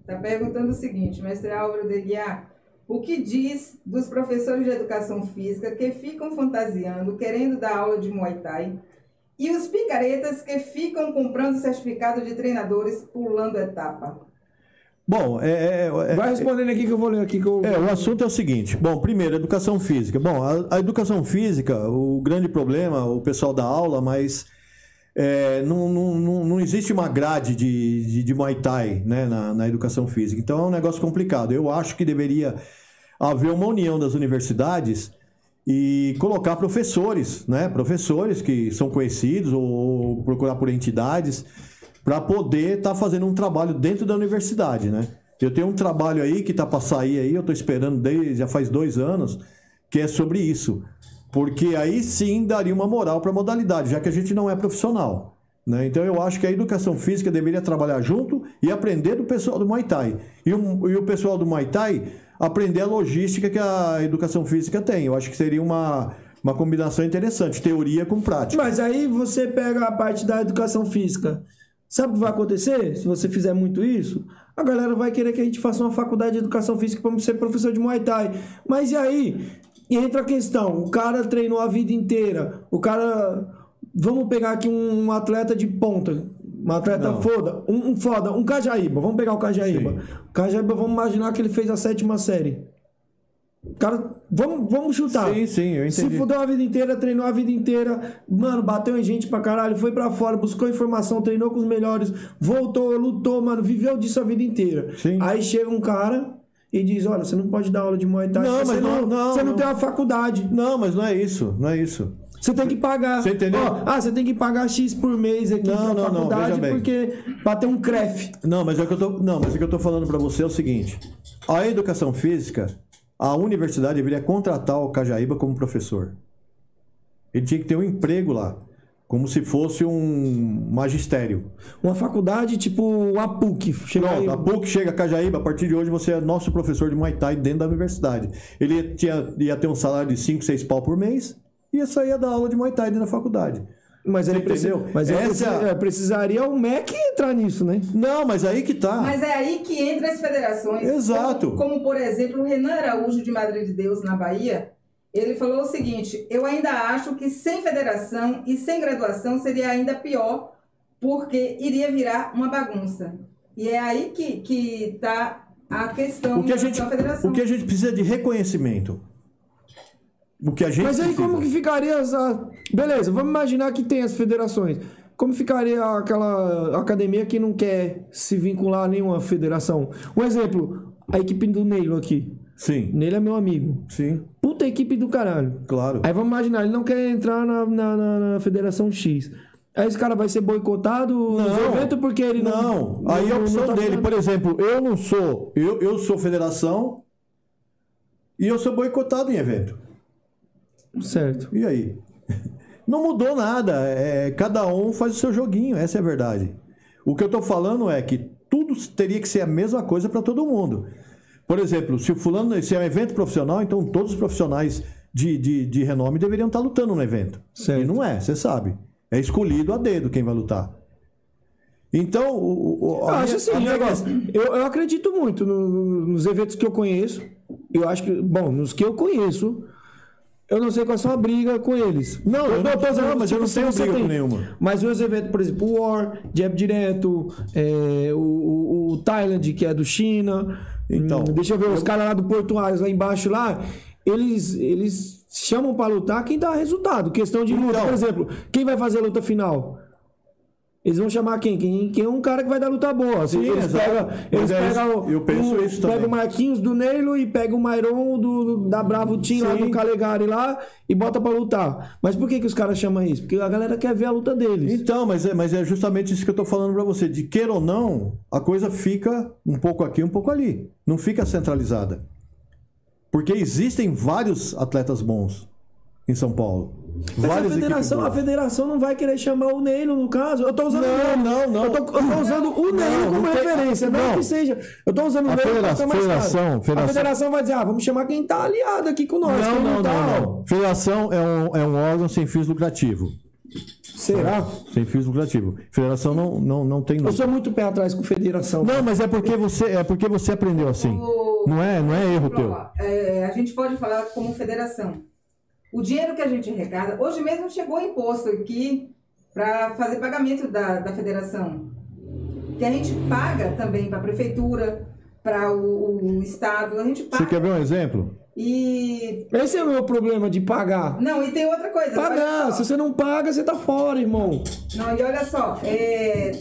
está perguntando o seguinte, mestre Álvaro de Guiar, o que diz dos professores de educação física que ficam fantasiando, querendo dar aula de Muay Thai, e os picaretas que ficam comprando certificado de treinadores pulando etapa? Bom, é, é- é- Vai respondendo aqui que eu vou ler aqui. Que eu... É, o assunto é o seguinte. Bom, primeiro, educação física. Bom, a, a educação física, o grande problema, o pessoal dá aula, mas é, não, não, não, não existe uma grade de, de, de Muay Thai né, na, na educação física. Então é um negócio complicado. Eu acho que deveria haver uma união das universidades e colocar professores, né? Professores que são conhecidos ou, procurar por entidades para poder estar fazendo um trabalho dentro da universidade, né? Eu tenho um trabalho aí que está para sair aí, eu estou esperando desde já faz dois anos, que é sobre isso, porque aí sim daria uma moral para a modalidade, já que a gente não é profissional. Né? Então eu acho que a educação física deveria trabalhar junto e aprender do pessoal do Muay Thai. E o, e o pessoal do Muay Thai aprender a logística que a educação física tem. Eu acho que seria uma, uma combinação interessante, teoria com prática. Mas aí você pega a parte da educação física. Sabe o que vai acontecer se você fizer muito isso? A galera vai querer que a gente faça uma faculdade de educação física para ser professor de Muay Thai. Mas e aí? Entra a questão: o cara treinou a vida inteira. O cara. Vamos pegar aqui um atleta de ponta. Um atleta Não. foda. Um, um foda. Um Cajaíba. Vamos pegar o Cajaíba. Sim. O Cajaíba, vamos imaginar que ele fez a sétima série. O cara. Vamos, vamos chutar. Sim, sim, eu Se entendi. fudeu a vida inteira, treinou a vida inteira, mano, bateu em gente pra caralho, foi pra fora, buscou informação, treinou com os melhores, voltou, lutou, mano, viveu disso a vida inteira. Sim. Aí chega um cara e diz: Olha, você não pode dar aula de Muay Thai, Não, mas você não- não, você não, não. tem uma faculdade. Não, mas não é isso, não é isso. Você tem que pagar. Você entendeu? Ó, ah, você tem que pagar X por mês aqui Não, não, não, faculdade, veja bem. porque pra ter um CREF. Não, mas é o que eu tô, não, mas o que eu tô falando para você é o seguinte: a educação física, a universidade deveria contratar o Cajaíba como professor. Ele tinha que ter um emprego lá, como se fosse um magistério. Uma faculdade tipo a PUC. Chega aí, Pronto, a PUC chega a Cajaíba, a partir de hoje você é nosso professor de Muay Thai dentro da universidade. Ele ia, tinha- ia ter um salário de 5, 6 pau por mês ia sair dar aula de Muay Thai da faculdade. mas ele entendeu? mas Essa precisa- é precisaria o MEC entrar nisso, né? Não, mas aí que tá. Mas é aí que entra as federações. Exato. Como, como, por exemplo, o Renan Araújo, de Madrid de Deus, na Bahia, ele falou o seguinte: eu ainda acho que sem federação e sem graduação seria ainda pior, porque iria virar uma bagunça. E é aí que, que tá a questão O que, a gente, federação. o que a gente precisa de reconhecimento. O que a gente Mas aí precisa. como que ficaria essa. Beleza, vamos imaginar que tem as federações. Como ficaria aquela academia que não quer se vincular a nenhuma federação? Um exemplo, a equipe do Neilo aqui. Sim, Neilo é meu amigo. sim, Puta equipe do caralho. claro. Aí vamos imaginar, ele não quer entrar na, na, na- na Federação X. Aí esse cara vai ser boicotado nos eventos porque ele não. Não, aí é a não- opção não tá dele. Por exemplo, eu não sou. Eu, eu sou federação e eu sou boicotado em evento. Certo. E aí? Não mudou nada. É, cada um faz o seu joguinho, essa é a verdade. O que eu tô falando é que tudo teria que ser a mesma coisa para todo mundo. Por exemplo, se o fulano, se é um evento profissional, então todos os profissionais de, de, de renome deveriam estar lutando no evento. Certo. E não é, você sabe. É escolhido a dedo quem vai lutar. Então, o, o- Eu acho assim, negócio. Eu, eu acredito muito no- nos eventos que eu conheço. Eu acho que, bom, nos que eu conheço, eu não sei qual é a sua briga com eles. Não, eu não- tô dizendo, não, mas eu não tenho briga com nenhuma. Mas os eventos, por exemplo, o War, Jab Direto, é, o, o, o Thailand, que é do China. Então, hum, deixa eu ver, os caras lá do Portuários, lá embaixo lá, eles, eles chamam pra lutar quem dá resultado. Questão de luta, Então. por exemplo, quem vai fazer a luta final? Eles vão chamar quem? Quem, quem é um cara que vai dar luta boa. Sim, eles pegam, eles é pegam eu penso isso pega também. o Marquinhos do Neilo e pega o Mairon do, do- da Bravo Team lá Sim. do Calegari lá e bota pra lutar. Mas por que, que os caras chamam isso? Porque a galera quer ver a luta deles. Então, mas é, mas é justamente isso que eu tô falando pra você. De queira ou não, a coisa fica um pouco aqui, um pouco ali. Não fica centralizada. Porque existem vários atletas bons em São Paulo. Mas a federação, a federação não vai querer chamar o Neilo, no caso. Eu tô usando Não, o Neilo. não, não. Eu tô, eu tô usando o Neilo Não, como não tem- referência, não, não. que seja. Eu tô usando o A Neilo federa- pra ser mais federação- claro. A federação- federação vai dizer, ah, vamos chamar quem tá aliado aqui com nós. Não, quem não, tá, não, não. Federação é um, é um órgão sem fins lucrativo. Será? Sem fins lucrativo. Federação não, não, não tem Eu sou muito pé atrás com federação. Não, mas é porque você, é porque você aprendeu assim. O- Não é, não é erro teu. É, a gente pode falar como federação. O dinheiro que a gente arrecada, hoje mesmo chegou imposto aqui para fazer pagamento da, da federação. Que a gente paga também para a prefeitura, para o, o estado, a gente Você paga. quer ver um exemplo? E. Esse é o meu problema de pagar. Não, e tem outra coisa. Pagar. Se você não paga, você tá fora, irmão. Não, e olha só, é,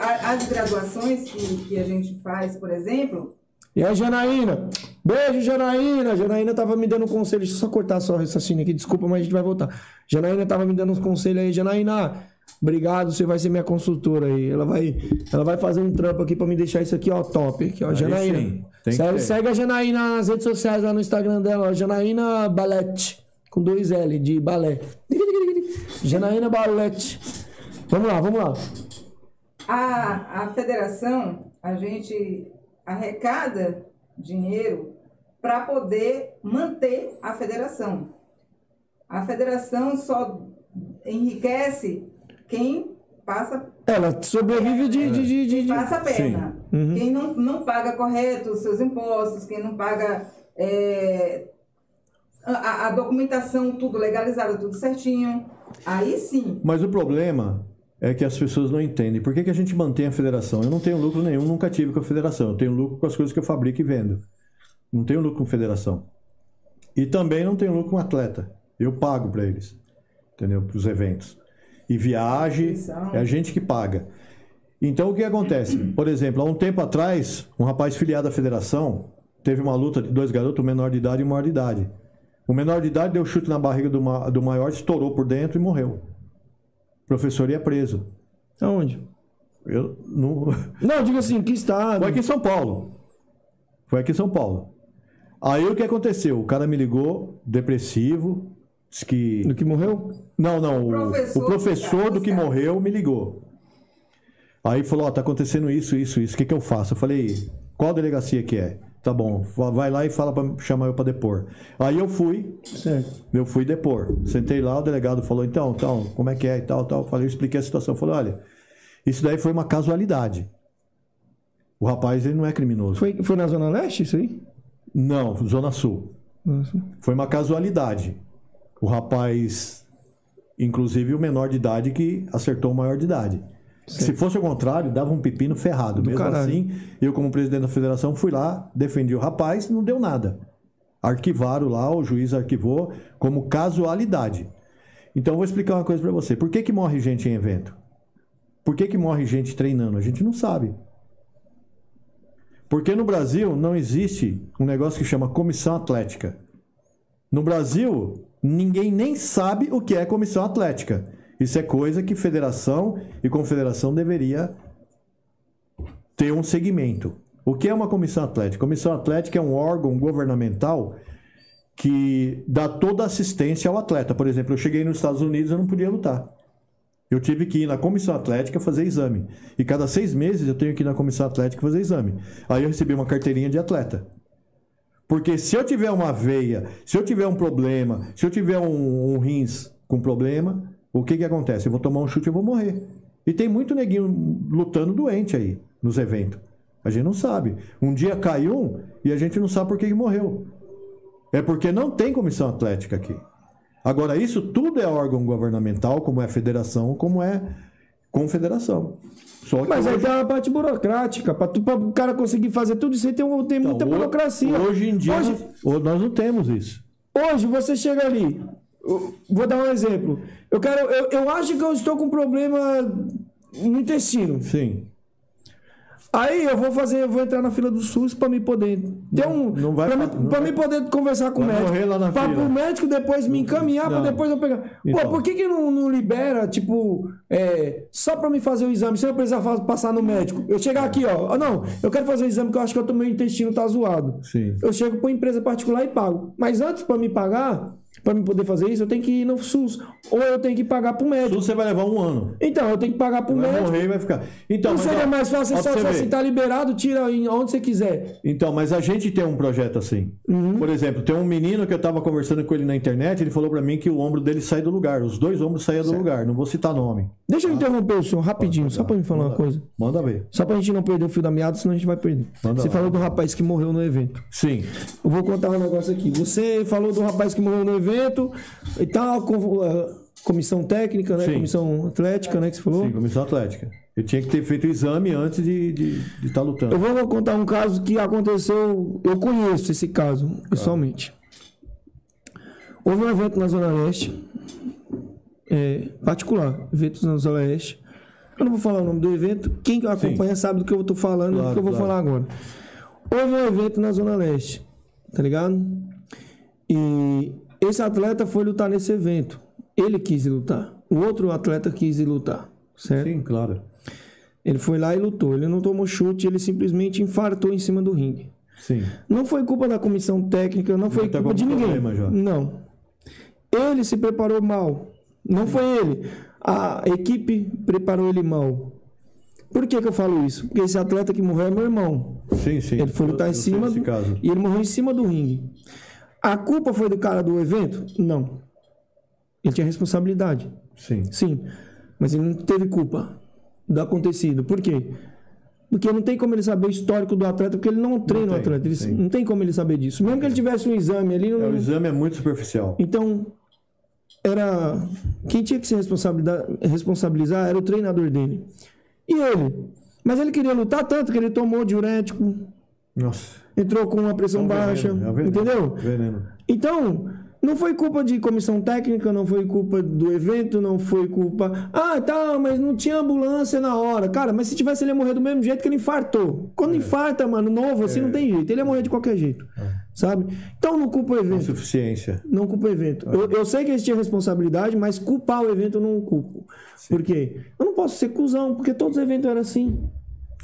a- as graduações que, que a gente faz, por exemplo, E aí, Janaína? Beijo, Janaína. Janaína tava me dando um conselho. Deixa eu só cortar só o raciocínio aqui. Desculpa, mas a gente vai voltar. Janaína tava me dando uns conselhos aí. Janaína, obrigado. Você vai ser minha consultora aí. Ela vai, ela vai fazer um trampo aqui pra me deixar isso aqui, ó, top. Aqui, ó, Aí Janaína. sim, segue, segue a Janaína nas redes sociais, lá no Instagram dela, ó. Janaína Balete. Com dois L, de balé. Janaína Balete. Vamos lá, vamos lá. a, a federação, a gente arrecada dinheiro para poder manter a federação. A federação só enriquece quem passa Ela sobrevive de. de, de, de- quem de- passa a perna. Quem não, não paga correto os seus impostos, quem não paga é, a, a documentação tudo legalizada, tudo certinho. Aí sim. Mas o problema é que as pessoas não entendem. Por que, que a gente mantém a federação? Eu não tenho lucro nenhum, nunca tive com a federação. Eu tenho lucro com as coisas que eu fabrico e vendo. Não tenho lucro com federação. E também não tenho lucro com atleta. Eu pago para eles, entendeu? Para os eventos. E viagem, é a gente que paga. Então o que acontece? Por exemplo, há um tempo atrás, um rapaz filiado à federação teve uma luta de dois garotos, menor de idade e maior de idade. O menor de idade deu chute na barriga do, ma- do maior, estourou por dentro e morreu. Professor ia preso. Aonde? Eu não... Não, diga assim, que estado. Foi aqui em São Paulo. Foi aqui em São Paulo. Aí o que aconteceu? O cara me ligou, depressivo, disse que. Do que morreu? Não, não. O Professor o professor do que cara. morreu me ligou. Aí falou: Ó, tá acontecendo isso, isso, isso. O que, que eu faço? Eu falei: Qual delegacia que é? Tá bom, va- vai lá e fala para chamar eu para depor. Aí eu fui, Certo. eu fui depor. Sentei lá, o delegado falou: Então, então, como é que é e tal, tal. Falei, eu expliquei a situação. Falei: Olha, isso daí foi uma casualidade. O rapaz, ele não é criminoso. Foi, foi na Zona Leste isso aí? Não, Zona Sul. Nossa. Foi uma casualidade. O rapaz, inclusive o menor de idade, que acertou o maior de idade. Se fosse o contrário, dava um pepino ferrado. Mesmo caralho. assim, eu, como presidente da federação, fui lá, defendi o rapaz, não deu nada. Arquivaram lá, o juiz arquivou como casualidade. Então eu vou explicar uma coisa para você. Por que, que morre gente em evento? Por que, que morre gente treinando? A gente não sabe. Porque no Brasil não existe um negócio que chama comissão atlética. No Brasil, ninguém nem sabe o que é comissão atlética. Isso é coisa que federação e confederação deveria ter um segmento. O que é uma comissão atlética? Comissão atlética é um órgão governamental que dá toda assistência ao atleta. Por exemplo, eu cheguei nos Estados Unidos e eu não podia lutar. Eu tive que ir na comissão atlética fazer exame. E cada seis meses eu tenho que ir na comissão atlética fazer exame. Aí eu recebi uma carteirinha de atleta. Porque se eu tiver uma veia, se eu tiver um problema, se eu tiver um, um rins com problema, o que que acontece? Eu vou tomar um chute e vou morrer. E tem muito neguinho lutando doente aí nos eventos. A gente não sabe. Um dia cai um e a gente não sabe por que que morreu. É porque não tem comissão atlética aqui. Agora, isso tudo é órgão governamental, como é federação, como é confederação. Mas aí hoje- tem uma parte burocrática. Pra o cara conseguir fazer tudo isso aí tem, um- tem muita Então, ho- burocracia. Hoje em dia, Hoje, nós, nós não temos isso. hoje você chega ali. Vou dar um exemplo. Eu quero. Eu, eu acho que eu estou com problema no intestino. Sim. Aí eu vou fazer, eu vou entrar na fila do SUS para me poder ter um, não vai pra- mim, não pra vai- mim poder conversar com o médico, morrer lá na para fila. o médico depois me encaminhar para depois eu pegar. Então. Pô, por que que não, não libera tipo é, só para me fazer o exame, sem eu precisar passar no médico? Eu chegar aqui, ó, ah, não, eu quero fazer o exame que eu acho que tô- meu intestino tá zoado. Sim. Eu chego para empresa particular e pago. Mas antes para me pagar, para me poder fazer isso, eu tenho que ir no SUS ou eu tenho que pagar pro médico. Isso você vai levar um ano. Então, eu tenho que pagar pro Vai médico. morrer vai ficar. Então, Não seria ó, mais fácil só, pra só você assim, ver. tá liberado, tira em onde você quiser. Então, mas a gente tem um projeto assim. Uhum. Por exemplo, tem um menino que eu tava conversando com ele na internet, ele falou pra mim que o ombro dele sai do lugar. Os dois ombros saíam do lugar. Não vou citar nome. Deixa eu interromper o senhor rapidinho, só pra me falar uma coisa. Manda ver. Só pra gente não perder o fio da meada, senão a gente vai perder. Manda Você lá. falou do rapaz que morreu no evento. Sim. Eu vou contar um negócio aqui. Você falou do rapaz que morreu no evento e tal, com, a comissão técnica, né? Sim. Comissão atlética, né? Que você falou. Sim, comissão atlética. Eu tinha que ter feito o exame antes de estar de, tá lutando. Eu vou contar um caso que aconteceu. Eu conheço esse caso, pessoalmente. Houve um evento na Zona Leste, é, particular, evento na Zona Leste. Eu não vou falar o nome do evento, quem acompanha sabe do que eu estou falando, do Claro, que eu vou claro. falar agora. Houve um evento na Zona Leste, tá ligado? E esse atleta foi lutar nesse evento. Ele quis lutar. O outro atleta quis lutar, certo? Sim, claro. Ele foi lá e lutou. Ele não tomou chute, ele simplesmente infartou em cima do ringue. Sim. Não foi culpa da comissão técnica, não foi tá culpa de ninguém. problema já. Não. Ele se preparou mal. Não foi ele. A equipe preparou ele mal. Por que, que eu falo isso? Porque esse atleta que morreu é meu irmão. Sim, sim. Ele foi lutar em eu sei cima do, e ele morreu em cima do ringue. A culpa foi do cara do evento? Não. Ele tinha responsabilidade. Sim. Sim, mas ele não teve culpa do acontecido. Por quê? Porque não tem como ele saber o histórico do atleta, porque ele não treina o tem, atleta. Ele, sim. não tem como ele saber disso. Mesmo que ele tivesse um exame ali, não- É, o exame é muito superficial. então era quem tinha que se responsabilizar era o treinador dele. E ele. Mas ele queria lutar tanto que ele tomou diurético, Nossa. Entrou com uma pressão É um baixa, veneno, é um veneno. entendeu? Veneno. Então, não foi culpa de comissão técnica, não foi culpa do evento, não foi culpa. Ah, tá, mas não tinha ambulância na hora. Cara, mas se tivesse, ele ia morrer do mesmo jeito que ele infartou. Quando infarta, mano, novo, assim, não tem jeito. Ele ia morrer de qualquer jeito. Sabe? Então não culpa o evento. Insuficiência. Não culpa o evento. Eu, eu sei que eles tinham responsabilidade, mas culpar o evento eu não culpo. Por quê? Eu não posso ser cuzão, porque todos os eventos eram assim.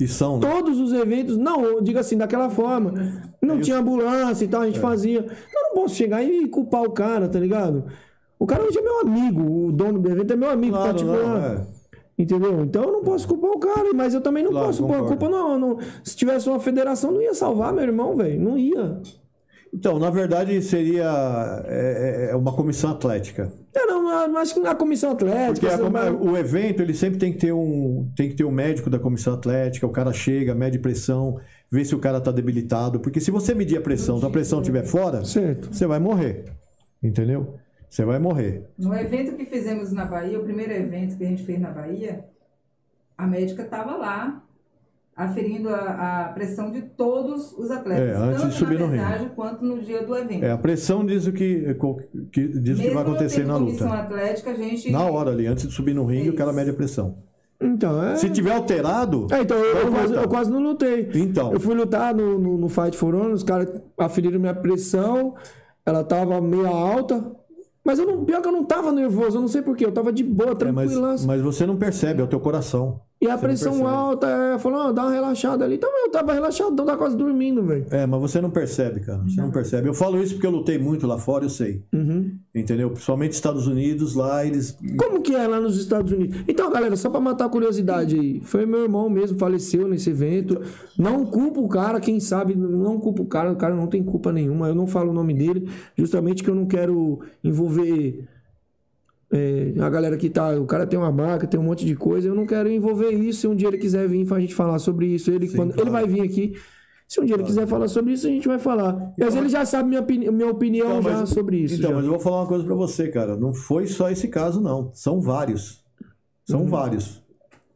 E são, né? Todos os eventos, não, eu digo assim, daquela forma. Não tinha ambulância e tal, a gente fazia. Eu não posso chegar e culpar o cara, tá ligado? O cara hoje é meu amigo, o dono do evento é meu amigo Claro, particular. não, é. Entendeu? Então eu não posso culpar o cara, mas eu também não Claro, posso pôr a culpa, não, não. Se tivesse uma federação, não ia salvar meu irmão, velho. Não ia. Então, na verdade, seria é, é uma comissão atlética. Eu não, eu acho que na comissão atlética. Porque a vai- o evento, ele sempre tem que ter um tem que ter um médico da comissão atlética, o cara chega, mede pressão, vê se o cara tá debilitado, porque se você medir a pressão, se a pressão estiver fora, Certo. você vai morrer. Entendeu? Você vai morrer. No evento que fizemos na Bahia, o primeiro evento que a gente fez na Bahia, a médica estava lá aferindo a, a pressão de todos os atletas, É, antes de tanto subir na no ringue. pesagem quanto no dia do evento. É, a pressão diz o que, que, diz o que vai acontecer na luta. atlética, a gente... Na hora ali, antes de subir no ringue, o cara mede a pressão. Então, é. Se tiver alterado, É, então eu, eu quase, eu quase não lutei. Então. Eu fui lutar no, no, no Fight for Honor, os caras aferiram minha pressão, ela tava meio alta. Mas eu não, pior que eu não tava nervoso, eu não sei porquê, eu tava de boa, é, mas, mas você não percebe, é o teu coração. E a você pressão alta, é, falou, ah, dá uma relaxada ali. Então eu tava relaxado, então tava quase dormindo, velho. É, mas você não percebe, cara. Você não percebe. Eu falo isso porque eu lutei muito lá fora, eu sei. Uhum. Entendeu? Principalmente Estados Unidos, lá eles. Como que é lá nos Estados Unidos? Então, galera, só pra matar a curiosidade aí, foi meu irmão mesmo, faleceu nesse evento. Não culpo o cara, quem sabe, não culpo o cara, o cara não tem culpa nenhuma. Eu não falo o nome dele, justamente que eu não quero envolver é, a galera que tá. O cara tem uma marca, tem um monte de coisa, eu não quero envolver isso. Se um dia ele quiser vir pra gente falar sobre isso, ele, quando, claro. ele vai vir aqui. Se um dia ele quiser falar sobre isso, a gente vai falar. Mas ele já sabe minha, opini- minha opinião Então, já mas- sobre isso. Então, já. mas eu vou falar uma coisa pra você, cara. Não foi só esse caso, não. São vários. São Uhum. vários.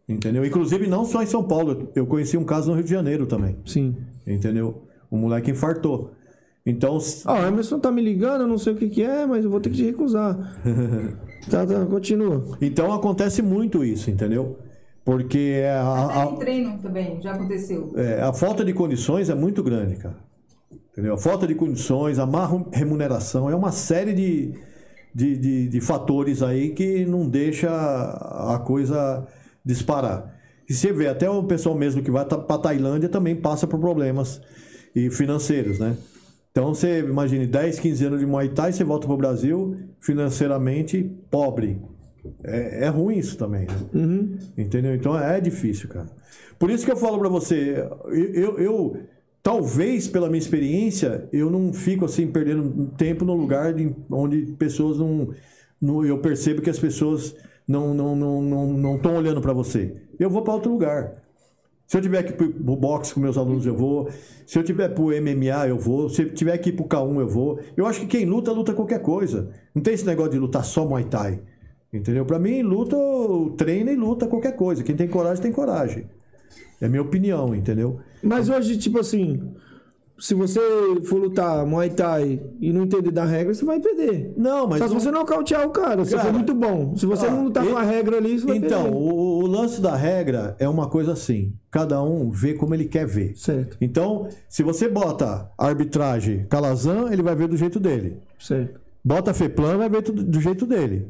Entendeu? Inclusive, não só em São Paulo. Eu conheci um caso no Rio de Janeiro também. Sim. Entendeu? Um moleque infartou. Então, Ó, o Emerson tá me ligando, eu não sei o que que é, mas eu vou ter que te recusar. tá, tá, continua. então acontece muito isso, entendeu? Porque é a, a- em treino também, já aconteceu. é, a falta de condições é muito grande, cara. Entendeu? A falta de condições, a má remuneração, é uma série de, de, de, de fatores aí que não deixa a coisa disparar. E você vê, até o pessoal mesmo que vai para Tailândia também passa por problemas e financeiros, né? Então você imagine 10, 15 anos de Muay Thai, você volta para o Brasil financeiramente pobre. É, é ruim isso também, né? Entendeu? Então é difícil, cara. Por isso que eu falo pra você, eu, eu, eu- talvez pela minha experiência, eu não fico assim perdendo tempo no lugar de- onde pessoas não, não- eu percebo que as pessoas não não não não não estão olhando pra você. Eu vou pra outro lugar. Se eu tiver que ir pro boxe com meus alunos, eu vou. Se eu tiver pro MMA, eu vou. Se eu tiver que ir pro K1, eu vou. Eu acho que quem luta, luta qualquer coisa. Não tem esse negócio de lutar só Muay Thai. Entendeu? Pra mim, luta, treina e luta qualquer coisa. Quem tem coragem, tem coragem. É minha opinião, entendeu? Mas hoje, tipo assim, se você for lutar Muay Thai e não entender da regra, você vai perder. Não, mas. Só se não- você nocautear o cara, você Cara, for muito bom. Se você ah, não lutar com a regra ali, você vai Então, perder. o, o lance da regra é uma coisa assim. Cada um vê como ele quer ver. Certo, Então, se você bota arbitragem Calazan, ele vai ver do jeito dele. certo. Bota FEPLAN, vai ver do jeito dele.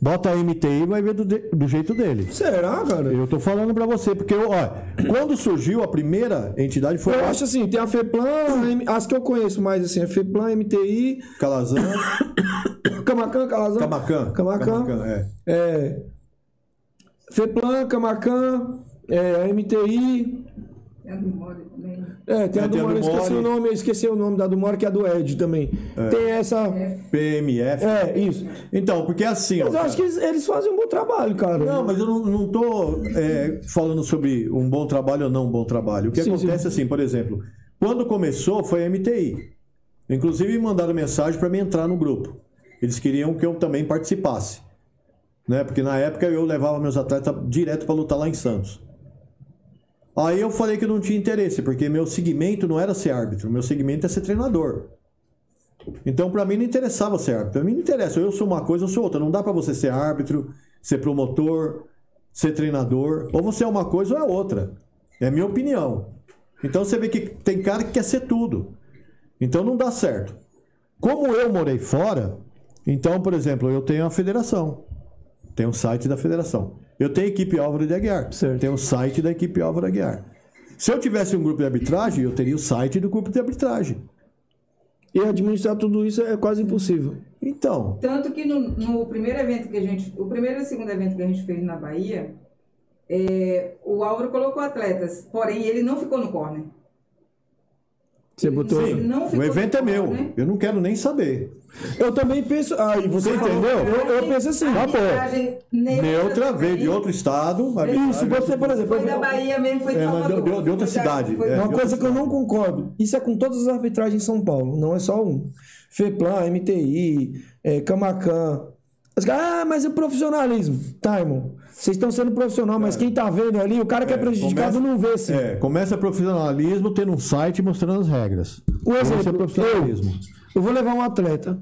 Bota a MTI, vai ver do, de- do jeito dele. Será, cara? Eu tô falando pra você, porque, ó, quando surgiu a primeira entidade foi Eu a acho assim, tem a FEPLAN, as que eu conheço mais assim, a FEPLAN, MTI, Calazan, Camacan, Calazan. Camacan. Camacan. é. É, FEPLAN, Camacan, é, a MTI. É do Mori também. É, tem É, a do tem a eu esqueci o nome, eu esqueci o nome da do Mora, que é a do Ed também. Tem essa. PMF. É, isso. Então, porque assim, ó. Mas eu acho que eles, eles fazem um bom trabalho, cara. Não, mas eu não, não tô é, falando sobre um bom trabalho ou não um bom trabalho. O que Sim, acontece assim, por exemplo, quando começou foi a MTI. Inclusive mandaram mensagem para mim entrar no grupo. Eles queriam que eu também participasse. Né? Porque na época eu levava meus atletas direto para lutar lá em Santos. Aí eu falei que eu não tinha interesse, porque meu segmento não era ser árbitro, meu segmento é ser treinador. Então, para mim, não interessava ser árbitro. Para mim, não interessa. Eu sou uma coisa, eu sou outra. Não dá para você ser árbitro, ser promotor, ser treinador. Ou você é uma coisa ou é outra. É minha opinião. Então, você vê que tem cara que quer ser tudo. Então, não dá certo. Como eu morei fora, então, por exemplo, eu tenho a federação. Tem o site da federação. Eu tenho a equipe Álvaro de Aguiar. Certo. Tem o site da equipe Álvaro de Aguiar. Se eu tivesse um grupo de arbitragem, eu teria o site do grupo de arbitragem. E administrar tudo isso é quase impossível. Então, Tanto que no, no primeiro evento que a gente. O primeiro e o segundo evento que a gente fez na Bahia, é, o Álvaro colocou atletas, porém ele não ficou no corner. Você botou. Ele não ficou o evento é meu. Eu não quero nem saber. Eu também penso. Ah, e você, falou- entendeu? Eu, eu penso assim. Ah, pô. arbitragem neutra veio de outro estado. Isso, você, por exemplo. Foi da Bahia mesmo, foi de É, Salvador. de- de- de outra cidade, é. Uma coisa que eu não concordo. Isso é com todas as arbitragens em São Paulo, não é só um. FEPLAN, MTI, é, Camacan, ah, mas é profissionalismo. Tá, irmão. Vocês estão sendo profissional, mas quem tá vendo ali, o cara que é prejudicado começa- não vê, sim. É, começa profissionalismo tendo um site mostrando as regras. Esse é exemplo, profissionalismo. eu, eu vou levar um atleta.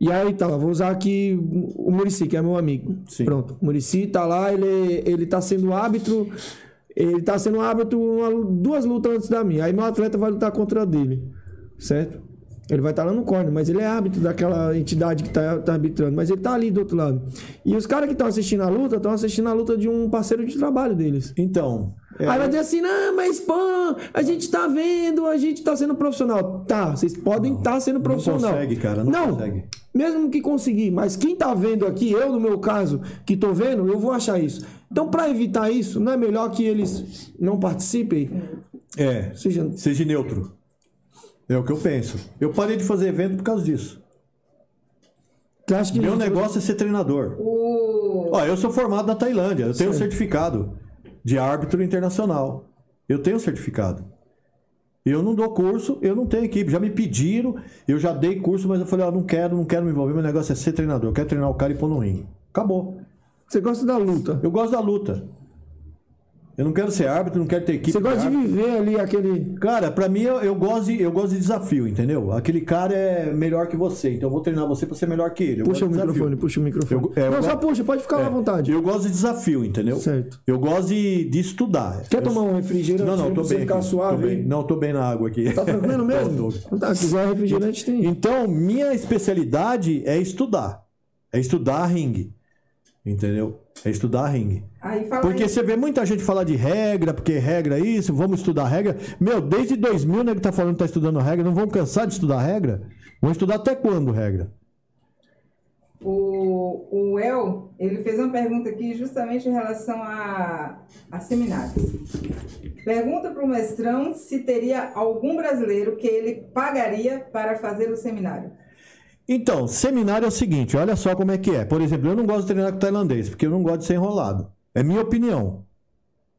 E aí tá, vou usar aqui o Murici, que é meu amigo. Sim. Pronto. O Murici tá lá, ele, ele tá sendo árbitro. Ele tá sendo árbitro uma- duas lutas antes da minha. Aí meu atleta vai lutar contra dele. Certo? Ele vai estar lá no corner, mas ele é árbitro daquela entidade que tá, tá arbitrando. Mas ele tá ali do outro lado. E os caras que estão assistindo a luta estão assistindo a luta de um parceiro de trabalho deles. Então, é, Aí vai dizer assim, não, mas pô, a gente tá vendo, a gente tá sendo profissional. Tá, vocês podem estar sendo profissional. consegue, cara, não consegue. mesmo que conseguir, mas quem tá vendo aqui, eu no meu caso, que tô vendo, eu vou achar isso. Então, pra evitar isso, não é melhor que eles não participem? é, Seja, seja neutro. É o que eu penso. Eu parei de fazer evento por causa disso. acha que Meu negócio é ser treinador. O... Ó, eu sou formado na Tailândia, eu tenho um certificado de árbitro internacional. Eu tenho um certificado. Eu não dou curso, eu não tenho equipe. Já me pediram, eu já dei curso, mas eu falei, ó, não quero, não quero me envolver. Meu negócio é ser treinador. Eu quero treinar o cara e pôr no ringue. Acabou. você gosta da luta. Eu gosto da luta. Eu não quero ser árbitro, não quero ter equipe. Você gosta de viver ali aquele. Cara, pra mim eu, eu gosto de, eu gosto de desafio, entendeu? Aquele cara é melhor que você, então eu vou treinar você pra ser melhor que ele. Eu Puxa o desafio. microfone, puxa o microfone. Eu- é, eu não, só gosto- puxa, pode ficar à vontade. Eu gosto de desafio, entendeu? Certo. Eu gosto de, de estudar. Quer Eu- tomar um refrigerante Não, não, tô bem. ficar aqui, suave? Tô bem. Não, tô bem na água aqui. Tá tranquilo mesmo? Então tá, se quiser refrigerante tem. Então, minha especialidade é estudar. É estudar ringue. Entendeu? É estudar ringue. Porque aí. você vê muita gente falar de regra, porque regra é isso, vamos estudar regra. Meu, desde 2000, né, que tá falando que tá estudando regra, não vamos cansar de estudar regra? Vamos estudar até quando regra? O, o El, ele fez uma pergunta aqui justamente em relação a, a seminários. Pergunta para o mestrão se teria algum brasileiro que ele pagaria para fazer o seminário. Então, seminário é o seguinte, olha só como é que é. Por exemplo, eu não gosto de treinar com tailandês, porque eu não gosto de ser enrolado. É minha opinião.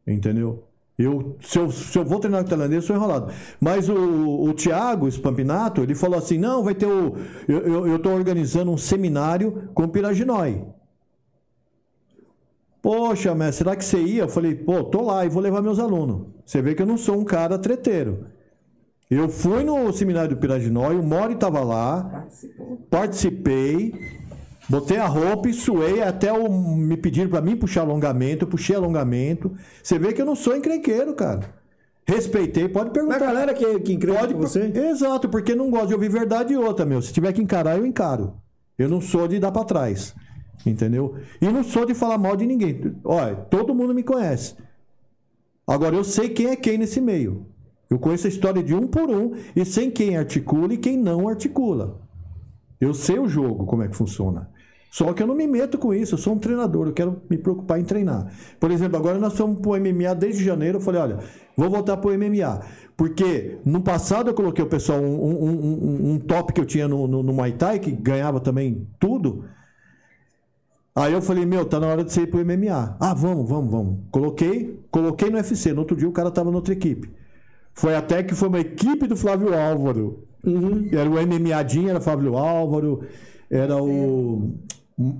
Entendeu? Eu, se, eu, se eu vou treinar com tailandês, eu sou enrolado. Mas o, o Thiago Spampinato, ele falou assim: não, vai ter o. Eu, tô organizando um seminário com o Piraginói. Poxa, mas será que você ia? Eu falei, pô, tô lá e vou levar meus alunos. Você vê que eu não sou um cara treteiro. Eu fui no seminário do Piraginói, o Mori tava lá, Participou. participei, botei a roupa e suei até o, me pediram pra mim puxar alongamento, eu puxei alongamento. Você vê que eu não sou encrenqueiro, cara. Respeitei, pode perguntar. galera que, que encrenca Pode você. Exato, porque não gosto de ouvir verdade e outra, meu. Se tiver que encarar, eu encaro. Eu não sou de dar pra trás. Entendeu? E não sou de falar mal de ninguém. Olha, todo mundo me conhece. Agora eu sei quem é quem nesse meio. Eu conheço a história de um por um e sei quem articula e quem não articula. Eu sei o jogo, como é que funciona. Só que eu não me meto com isso, eu sou um treinador, eu quero me preocupar em treinar. Por exemplo, agora nós fomos pro MMA desde janeiro, eu falei, olha, vou voltar pro MMA. Porque no passado eu coloquei o pessoal, um, um, um, um top que eu tinha no, no, no Muay Thai, que ganhava também tudo. Aí eu falei, meu, tá na hora de você ir pro MMA. Ah, vamos, vamos, vamos. Coloquei, coloquei no UFC. No outro dia o cara tava na outra equipe. Foi até que foi uma equipe do Flávio Álvaro. Era o MMAdinho, era Flávio Álvaro, era o.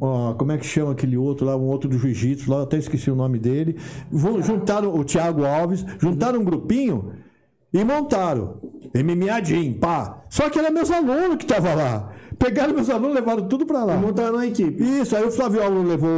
ah, como é que chama aquele outro lá, um outro do jiu-jitsu, lá, até esqueci o nome dele. Vão- Juntaram o Thiago Alves, juntaram um grupinho e montaram. MMAdinho, pá. Só que era meus alunos que estavam lá. Pegaram meus alunos, levaram tudo pra lá. Montaram uma equipe. Isso, aí o Flávio Álvaro levou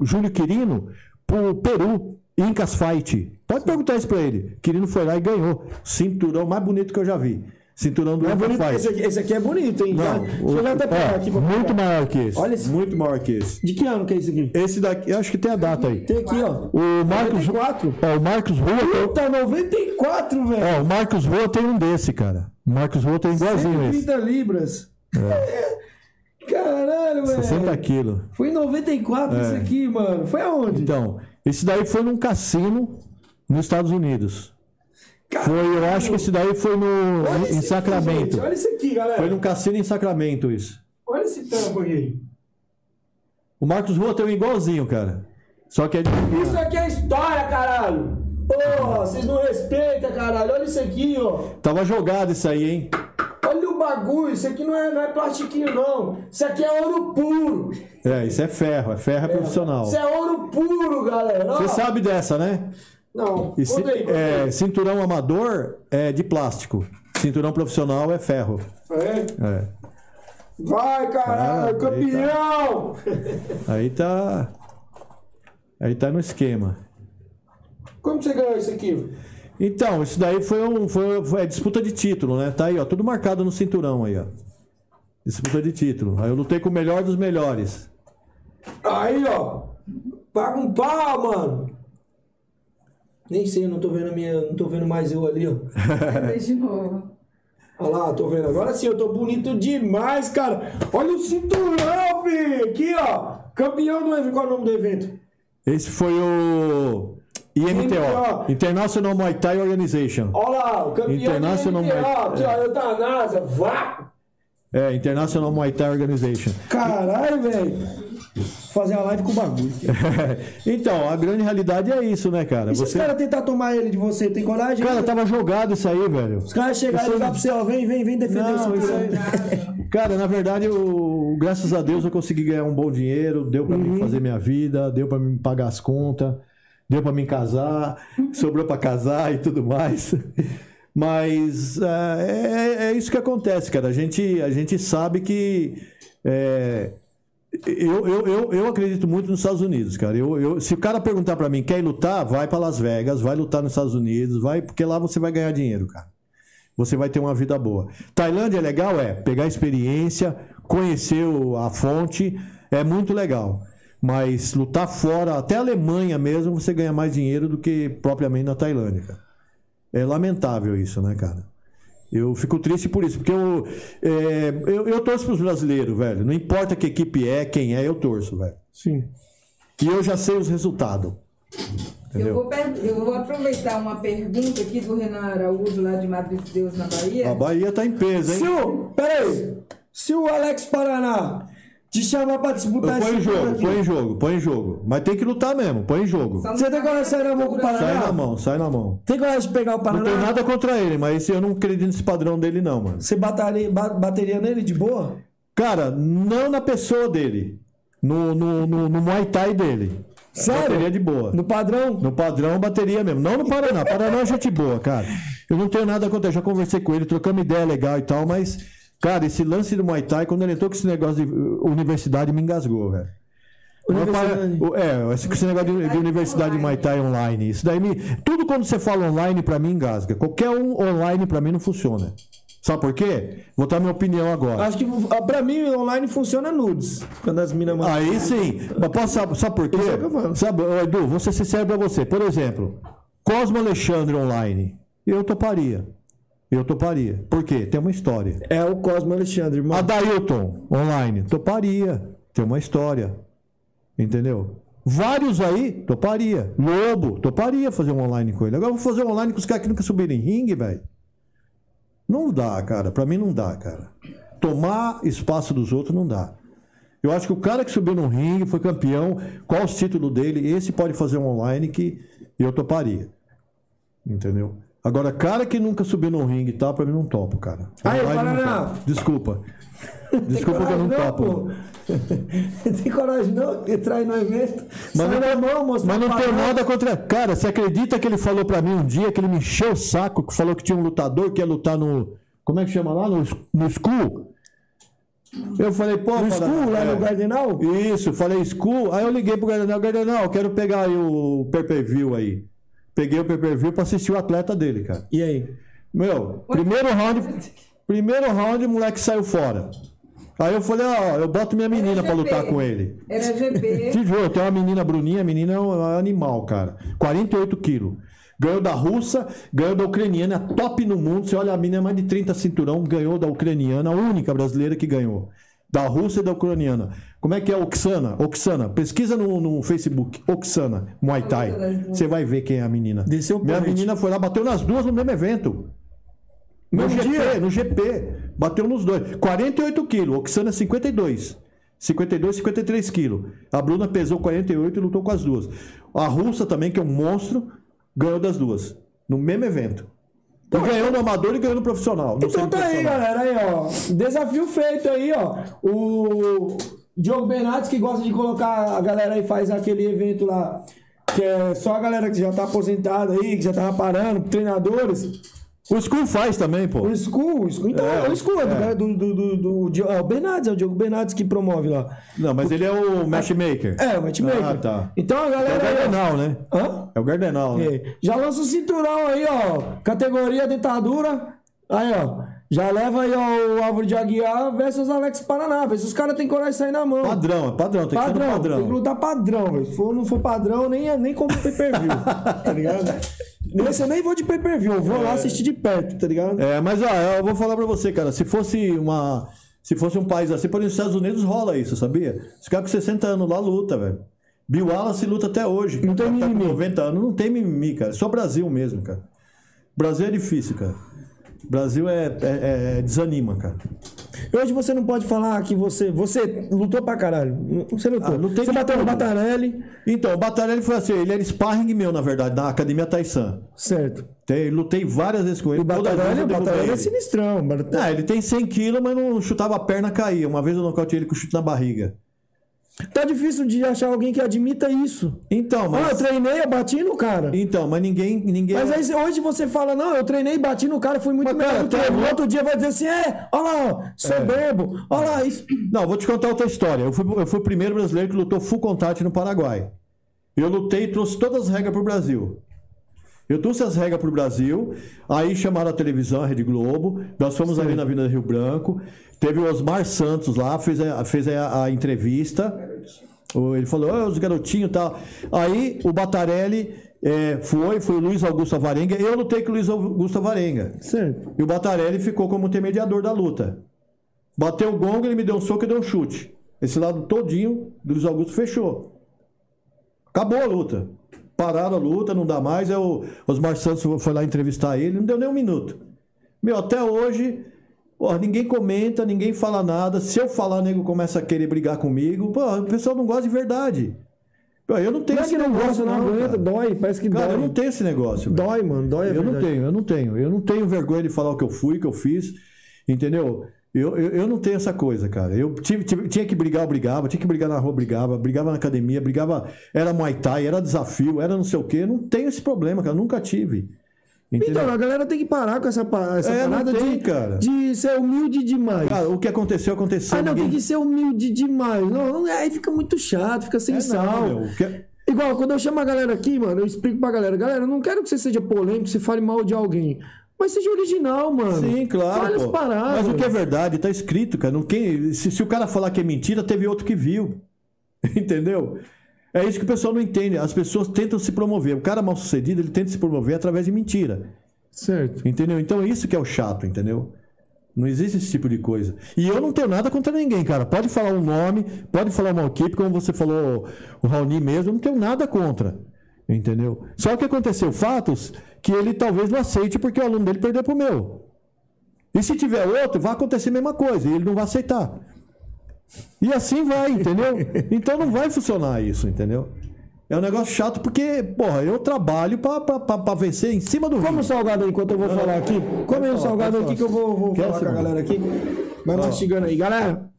o Júlio Quirino pro Peru, Incas Fight. Pode perguntar isso pra ele. Quirino foi lá e ganhou. Cinturão mais bonito que eu já vi. Cinturão do É Incas bonito, esse, aqui, esse aqui é bonito, hein? Não, Deixa eu até pegar ó, aqui pra muito pegar. maior que esse. Olha esse- Muito maior que esse. De que ano que é esse aqui? Esse daqui, eu acho que tem a data aí. Tem aqui, ó. O Marcos, 94. ó, o Marcos Rua Puta, 94, velho. ó, o Marcos Rua tem um desse, cara. O Marcos Rua tem igualzinho esse. 130 libras. Caralho, velho. 60 quilos. Foi em 94 isso aqui, mano. Foi aonde? Então, esse daí foi num cassino nos Estados Unidos. Foi, eu acho que esse daí foi no, Olha em Sacramento. Aqui. Olha isso aqui, galera. Foi num cassino em Sacramento isso. Olha esse tampo aqui. O Marcos Rua tem um igualzinho, cara. Só que é de... Isso aqui é história, caralho. Porra, vocês não respeitam, caralho. Olha isso aqui, ó. Tava jogado isso aí, hein? Olha o bagulho. Isso aqui não é, não é plastiquinho, não. Isso aqui é ouro puro. É, isso é ferro, é ferro é profissional. Isso é ouro puro, galera. Você sabe dessa, né? Não, E aí, conta é, aí. cinturão amador é de plástico. Cinturão profissional é ferro. É. É. Vai, caralho, Ah, campeão! Aí tá. Aí tá no esquema. Como você ganhou isso aqui? Então, isso daí foi, um, foi, foi a disputa de título, né? Tá aí, ó, tudo marcado no cinturão aí, ó. Disputa de título. Aí eu lutei com o melhor dos melhores. Aí, ó. Paga um pau, mano. Nem sei, eu não tô vendo a minha. Não tô vendo mais eu ali, ó. De novo. Olha lá, tô vendo. Agora sim, eu tô bonito demais, cara. Olha o cinturão, filho. Aqui, ó. Campeão do evento. Qual é o nome do evento? Esse foi o IMTO, IMTO. International Muay Thai Organization. Olha lá, o campeão International do MTA. Muay- Aqui, ó, eutanásia. Vá! É, International Muay Thai Organization. Caralho, velho. Fazer a live com o bagulho. então, a grande realidade é isso, né, cara? E se os caras tentar tomar ele de você, tem coragem? Cara, tava jogado isso aí, velho. Os caras chegarem e pra você, ó, vem, vem, vem defender Não, o seu aí- Cara, na verdade, eu, graças a Deus eu consegui ganhar um bom dinheiro, deu pra Uhum. mim fazer minha vida, deu pra mim pagar as contas, deu pra mim casar, sobrou pra casar e tudo mais. Mas ah, é, é isso que acontece, cara. A gente, a gente sabe que é, eu, eu, eu, eu acredito muito nos Estados Unidos, cara. Eu, eu- se o cara perguntar pra mim, quer lutar? Vai pra Las Vegas, vai lutar nos Estados Unidos, vai, porque lá você vai ganhar dinheiro, cara. Você vai ter uma vida boa. Tailândia é legal? É. Pegar experiência, conhecer a fonte, é muito legal. Mas lutar fora, até a Alemanha mesmo, você ganha mais dinheiro do que propriamente na Tailândia, cara. É lamentável isso, né, cara? Eu fico triste por isso, porque eu, é, eu, eu torço pros brasileiros, velho. Não importa que equipe é, quem é, eu torço, velho. Sim. E eu já sei os resultados. Eu Entendeu? vou, eu vou aproveitar uma pergunta aqui do Renan Araújo, lá de Madre de Deus, na Bahia. A Bahia tá em peso, hein? Se o. Pera aí. Se o Alex Paraná te chamar pra disputar Põe em esse jogo aqui, põe em jogo, põe em jogo. Mas tem que lutar mesmo, põe em jogo. Não Você tem coragem de sair na mão com o. Paraná? Sai na mão, sai na mão. Tem coragem de pegar o Não Paraná? tenho nada contra ele, mas eu não acredito nesse padrão dele, não, mano. Você bateria, ba- bateria nele de boa? Cara, não na pessoa dele. No, no, no, no Muay Thai dele. Sério? Bateria de boa. No padrão? No padrão, bateria mesmo. Não no Paraná. Paraná é gente boa, cara. Eu não tenho nada contra. Já conversei com ele, trocamos ideia legal e tal, mas, cara, esse lance do Muay Thai, quando ele entrou com esse negócio de uh, universidade, me engasgou, velho. É, esse, negócio de, de universidade Muay Thai online. Isso daí me. Tudo quando você fala online, pra mim, engasga. Qualquer um online, pra mim, não funciona. Sabe por quê? Vou dar minha opinião agora. Acho que ah, pra mim online funciona nudes. Quando as minas mandam. Aí sim. Mas posso, sabe, sabe por quê? É. Sabe, Edu, vou ser sincero pra você. Por exemplo, Cosmo Alexandre online. Eu toparia. Eu toparia. Por quê? Tem uma história. É o Cosmo Alexandre, irmão. Adailton online. Toparia. Tem uma história. Entendeu? Vários aí, toparia. Lobo, toparia fazer um online com ele. Agora eu vou fazer um online com os caras que nunca subiram em ringue, velho. Não dá, cara. Pra mim não dá, cara. Tomar espaço dos outros não dá. Eu acho que o cara que subiu no ringue, foi campeão, qual o título dele, esse pode fazer um online que eu toparia. Entendeu? Agora, cara que nunca subiu no ringue e tal, pra mim não topo, cara. Aí, Online não Paraná. Desculpa. Desculpa que eu não topo. Tem coragem não? Entrar aí no evento. Mas Sai não- na mão, mostrar Mas não tem nada contra. Cara, você acredita que ele falou pra mim um dia que ele me encheu o saco, que falou que tinha um lutador que ia lutar no. Como é que chama lá? No, no School? Eu falei, pô, No school, lá é. no Gardenal? Isso, falei school. Aí eu liguei pro Gardenal, Gardenal, quero pegar aí o pay-per-view aí. Peguei o pay-per-view pra assistir o atleta dele, cara. E aí? Meu, primeiro round, primeiro round o moleque saiu fora. Aí eu falei, ó, eu boto minha menina pra lutar com ele. Era GP. Te juro, tem uma menina Bruninha, a menina é um animal, cara. 48 quilos. Ganhou da russa, ganhou da ucraniana, top no mundo. Você olha, a menina é mais de 30 cinturão, ganhou da ucraniana, a única brasileira que ganhou. Da russa e da ucraniana. Como é que é Oksana? Oksana. Pesquisa no, no Facebook. Oksana, Muay Thai. Você vai ver quem é a menina. Desceu o Minha porrete. menina foi lá, bateu nas duas no mesmo evento. No Mesmo GP, dia? no GP. Bateu nos dois. 48 quilos. Oksana 52. 52, 53 quilos. A Bruna pesou 48 e lutou com as duas. A russa também, que é um monstro, ganhou das duas. No mesmo evento. E ganhou no amador e ganhou no profissional. no Então tá aí, galera. Aí, ó. Desafio feito aí, ó. O Diogo Bernardes, que gosta de colocar a galera aí, faz aquele evento lá, que é só a galera que já tá aposentada aí, que já tava parando, treinadores. O School faz também, pô. O School, o School, então, É, é, o School, é do, cara do, do, do, do- Di- é o Bernardes, é o Diogo Bernardes que promove lá. Não, mas ele é o matchmaker. É, o matchmaker. Ah, tá. Então a É o galera Gardenal, né? Hã? É o Gardenal, né? É. Já lança o cinturão aí, ó. Categoria dentadura. Aí, ó. Já leva aí ó, o Álvaro de Aguiar versus Alex Paraná. Vê se os caras têm coragem de sair na mão. Padrão, é padrão, tem que ser Padrão, padrão. tem que lutar padrão, velho. Se for, não for padrão, nem, nem como pay per view, tá ligado? Nesse eu nem vou de pay per view, eu vou lá assistir de perto, tá ligado? É, mas ó, eu vou falar pra você, cara, se fosse uma. Se fosse um país assim, por exemplo, nos Estados Unidos rola isso, sabia? Os caras com 60 anos lá luta, velho. Bill Wallace luta até hoje. Não tem Tá com mimimi. 90 anos, não tem mimimi, cara. Só Brasil mesmo, cara. Brasil é difícil, cara. Brasil é, é- é- desanima, cara. Hoje você não pode falar que você. Você lutou pra caralho. Você lutou. Ah, lutei você de bateu no. Batarelli, Então, o Batalha ele foi assim, ele era sparring meu, na verdade, na Academia Taisan. certo. Tem- Lutei várias vezes com ele. O Batarelli, o Batarelli é sinistrão. Ah, ele tem 100 quilos, mas não chutava a perna, caía. Uma vez eu nocauteei ele com chute na barriga. Tá difícil de achar alguém que admita isso. Então, Ah, mas... eu treinei, eu bati no cara. Então, mas ninguém... ninguém... Mas aí hoje você fala, não, eu treinei, bati no cara, fui muito Mas, melhor cara, do que ele. tá- outro dia vai dizer assim, é, olha lá, soberbo, olha lá, isso. Não, vou te contar outra história. Eu fui, eu fui o primeiro brasileiro que lutou full contact no Paraguai. Eu lutei e trouxe todas as regras pro Brasil. Eu trouxe as regras pro Brasil, aí chamaram a televisão, a Rede Globo, nós fomos ali na Avenida Rio Branco, teve o Osmar Santos lá, fez a, fez a, a entrevista, O- ele falou, "Ah, os garotinhos e tal. Aí o Batarelli é, foi, foi o Luiz Augusto Avarenga, eu lutei com o Luiz Augusto Avarenga. Certo. E o Batarelli ficou como intermediador da luta. Bateu o gongo, ele me deu um soco e deu um chute. Esse lado todinho do Luiz Augusto fechou. Acabou a luta. Pararam a luta, não dá mais. Aí o Osmar Santos foi lá entrevistar ele, não deu nem um minuto. Meu, até hoje, ninguém comenta, ninguém fala nada. Se eu falar, o nego começa a querer brigar comigo. O pessoal não gosta de verdade. Eu não tenho Não é esse que não negócio, gosta, não aguenta, cara. dói, parece que Cara, dói. eu não tenho esse negócio. velho. Dói, mano, dói, é Eu não verdade. tenho, eu não tenho. Eu não tenho vergonha de falar o que eu fui, o que eu fiz. Entendeu? Eu, eu, eu não tenho essa coisa, cara. Eu tive- tive- tinha que brigar, eu brigava. Tinha que brigar na rua, brigava. Brigava na academia, brigava. Era Muay Thai, era desafio, era não sei o quê. Não tenho esse problema, cara. Nunca tive. Entendeu? Então, a galera tem que parar com essa, essa É, parada tem, de, cara. de ser humilde demais. Cara, o que aconteceu, aconteceu. ah, não, Ninguém- tem que ser humilde demais. Não, aí fica muito chato, fica sem É, sal. não, que- Igual, quando eu chamo a galera aqui, mano, eu explico pra galera, galera, eu não quero que você seja polêmico, você fale mal de alguém. Mas seja original, mano. Sim, claro. Fale as paradas. Mas o que é verdade, tá escrito, cara. Não, quem, se, se o cara falar que é mentira, teve outro que viu. Entendeu? É isso que o pessoal não entende. As pessoas tentam se promover. O cara mal sucedido, ele tenta se promover através de mentira. Certo. Entendeu? Então é isso que é o chato, entendeu? Não existe esse tipo de coisa. E eu não tenho nada contra ninguém, cara. Pode falar um nome, pode falar uma equipe, como você falou, o Raoni mesmo, eu não tenho nada contra. Entendeu? Só que aconteceu fatos que ele talvez não aceite porque o aluno dele perdeu pro meu. E se tiver outro, vai acontecer a mesma coisa, e ele não vai aceitar. E assim vai, entendeu? Então não vai funcionar isso, entendeu? É um negócio chato porque, porra, eu trabalho pra vencer em cima do ringue. o salgado aí enquanto eu vou falar aqui. Come o falar, salgado aqui que eu vou, vou falar com a galera aqui. Vai mastigando aí. Galera,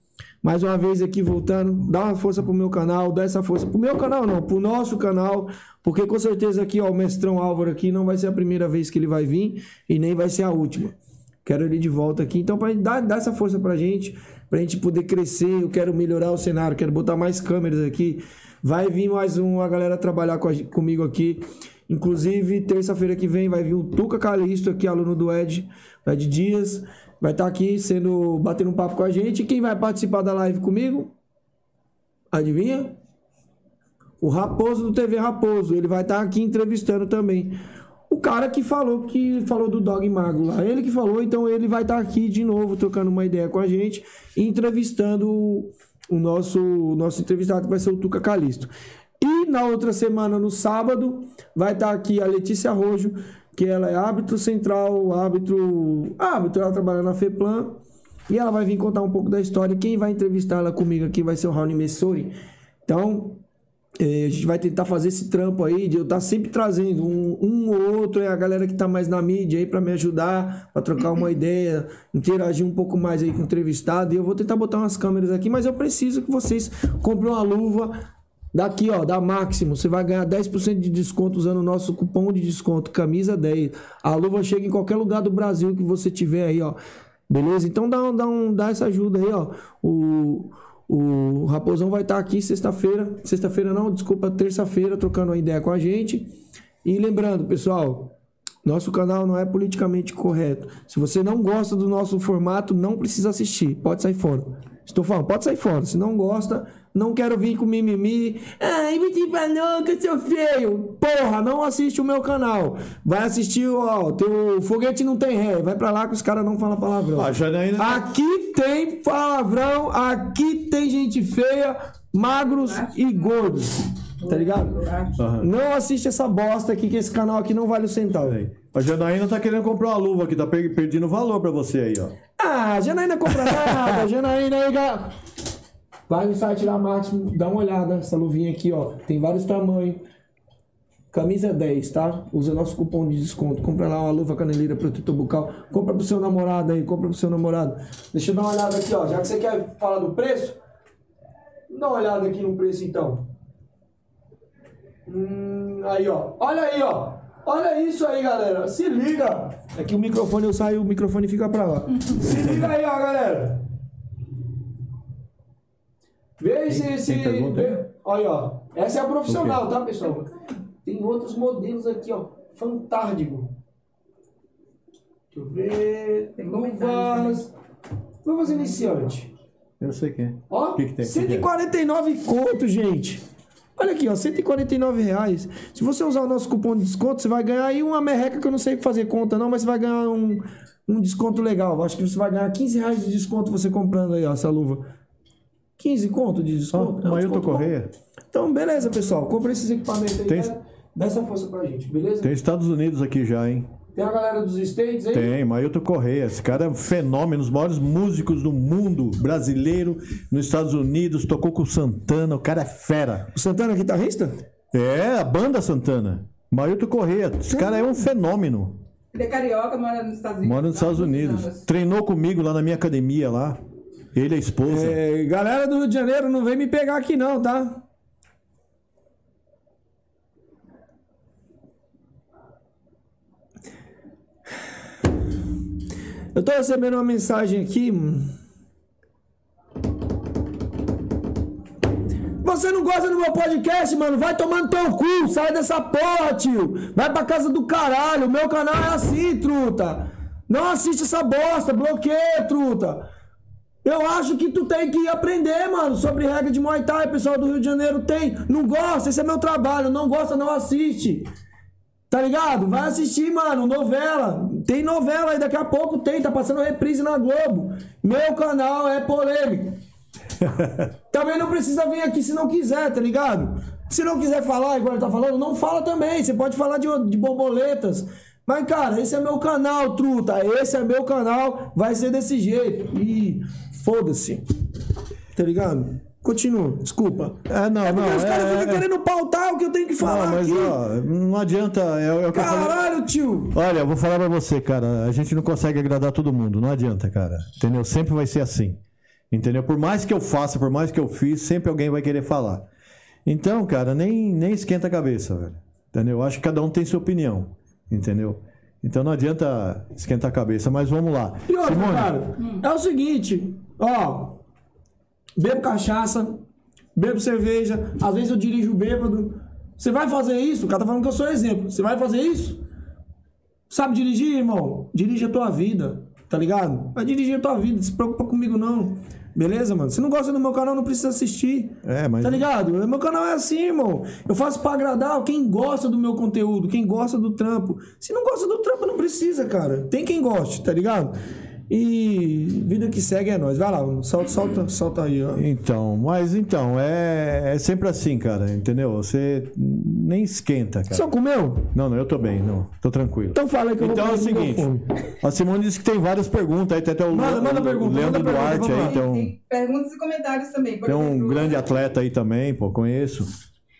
mais uma vez aqui voltando. Dá uma força pro meu canal. Dá essa força pro meu canal, não. Pro nosso canal. Porque com certeza aqui, ó, o mestrão Álvaro aqui não vai ser a primeira vez que ele vai vir. E nem vai ser a última. Quero ele de volta aqui. Então, pra dar, essa força pra gente. Pra gente poder crescer. Eu quero melhorar o cenário. Quero botar mais câmeras aqui. Vai vir mais uma galera trabalhar com a comigo aqui. Inclusive, terça-feira que vem vai vir o Tuca Calisto aqui, aluno do Ed, Ed Dias. Vai estar aqui sendo batendo um papo com a gente. Quem vai participar da live comigo? Adivinha? O Raposo do TV Raposo. Ele vai estar aqui entrevistando também. O cara que falou que falou do Dog Mago lá. Ele que falou, então ele vai estar aqui de novo trocando uma ideia com a gente entrevistando o, o nosso, o nosso entrevistado, que vai ser o Tuca Calisto. E na outra semana, no sábado, vai estar aqui a Letícia Rojo, que ela é árbitro central, árbitro. Árbitro, ela trabalha na FEPLAN. E ela vai vir contar um pouco da história. Quem vai entrevistar ela comigo aqui vai ser o Raoni Messori. Então, É, a gente vai tentar fazer esse trampo aí de eu estar sempre trazendo um, um ou outro, é a galera que tá mais na mídia aí para me ajudar, para trocar uma ideia, interagir um pouco mais aí com o entrevistado. E eu vou tentar botar umas câmeras aqui, mas eu preciso que vocês comprem uma luva daqui, ó, da Máximo. Você vai ganhar 10% de desconto usando o nosso cupom de desconto, camisa 10. A luva chega em qualquer lugar do Brasil que você tiver aí, ó. Beleza? Então dá, dá, um, dá essa ajuda aí, ó. O, o Raposão vai estar aqui sexta-feira. Sexta-feira não, desculpa, terça-feira, trocando uma ideia com a gente. E lembrando, pessoal, nosso canal não é politicamente correto. Se você não gosta do nosso formato, não precisa assistir. Pode sair fora. Estou falando, pode sair fora. Se não gosta, não quero vir com mimimi. Ai, me falou que eu sou feio. Porra, não assiste o meu canal. Vai assistir, ó, teu foguete não tem ré. Vai pra lá que os caras não falam palavrão. Ah, Janaína- Aqui tem palavrão, aqui tem gente feia, magros e gordos. Tá ligado? Aham. Não assiste essa bosta aqui, que esse canal aqui não vale o centavo. A Janaína tá querendo comprar uma luva aqui, tá per- perdendo valor pra você aí, ó. Ah, Janaína compra nada. Janaína aí, ga- Vai no site da Máximo, dá uma olhada. Essa luvinha aqui, ó. Tem vários tamanhos. Camisa 10, tá? Usa nosso cupom de desconto. Compra lá uma luva caneleira protetor bucal. Compra pro seu namorado aí, compra pro seu namorado. Deixa eu dar uma olhada aqui, ó. Já que você quer falar do preço, dá uma olhada aqui no preço então. Hum, aí, ó. Olha aí, ó. Olha isso aí, galera. Se liga. É que o microfone eu saio, o microfone fica pra lá. Se liga aí, ó, galera. Vê se. se tem pergunta aí? vê- Olha, ó. Essa é a profissional, tá, pessoal? Tem outros modelos aqui, ó. Fantástico. Deixa eu ver. Tem Luvas. Luvas iniciante. Eu sei quem é. Ó, que que tem? 149 conto, gente. Olha aqui, ó, 149 reais. Se você usar o nosso cupom de desconto, você vai ganhar aí uma merreca que eu não sei fazer conta não, mas você vai ganhar um, um desconto legal. Acho que você vai ganhar 15 reais de desconto você comprando aí, ó, essa luva. 15 conto de desconto? É um Mailton. Correia. Então, beleza, pessoal. Compre esses equipamentos aí. Tem- Dá, dá essa força pra gente, beleza? Tem Estados Unidos aqui já, hein? Tem a galera dos States aí? Tem, Mailton Correia. Esse cara é um fenômeno, dos maiores músicos do mundo brasileiro, nos Estados Unidos, tocou com o Santana, o cara é fera. O Santana é guitarrista? É, a banda Santana. Mailton Correia. Esse cara é um fenômeno. Ele é carioca, mora nos Estados Unidos. Mora nos Estados Unidos. Treinou comigo lá na minha academia lá. Ele e a esposa. É, galera do Rio de Janeiro, não vem me pegar aqui não, tá? Eu tô recebendo uma mensagem aqui. Você não gosta do meu podcast, mano? Vai tomar no teu cu, sai dessa porra, tio. Vai pra casa do caralho. O meu canal é assim, truta. Não assiste essa bosta, bloqueia, truta. Eu acho que tu tem que aprender, mano, sobre regra de Muay Thai, pessoal do Rio de Janeiro tem. Não gosta, esse é meu trabalho. Não gosta, não assiste. Tá ligado? Vai assistir, mano, novela. Tem novela aí, daqui a pouco tem, tá passando reprise na Globo. Meu canal é polêmico. Também não precisa vir aqui se não quiser, tá ligado? Se não quiser falar, igual ele tá falando, não fala também. Você pode falar de, de borboletas. Mas, cara, esse é meu canal, truta. Esse é meu canal, vai ser desse jeito. E foda-se. Tá ligado? Continua, desculpa. É, não, Porque não. os caras é, ficam é, querendo pautar o que eu tenho que falar não, mas aqui. ó, não adianta. É, é. Caralho, tio. Olha, eu vou falar pra você, cara. A gente não consegue agradar todo mundo. Não adianta, cara. Entendeu? Sempre vai ser assim. Entendeu? Por mais que eu faça, por mais que eu fiz, sempre alguém vai querer falar. Então, cara, nem, nem esquenta a cabeça, velho. Entendeu? Eu acho que cada um tem sua opinião. Entendeu? Então não adianta esquentar a cabeça. Mas vamos lá. E outra, Simone, cara, é o seguinte, ó, bebo cachaça, bebo cerveja, às vezes eu dirijo bêbado. Você vai fazer isso? O cara tá falando que eu sou exemplo. Você vai fazer isso? Sabe dirigir, irmão? Dirige a tua vida, tá ligado? Vai dirigir a tua vida, não se preocupa comigo não. Beleza, mano? Se não gosta do meu canal, não precisa assistir. É, mas- Tá ligado? Meu canal é assim, irmão. Eu faço pra agradar quem gosta do meu conteúdo, quem gosta do trampo. Se não gosta do trampo, não precisa, cara. Tem quem goste, tá ligado? E vida que segue é nós. Vai lá, solta, solta, solta aí, ó. Então, mas então, é, é sempre assim, cara. Entendeu? Você nem esquenta, cara. Só comeu? Não, não, eu tô bem, não. Tô tranquilo. Então fala aí que eu Então é vou o comer no seguinte, a Simone disse que tem várias perguntas aí, tem até o, Manda- manda o- pergunta, o Leandro manda pergunta, Duarte aí, então, Tem perguntas e comentários também. Tem um exemplo, grande atleta aí também, pô, conheço.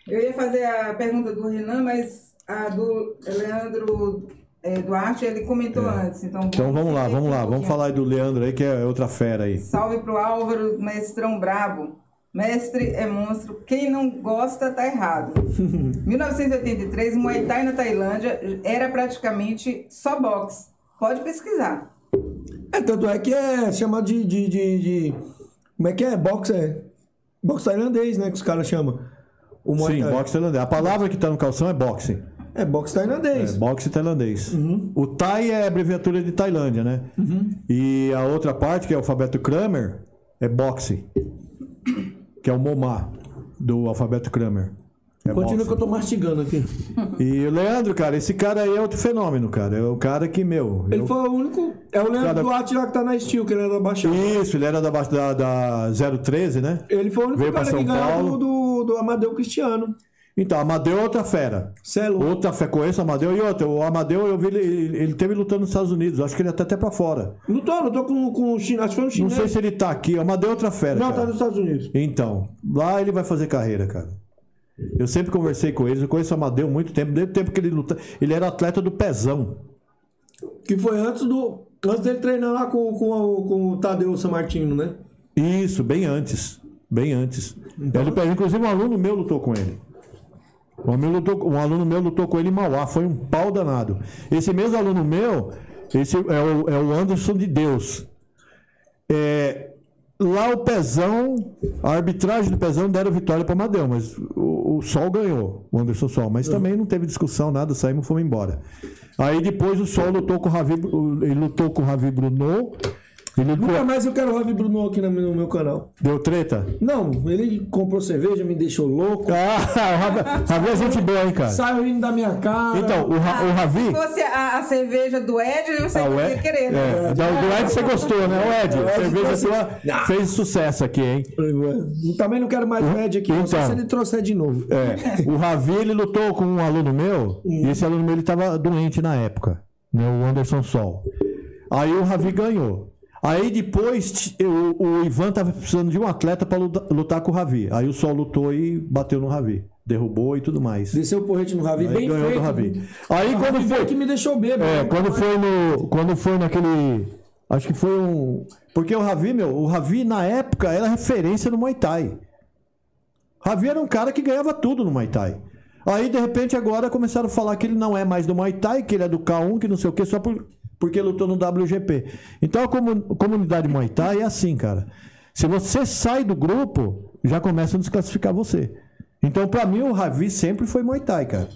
Eu ia fazer a pergunta do Renan, mas a do Leandro é, Duarte, ele comentou antes. Então, Então vamos lá, vamos lá. um Vamos falar aí do Leandro aí, que é outra fera aí. Salve pro Álvaro, mestrão brabo. Mestre é monstro. Quem não gosta tá errado. 1983, Muay Thai na Tailândia era praticamente só boxe. Pode pesquisar. É, tanto é que é chamado de, de, de, de- Como é que é? Boxe é. Boxe tailandês, né? Que os caras chamam. O Muay Sim, boxe tailandês. A palavra que tá no calção é boxe. É boxe É, tailandês. boxe tailandês. Uhum. O Thai é abreviatura de Tailândia, né? E a outra parte, que é o alfabeto Kramer, é boxe. Que é o Momá do alfabeto Kramer. É Continua boxe. que eu tô mastigando aqui. E o Leandro, cara, esse cara aí é outro fenômeno, cara. É o cara que, meu. Ele eu- foi o único. É o Leandro Cada- Duarte lá que tá na Steel, que ele era da Baixada. Isso, ele era da, da, da 013, né? Ele foi o único Veio cara que ganhou do, do Amadeu Cristiano. Então, Amadeu é outra fera. Cê é. Outra fera, conheço o Amadeu. E outra, o Amadeu, eu vi ele, ele, ele teve lutando nos Estados Unidos. Acho que ele até até pra fora. Lutou, lutou com, com o China. Acho que foi Não chinês. sei se ele tá aqui. O Amadeu é outra fera. Não, cara. tá nos Estados Unidos. Então, lá ele vai fazer carreira, cara. Eu sempre conversei com eles, eu conheço o Amadeu há muito tempo, desde o tempo que ele luta. Ele era atleta do pezão. Que foi antes do. Antes dele treinar lá com, com, o- com o Tadeu Samartino, né? Isso, bem antes. Bem antes. Então- Ele, inclusive, um aluno meu lutou com ele. Um, amigo lutou- um aluno meu lutou com ele em Mauá, foi um pau danado. Esse mesmo aluno meu, esse é o, é o Anderson de Deus. É, lá o Pezão, a arbitragem do Pezão deram vitória para Amadeu, mas o, o Sol ganhou, o Anderson Sol. Mas também não teve discussão, nada, saímos e fomos embora. Aí depois o Sol lutou com o Ravi, ele lutou com o Ravi Bruno. Ele Nunca mais eu quero o Ravi Bruno aqui no meu, no meu canal. deu treta? Não, ele comprou cerveja, me deixou louco. Ah, o Ravi, Ravi é gente boa, hein, cara? Saiu rindo da minha cara. Então, o, Ra- o Ravi. Se fosse a, a cerveja do Ed, você Ah, ia Ed, querer, né? é, da- do Ed você gostou, né? O Ed, Ed cerveja trouxe- sua fez sucesso aqui, hein? Eu Também não quero mais o Ed aqui, não sei Então. se ele trouxer de novo. É, o Ravi, ele lutou com um aluno meu, e esse aluno meu, ele tava doente na época, né? O Anderson Sol. Aí o Ravi ganhou. Aí depois t- o, Ivan tava precisando de um atleta para lutar, lutar com o Ravi. Aí o Sol lutou e bateu no Ravi. Derrubou e tudo mais. Desceu o porrete no Ravi, Aí bem ganhou feito. do Ravi. Aí quando Ravi foi foi. que me deixou bêbado. É, né? quando foi no. Quando foi naquele. Acho que foi um. Porque o Ravi, meu, o Ravi na época era referência no Muay Thai. Ravi era um cara que ganhava tudo no Muay Thai. Aí, de repente, agora começaram a falar que ele não é mais do Muay Thai, que ele é do K1, que não sei o que, só por- porque lutou no WGP. Então a comu- comunidade Muay Thai é assim, cara. Se você sai do grupo, já começa a desclassificar você. Então, pra mim, o Ravi sempre foi Muay Thai, cara.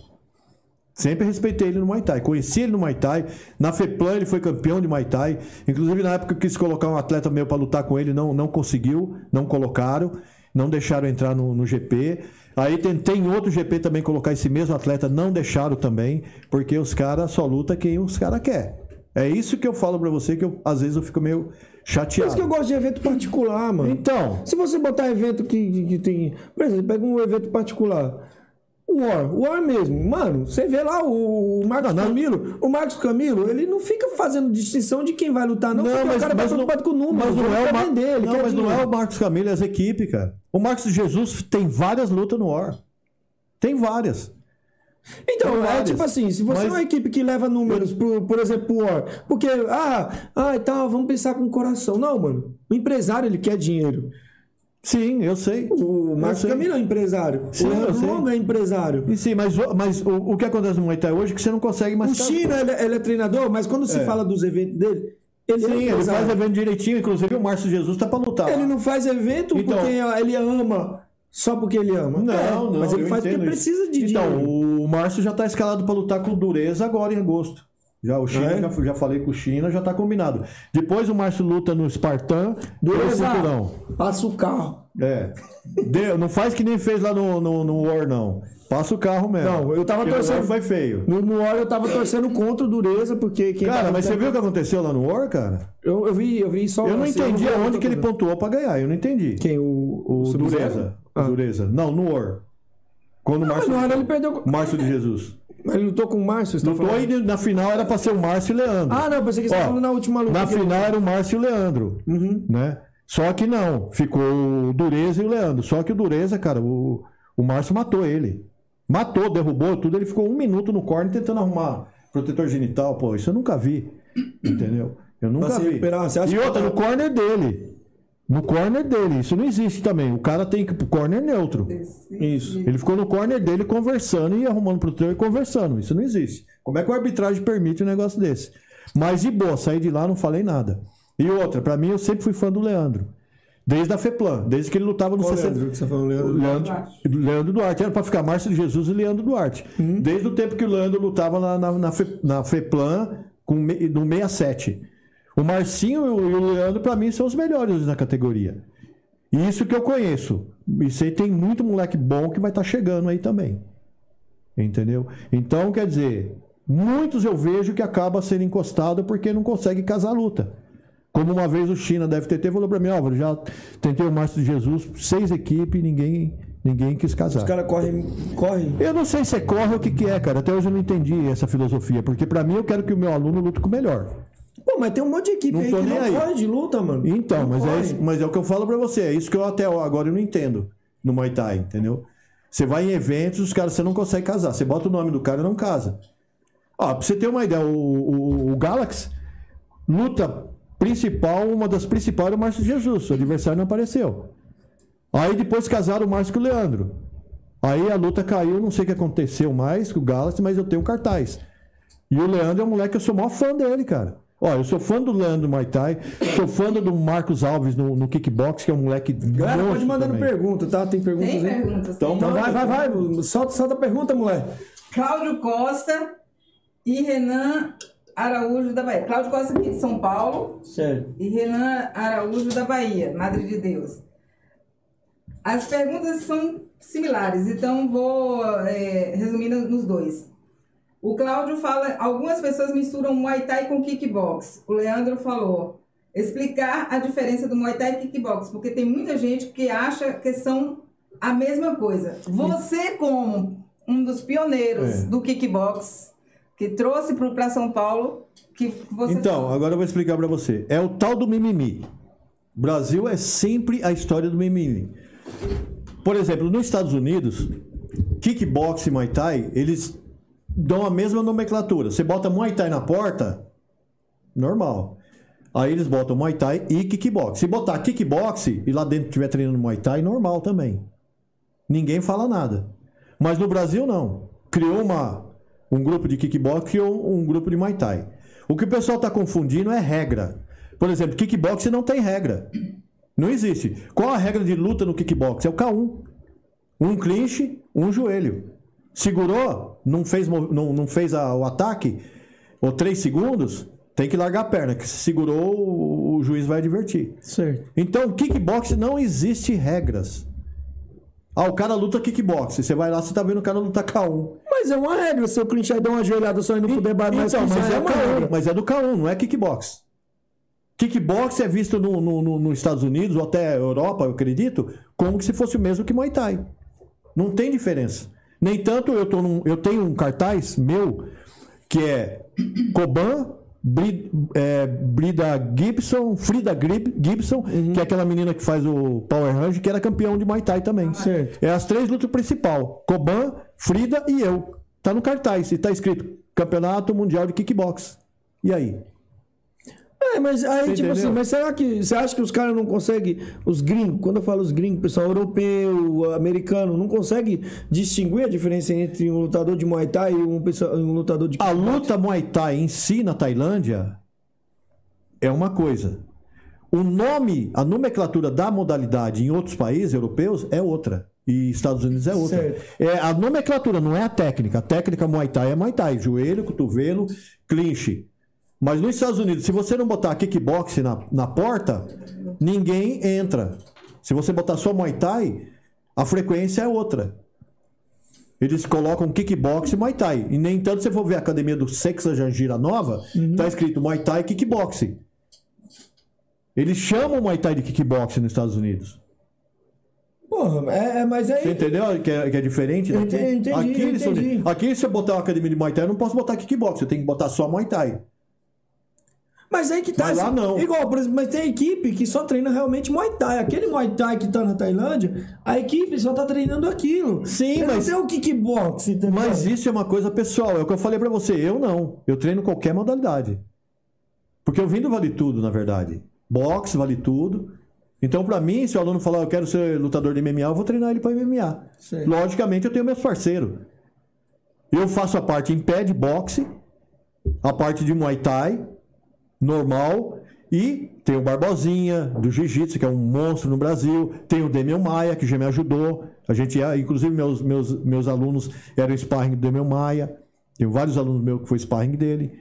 Sempre respeitei ele no Muay Thai. Conheci ele no Muay Thai. Na FEPLAN ele foi campeão de Muay Thai. Inclusive, na época eu quis colocar um atleta meu para lutar com ele, não, não conseguiu, não colocaram, não deixaram entrar no, no GP. Aí tentei em outro GP também colocar esse mesmo atleta, não deixaram também, porque os caras só lutam quem os caras querem. É isso que eu falo pra você, que eu, às vezes eu fico meio Por chateado. isso que eu gosto de evento particular, mano. Então, Se você botar evento que, que, que tem. Por exemplo, pega um evento particular. O War, o War mesmo. Mano, você vê lá o, o Marcos Camilo. O Marcos Camilo, ele não fica fazendo distinção de quem vai lutar, não. porque o cara tá preocupado com o número. mas não ele é o Mar... vender, ele não, mas não é o Marcos Camilo, é as equipes, cara. O Marcos Jesus tem várias lutas no War. Tem várias. Então, é tipo assim, se você Mas- é uma equipe que leva números, por, por exemplo, pro War, porque, ah, ah, e tal, vamos pensar com o coração. Não, mano. O empresário, ele quer dinheiro. Sim, eu sei. O Marcos. Camilo é empresário. Sim, o Leandro é empresário. E sim, mas, o- mas o, o que acontece no Muay Thai hoje é que você não consegue mais. O China, ele, ele é treinador, mas quando se É. fala dos eventos dele, ele Sim, é ele faz evento direitinho. Inclusive o Márcio Jesus tá pra lutar. Ele não faz evento Então- porque ele ama, só porque ele ama. Não, É, não. Mas ele faz porque entendo precisa isso. de Então, dinheiro. o Márcio já tá escalado pra lutar com Dureza agora em agosto. Já o China, É? já, já falei com o China, já tá combinado. Depois o Márcio luta no Spartan, Dureza, cinturão. passa o carro. É. Não faz que nem fez lá no, no, no War, não. Passa o carro mesmo. Não, eu tava Porque o torcendo- foi feio. No, no War eu tava torcendo contra o Dureza, porque quem Cara, mas você viu o que aconteceu lá no War, cara? Eu, eu vi, eu vi só. Eu não assim, entendi vi a aonde que ele pontuou pra ganhar. Eu não entendi. Quem? O, O Sub-Zero? Dureza. Ah. O Dureza. Não, no War. Quando o Mas Márcio. ele perdeu. Márcio de Jesus. Mas ele lutou com o Márcio, você tá Lutou falando? e na final era pra ser o Márcio e o Leandro. Ah, não, pensei que você Ó, falando na última luta. Na que ele- final era o Márcio e o Leandro. Né? Só que não. Ficou o Dureza e o Leandro. Só que o Dureza, cara, o, O Márcio matou ele. Matou, derrubou tudo. Ele ficou um minuto no corner tentando arrumar protetor genital. Pô, isso eu nunca vi. Entendeu? Eu nunca vi. recuperar, você acha E que outra, tá- no corner dele. No corner dele. Isso não existe também. O cara tem que ir pro corner neutro. Isso. Ele ficou no corner dele conversando e arrumando protetor e conversando. Isso não existe. Como é que a arbitragem permite um negócio desse? Mas de boa, saí de lá, não falei nada. E outra, pra mim eu sempre fui fã do Leandro. Desde a FEPLAN, desde que ele lutava no Qual 60. Leandro que você tá falando, O Leandro? Leandro, Leandro Duarte. Era pra ficar Márcio de Jesus e Leandro Duarte. Uhum. Desde o tempo que o Leandro lutava na, na, na, Fe- na FEPLAN com, no 67. O Marcinho e o, e Leandro, pra mim, são os melhores na categoria. E isso que eu conheço. Isso aí tem muito moleque bom que vai estar chegando aí também. Entendeu? Então, quer dizer, muitos eu vejo que acaba sendo encostado porque não consegue casar a luta. Como uma vez o China deve ter, ter falou pra mim, Álvaro, já tentei o Márcio de Jesus, seis equipes, ninguém, ninguém quis casar. Os caras correm. correm. Eu não sei se é corre ou o que, que é, cara. Até hoje eu não entendi essa filosofia. Porque pra mim eu quero que o meu aluno lute com o melhor. Pô, mas tem um monte de equipe Não aí que não aí. corre de luta, mano. Então, Não mas é, isso- mas é o que eu falo pra você. É isso que eu até agora eu não entendo no Muay Thai, entendeu? Você vai em eventos, os caras você não consegue casar. Você bota o nome do cara e não casa. Ó, pra você ter uma ideia, o, o, o Galaxy, luta principal, uma das principais era o Márcio Jesus. O adversário não apareceu. Aí depois casaram o Márcio com o Leandro. Aí a luta caiu, não sei o que aconteceu mais com o Galaxy, mas eu tenho cartaz. E o Leandro é um moleque que eu sou maior fã dele, cara. Ó, eu sou fã do Leandro Muay Thai, sou fã do Marcos Alves no, no kickbox, que é um moleque. Galera, pode mandando também. pergunta, tá? Tem perguntas Tem aí? perguntas? Então. Então vai, vai, vai. Solta, solta a pergunta, moleque. Cláudio Costa e Renan Araújo da Bahia. Cláudio Costa aqui de São Paulo Certo. e Renan Araújo da Bahia, Madre de Deus. As perguntas são similares, então vou é, resumir nos dois. O Cláudio fala, algumas pessoas misturam Muay Thai com kickbox. O Leandro falou, explicar a diferença do Muay Thai e kickbox, porque tem muita gente que acha que são a mesma coisa. Você como um dos pioneiros É. do kickbox, que trouxe para São Paulo, que você Então, agora eu vou explicar pra você. É o tal do mimimi. O Brasil é sempre a história do mimimi. Por exemplo, nos Estados Unidos, kickbox e Muay Thai, eles dão a mesma nomenclatura. Você bota Muay Thai na porta, normal. Aí eles botam Muay Thai e kickbox. Se botar kickbox e lá dentro estiver treinando Muay Thai, normal também. Ninguém fala nada. Mas no Brasil não. Criou uma, um grupo de kickbox e um, um grupo de Muay Thai. O que o pessoal está confundindo é regra. Por exemplo, kickbox não tem regra. Não existe. Qual a regra de luta no kickbox? É o K1. Um clinch, um joelho. Segurou, não fez, não, não fez a- o ataque, ou três segundos, tem que largar a perna. Que se segurou, o, o juiz vai advertir. Certo. Então, kickbox não existe regras. Ah, o cara luta kickbox. Você vai lá, você tá vendo o cara lutar K1. Mas é uma regra, se eu clinchar e dar uma joelhada só e não puder mais mais Então, mas é, uma K1, regra. mas é do K1, não é kickbox. Kickbox é visto no, no- no- nos Estados Unidos ou até Europa, eu acredito, como se fosse o mesmo que Muay Thai. Não tem diferença. Nem tanto eu, tô num- eu tenho um cartaz meu que é Coban, Bri- é, Brida Gibson, Frida Grib- Gibson, que é aquela menina que faz o Power Range, que era campeão de Muay Thai também. Certo. É as três lutas principal: Coban, Frida e eu. Tá no cartaz e tá escrito Campeonato Mundial de Kickbox. E aí? É, mas aí, Você tipo entendeu? assim, mas será que você acha que os caras não conseguem, os gringos, quando eu falo os gringos, pessoal europeu, americano, não consegue distinguir a diferença entre um lutador de Muay Thai e um, pessoa- um lutador de A luta Muay Thai em si na Tailândia é uma coisa. O nome, a nomenclatura da modalidade em outros países europeus é outra. E Estados Unidos é outra. Certo. É, a nomenclatura não é a técnica. A técnica Muay Thai é Muay Thai. Joelho, cotovelo, clinch. Mas nos Estados Unidos, se você não botar kickbox na, na porta, ninguém entra. Se você botar só Muay Thai, a frequência é outra. Eles colocam kickbox e Muay Thai. E nem tanto você for ver a academia do Sexa Jangira Nova, tá escrito Muay Thai e kickboxing. Eles chamam Muay Thai de kickboxing nos Estados Unidos. Porra, é, é, mas aí. Você entendeu que é, que é diferente? Eu daqui? entendi, entendi, aqui, eles são entendi. aqui, se eu botar uma academia de Muay Thai, eu não posso botar kickboxing. Eu tenho que botar só Muay Thai. Mas aí que tá. Mas lá assim, não. Igual, por exemplo, mas tem equipe que só treina realmente Muay Thai. Aquele Muay Thai que tá na Tailândia, a equipe só tá treinando aquilo. Sim, Ele mas- Não tem o kickbox, entendeu? Mas isso é uma coisa pessoal, é o que eu falei pra você. Eu não. Eu treino qualquer modalidade. Porque eu vim do Vale Tudo, na verdade. Boxe, vale tudo. Então, pra mim, se o aluno falar eu quero ser lutador de MMA, eu vou treinar ele pra MMA. Sim. Logicamente, eu tenho meus parceiros. Eu faço a parte em pé de boxe, a parte de Muay Thai, normal, e tem o Barbosinha, do Jiu-Jitsu, que é um monstro no Brasil, tem o Demian Maia, que já me ajudou. A gente, é- inclusive, meus, meus, meus alunos eram sparring do Demian Maia. Tenho vários alunos meus que foi sparring dele.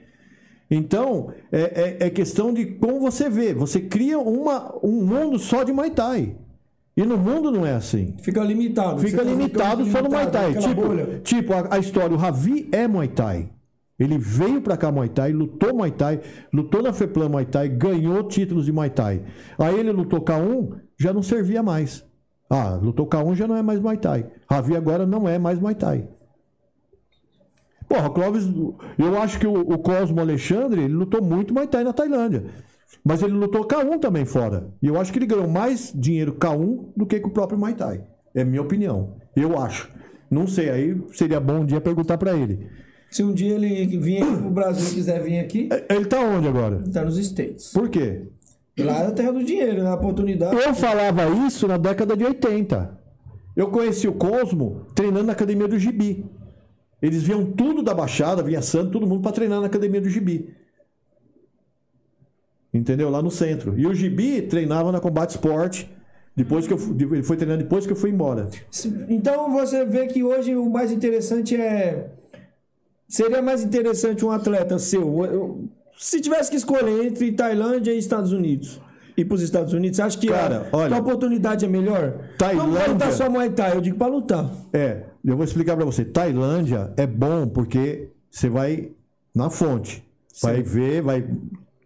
Então, é, é- é questão de como você vê. Você cria uma, um mundo só de Muay Thai. E no mundo não é assim. Fica limitado. Fica Você tá limitado só no Muay limitado, Thai. Tipo, bolha. tipo a, a história, o Ravi é Muay Thai. Ele veio pra cá Muay Thai, lutou Muay Thai, lutou na FEPLAN Muay Thai, ganhou títulos de Muay Thai. Aí ele lutou K1, já não servia mais. Ah, lutou K1 já não é mais Muay Thai. Ravi agora não é mais Muay Thai. Porra, Clóvis, eu acho que o, Cosmo Alexandre, ele lutou muito Muay Thai na Tailândia. Mas ele lutou K1 também fora. E eu acho que ele ganhou mais dinheiro K1 do que com o próprio Muay Thai. É minha opinião. Eu acho. Não sei, aí seria bom um dia perguntar pra ele. Se um dia ele vir aqui pro Brasil e quiser vir aqui, Ele tá onde agora? tá nos States. Por quê? Lá é a terra do dinheiro, é a oportunidade. Eu falava isso na década de 80. Eu conheci o Cosmo treinando na academia do Gibi. Eles vinham tudo da Baixada, vinha Santo, todo mundo para treinar na academia do Gibi. Entendeu? Lá no centro. E o Gibi treinava na Combate Sport. Depois que eu fui- ele foi treinando depois que eu fui embora. Então você vê que hoje o mais interessante é. Seria mais interessante um atleta seu. eu- Se tivesse que escolher entre Tailândia e Estados Unidos. Ir para os Estados Unidos, você acha que Cara, a, olha- a oportunidade é melhor? Tailândia- Não lutar só Muay Thai, eu digo para lutar. É, eu vou explicar pra você. Tailândia é bom porque você vai na fonte. Vai ver, vai.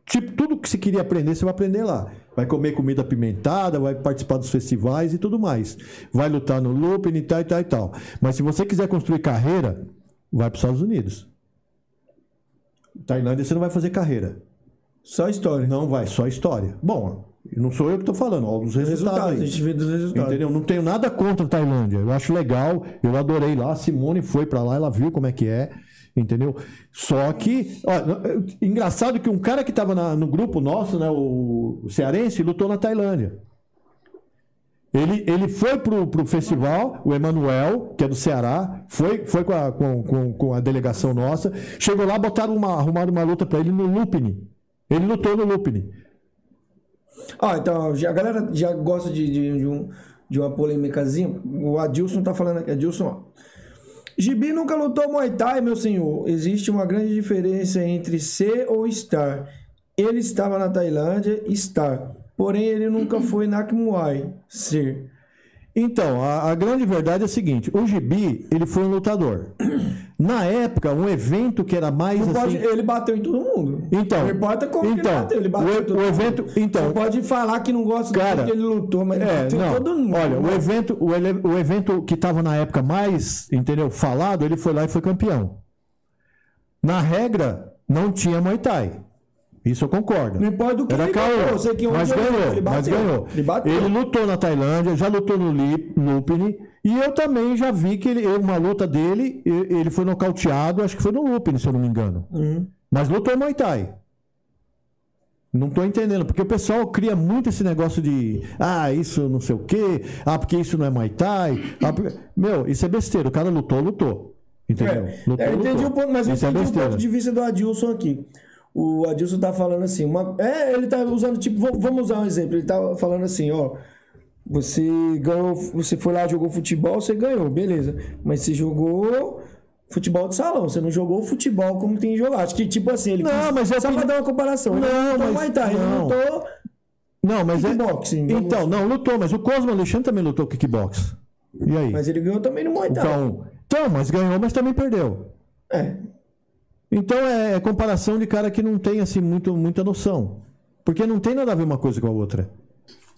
Tipo, tudo que você queria aprender, você vai aprender lá. Vai comer comida apimentada, vai participar dos festivais e tudo mais. Vai lutar no looping e tal e tal e tal. Mas se você quiser construir carreira, vai para os Estados Unidos. Tailândia você não vai fazer carreira. Só história. Não vai, só história. Bom, não sou eu que estou falando, ó, os resultados. Resultados, a gente vê dos resultados. Entendeu? Não tenho nada contra a Tailândia. Eu acho legal. Eu adorei lá. A Simone foi pra lá, ela viu como é que é. Entendeu? Só que, ó, engraçado que um cara que tava na- no grupo nosso, né, o cearense, lutou na Tailândia. Ele, ele foi pro, pro festival, o Emanuel, que é do Ceará, foi, foi com, a, com, com, com a delegação nossa. Chegou lá, botaram uma, arrumaram uma luta pra ele no Lupini. Ele lutou no Lupini. Ah, então, a galera já gosta de, de, de um, de uma polêmicazinha. O Adilson tá falando aqui. Adilson, ó. Gibi nunca lutou Muay Thai, meu senhor. Existe uma grande diferença entre ser ou estar. Ele estava na Tailândia, estar. Porém, ele nunca foi na Muay, ser. Então, a, a grande verdade é a seguinte: o Gibi, ele foi um lutador. Na época, um evento que era mais assim. pode- ele bateu em todo mundo. Então, não importa como então, ele bateu. Ele bateu o- em todo o mundo. evento- então- Você pode falar que não gosta do Cara, jeito que ele lutou, mas ele É, bateu em não. todo mundo. Olha, o evento, o, ele- o evento que estava na época mais, entendeu, falado, ele foi lá e foi campeão. Na regra, não tinha Muay Thai. Isso eu concordo. Não importa do que Era ele caô, sei que mas ganhou, ele mas bateu. ganhou. Ele bateu. Ele lutou na Tailândia, já lutou no Lupini, e eu também já vi que ele, uma luta dele, ele foi nocauteado, acho que foi no Lupini, se eu não me engano. Uhum. Mas lutou Muay Thai. Não tô entendendo, porque o pessoal cria muito esse negócio de ah, isso não sei o quê, ah, porque isso não é Muay Thai. ah, porque- Meu, isso é besteira. O cara lutou, lutou. Entendeu? É, Lutou, é, eu entendi lutou. o ponto, mas eu isso é entendi o besteira. ponto de vista do Adilson aqui. O Adilson tá falando assim, uma, é, ele tá usando tipo, vamos usar um exemplo, ele tá falando assim, ó, você ganhou, você foi lá jogou futebol, você ganhou, beleza, mas você jogou futebol de salão, você não jogou futebol como tem jogado. Acho que tipo assim, ele Não, quis- mas é só pra dar uma comparação. ele Não, mas- Muay Thai, ele não. lutou Não, mas é. Kickboxing, vamos- Então, não, lutou, mas o Cosmo Alexandre também lutou kickbox. E aí? mas ele ganhou também no Muay o Thai. K1. Então, mas ganhou, mas também perdeu. É, Então é, é comparação de cara que não tem assim muito, muita noção. Porque não tem nada a ver uma coisa com a outra.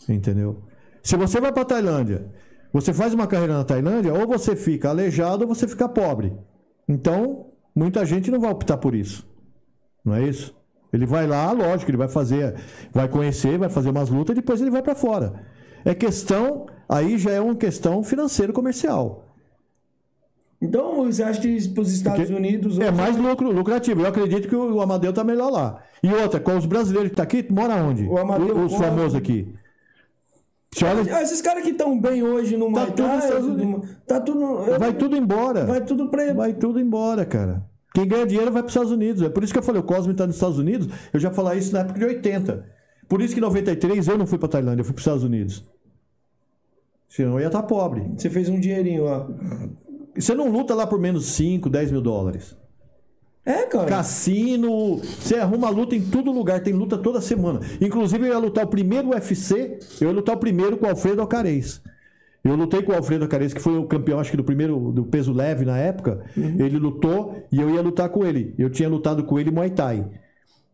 Entendeu? Se você vai para Tailândia, você faz uma carreira na Tailândia, ou você fica aleijado ou você fica pobre. Então, muita gente não vai optar por isso. Não é isso? Ele vai lá, lógico, ele vai fazer, vai conhecer, vai fazer umas lutas e depois ele vai pra fora. É questão, aí já é uma questão financeiro comercial. Então, você acha que para os Estados Porque Unidos. É mais lucro, lucrativo. Eu acredito que o Amadeu tá melhor lá. E outra, com os brasileiros que tá aqui, mora onde? O Amadeu os famosos aqui. Olha, Ah, Esses caras que estão bem hoje no tudo Thai, Estados Unidos. tá tudo. vai tudo embora. Vai tudo pra. Vai tudo embora, cara. Quem ganha dinheiro vai para os Estados Unidos. É por isso que eu falei, o Cosme está nos Estados Unidos. Eu já falei isso na época de 80. Por isso que em 93 eu não fui para Tailândia, eu fui para os Estados Unidos. Senão eu ia estar pobre. Você fez um dinheirinho lá. Você não luta lá por menos 5, 10 mil dólares. É, cara. Cassino, você arruma luta em todo lugar, tem luta toda semana. Inclusive, eu ia lutar o primeiro UFC, eu ia lutar o primeiro com o Alfredo Alcarez. Eu lutei com o Alfredo Alcarez, que foi o campeão, acho que do primeiro do peso leve na época. Ele lutou e eu ia lutar com ele. Eu tinha lutado com ele em Muay Thai.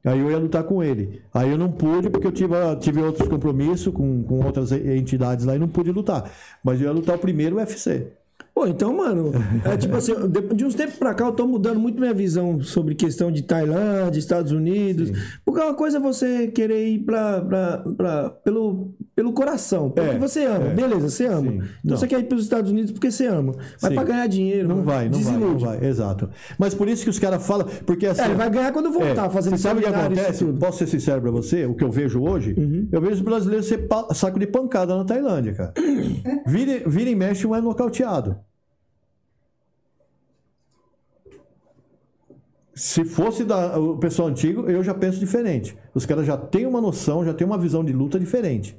Aí eu ia lutar com ele. Aí eu não pude porque eu tive, tive outros compromissos com, com outras entidades lá e não pude lutar. Mas eu ia lutar o primeiro UFC. Pô, então, mano, é tipo assim, de, de uns tempos pra cá eu tô mudando muito minha visão sobre questão de Tailândia, Estados Unidos. Porque uma coisa é você querer ir pra, pra, pra- pelo, pelo coração, pelo É, que você ama. é. Beleza, você ama. Sim. Então Não. você quer ir pros Estados Unidos porque você ama. Mas Sim. pra ganhar dinheiro. Não mano, vai, não vai, não desilude. vai. Exato. Mas por isso que os caras falam. Porque assim. É, ele vai ganhar quando voltar, É, fazendo Você sabe o que acontece? Posso ser sincero pra você? O que eu vejo hoje? Uhum. Eu vejo os brasileiros ser saco de pancada na Tailândia, cara. Vira, vira e mexe, um é nocauteado. Se fosse da, o pessoal antigo, eu já penso diferente. Os caras já têm uma noção, já têm uma visão de luta diferente.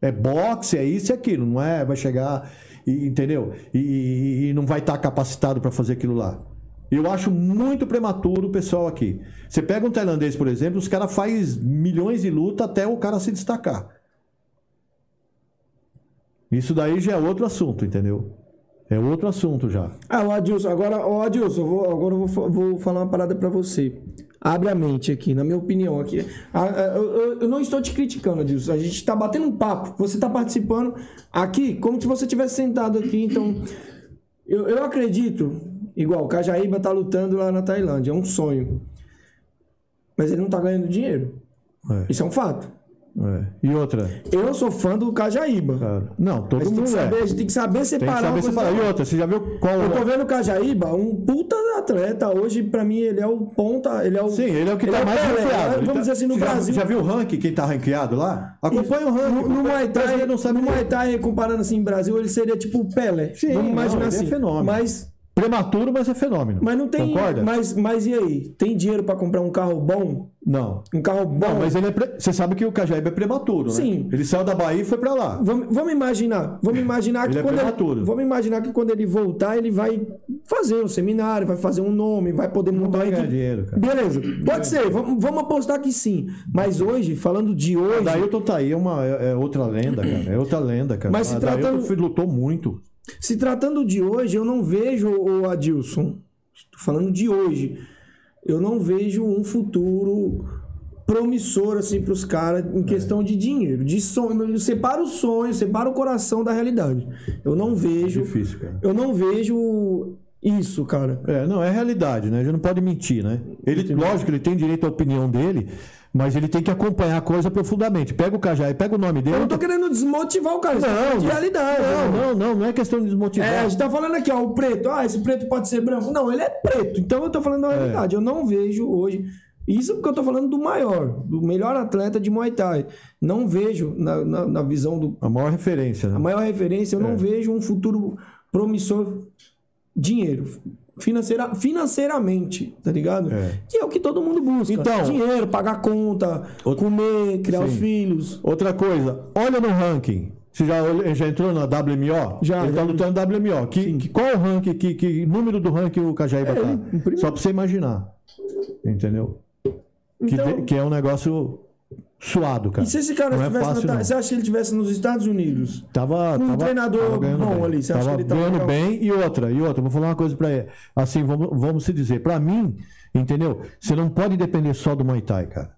É boxe, é isso e aquilo, não é? Vai chegar, e, entendeu? E, e- e não vai estar capacitado para fazer aquilo lá. Eu acho muito prematuro o pessoal aqui. Você pega um tailandês, por exemplo, os caras faz milhões de luta até o cara se destacar. Isso daí já é outro assunto, entendeu? É outro assunto já. Ah, o Adilson, agora, o Adilson, eu vou, agora eu vou, vou falar uma parada pra você. Abre a mente aqui, na minha opinião aqui. Ah, ah, Eu, eu- não estou te criticando, Adilson. A gente tá batendo um papo. Você tá participando aqui como se você tivesse sentado aqui. Então, eu, eu acredito, igual, o Cajaíba tá lutando lá na Tailândia. É um sonho. Mas ele não tá ganhando dinheiro. É, Isso é um fato. É. E outra, Eu sou fã do Cajaíba. cara, não, todo Mas tem que, mundo saber, é. a gente tem que saber Tem que separar saber separar. E outra. você já viu qual Eu tô é? vendo o Cajaíba, um puta atleta. Hoje, pra mim, ele é o ponta. Ele é o, Sim, ele é o que ele tá o mais ranqueado. Vamos tá- dizer assim, no Você já- Brasil. Já, viu o ranking, quem tá ranqueado lá? Acompanha o ranking. No, no Muay Thai, não sabe no Muay Thai, comparando assim, Brasil, ele seria tipo o Pelé. Sim, Vamos não, imaginar ele é assim. fenômeno. Mas, Prematuro, mas é fenômeno. mas não tem. Concorda? Mas, mas e aí? Tem dinheiro pra comprar um carro bom? Não. Um carro bom? Não, mas ele é. pre- Você sabe que o Cajaíba é prematuro, né? Sim. Ele saiu da Bahia e foi pra lá. Vamos, vamos imaginar, vamos imaginar que Ele é quando prematuro. ele, vamos imaginar que quando ele voltar, ele vai fazer um seminário, vai fazer um nome, vai poder montar vai uma ganhar dinheiro, cara. Beleza, pode ser, vamos, vamos apostar que sim. Mas hoje, falando de hoje, Dailton tá aí, é, uma, é é outra lenda, cara. É outra lenda, cara. Mas se tratando- lutou muito. Se tratando de hoje, eu não vejo o Adilson. Estou falando de hoje. Eu não vejo um futuro promissor assim para os caras em questão de dinheiro, de sonho. Separa o sonho, separa o coração da realidade. Eu não vejo. Difícil, cara. Eu não vejo isso, cara. É, não, é realidade, né? A gente não pode mentir, né? Ele, lógico, ele tem direito à opinião dele, mas ele tem que acompanhar a coisa profundamente. Pega o Cajá e pega o nome dele. Eu não tô querendo desmotivar o cara, isso é de realidade. Não, né? não, não, não é questão de desmotivar. É, a gente tá falando aqui, ó, o preto. Ah, esse preto pode ser branco. Não, ele é preto. Então eu tô falando da realidade. Eu não vejo hoje. Isso porque eu tô falando do maior, do melhor atleta de Muay Thai. Não vejo, na, na, na visão do. A maior referência, né? A maior referência, É. eu não vejo um futuro promissor dinheiro. Financeira, financeiramente, tá ligado? É. Que é o que todo mundo busca. Então- dinheiro, pagar conta, comer, criar os filhos. Outra coisa, olha no ranking. Você já, já entrou na WMO? Já, Ele tá vi. lutando WMO. Que, que- qual é o ranking, que, que número do ranking o Cajaíba É, tá? primeiro. Só pra você imaginar. Entendeu? Que, Então- de- que é um negócio suado, cara. E se esse cara não é fácil, na, não. Você acha que ele estivesse nos Estados Unidos? Tava, Com um tava- treinador tava ganhando bom bem. ali, você acha tava que ele tava ganhando bem e outra, e outra, vou falar uma coisa pra ele. Assim, vamos, vamos se dizer, pra mim, entendeu? Você não pode depender só do Muay Thai, cara.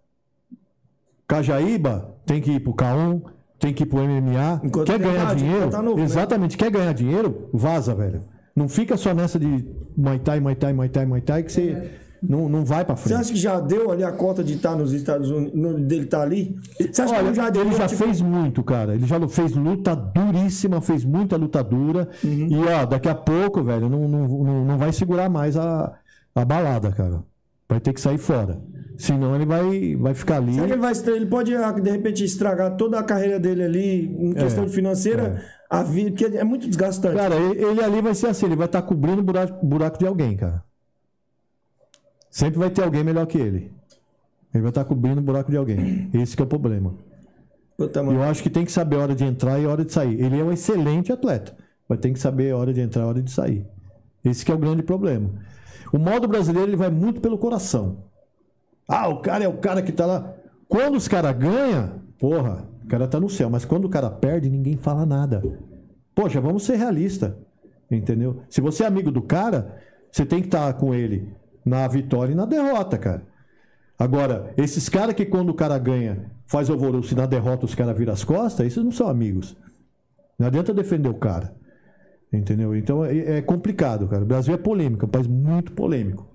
Cajaíba tem que ir pro K1, tem que ir pro MMA. Enquanto quer ganhar dinheiro? tá novo, né? exatamente, quer ganhar dinheiro? Vaza, velho. Não fica só nessa de Muay Thai, Muay Thai, Muay Thai, Muay Thai, que você não, não vai pra Você frente. acha que já deu ali a cota de estar nos Estados Unidos, dele estar ali? Você acha Olha, que já deu? ele já tipo, fez muito, cara. Ele já fez luta duríssima, fez muita luta dura. Uhum. E, ó, daqui a pouco, velho, não, não, não, não vai segurar mais a, a balada, cara. Vai ter que sair fora. Senão ele vai, vai ficar ali. Será que ele, vai, ele pode, ah, de repente, estragar toda a carreira dele ali, em questão de financeira, a vida, porque é muito desgastante. Cara, ele, ele ali vai ser assim, ele vai estar cobrindo o buraco, buraco de alguém, cara. Sempre vai ter alguém melhor que ele. Ele vai estar cobrindo o buraco de alguém. Esse que é o problema. Eu acho que tem que saber a hora de entrar e a hora de sair. Ele é um excelente atleta, mas tem que saber a hora de entrar e a hora de sair. Esse que é o grande problema. O modo brasileiro ele vai muito pelo coração. Ah, o cara é o cara que tá lá. Quando os caras ganham, porra, o cara tá no céu. Mas quando o cara perde, ninguém fala nada. Poxa, vamos ser realistas. Entendeu? Se você é amigo do cara, você tem que estar com ele na vitória e na derrota, cara. Agora, esses caras que quando o cara ganha, faz alvoroço e na derrota os caras viram as costas, esses não são amigos. Não adianta defender o cara. Entendeu? Então é, é complicado, cara. O Brasil é polêmico, é um país muito polêmico.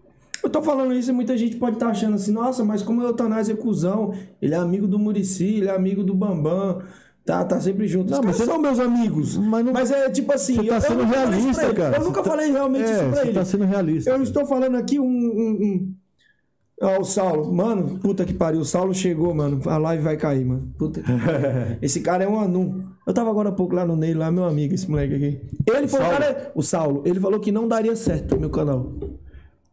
Eu tô falando isso e muita gente pode estar achando assim, nossa, mas como o Eutanásia é cuzão, ele é amigo do Murici, ele é amigo do Bambam, tá, tá sempre junto. Não, mas você- são meus amigos. Mas Mas, não- é tipo assim, Você tá eu, sendo eu realista, cara. Eu nunca Você tá- falei realmente É, isso pra você ele. tá sendo realista. Eu estou falando aqui um. um, um... Ó, o Saulo, mano, puta que pariu. O Saulo chegou, mano. A live vai cair, mano. Puta que Esse cara é um anum. Eu tava agora há pouco lá no Ney, lá, meu amigo, esse moleque aqui. Ele falou, Saulo? cara, o Saulo, ele falou que não daria certo no meu canal.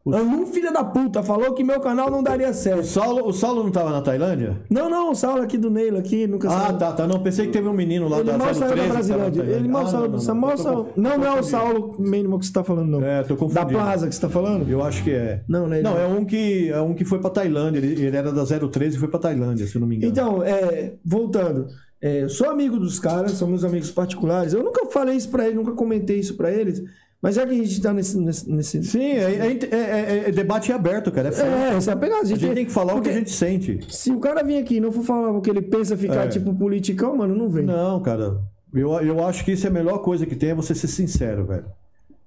Anum, filha da puta, falou que meu canal não daria O certo. Saulo, o Saulo não tava na Tailândia? Não, não, o Saulo aqui do Neilo aqui, nunca Ah, saiu. tá, tá. Não, pensei que teve um menino lá Ele da mal saiu 013 da Brasilândia. Tailândia. Ele mal Ah, saiu. não, não, Não, não. saiu. não, tô não é o. Saulo mínimo que você tá falando, não. É, tô da confundindo. Plaza que você tá falando? Eu acho que é. Não, não é ele. Não, é um que, é um que foi pra Tailândia. Ele, ele era da 013 e foi pra Tailândia, se eu não me engano. Então, é, voltando, é, sou amigo dos caras, são meus amigos particulares. Eu nunca falei isso pra eles, nunca comentei isso pra eles. Mas já que a gente tá nesse. nesse, nesse... Sim, é, é- é- é debate aberto, cara. É. É, essa é a pegada. A gente tem que falar o que a gente sente. Se o cara vir aqui e não for falar o que ele pensa ficar É. tipo politicão, mano, não vem. Não, cara. Eu, eu acho que isso é a melhor coisa que tem, é você ser sincero, velho.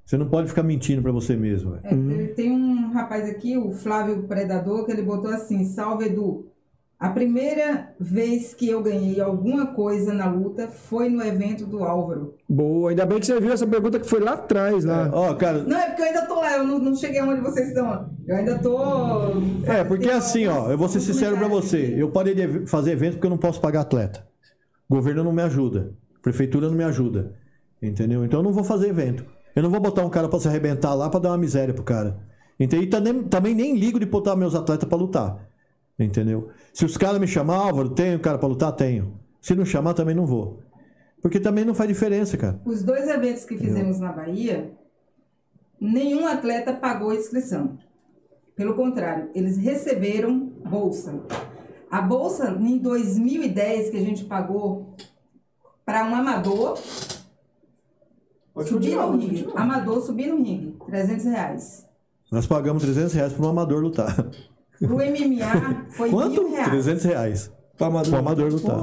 Você não pode ficar mentindo pra você mesmo, velho. É, ele- Tem um rapaz aqui, o Flávio Predador, que ele botou assim: Salve Edu. A primeira vez que eu ganhei alguma coisa na luta foi no evento do Álvaro. Boa, ainda bem que você viu essa pergunta que foi lá atrás, lá. Ó, cara, Não, é porque eu ainda tô lá, eu não, não cheguei onde vocês estão. Eu ainda tô. É, porque assim, ó, eu vou ser sincero pra você. Eu parei de fazer evento porque eu não posso pagar atleta. O governo não me ajuda. A prefeitura não me ajuda. Entendeu? Então eu não vou fazer evento. Eu não vou botar um cara pra se arrebentar lá pra dar uma miséria pro cara. Entendeu? E também, também nem ligo de botar meus atletas pra lutar. Entendeu? Se os caras me chamar, Álvaro, tenho cara pra lutar? Tenho. Se não chamar, também não vou. Porque também não faz diferença, cara. Os dois eventos que fizemos na Bahia, nenhum atleta pagou a inscrição. Pelo contrário, eles receberam bolsa. A bolsa, em 2010, que a gente pagou para um amador subir no ringue. Amador subir no ringue, 300 reais. Nós pagamos 300 reais pra um amador lutar. Pro MMA foi Quanto? mil reais. 300 reais. Pra amador. Pro amador lutar.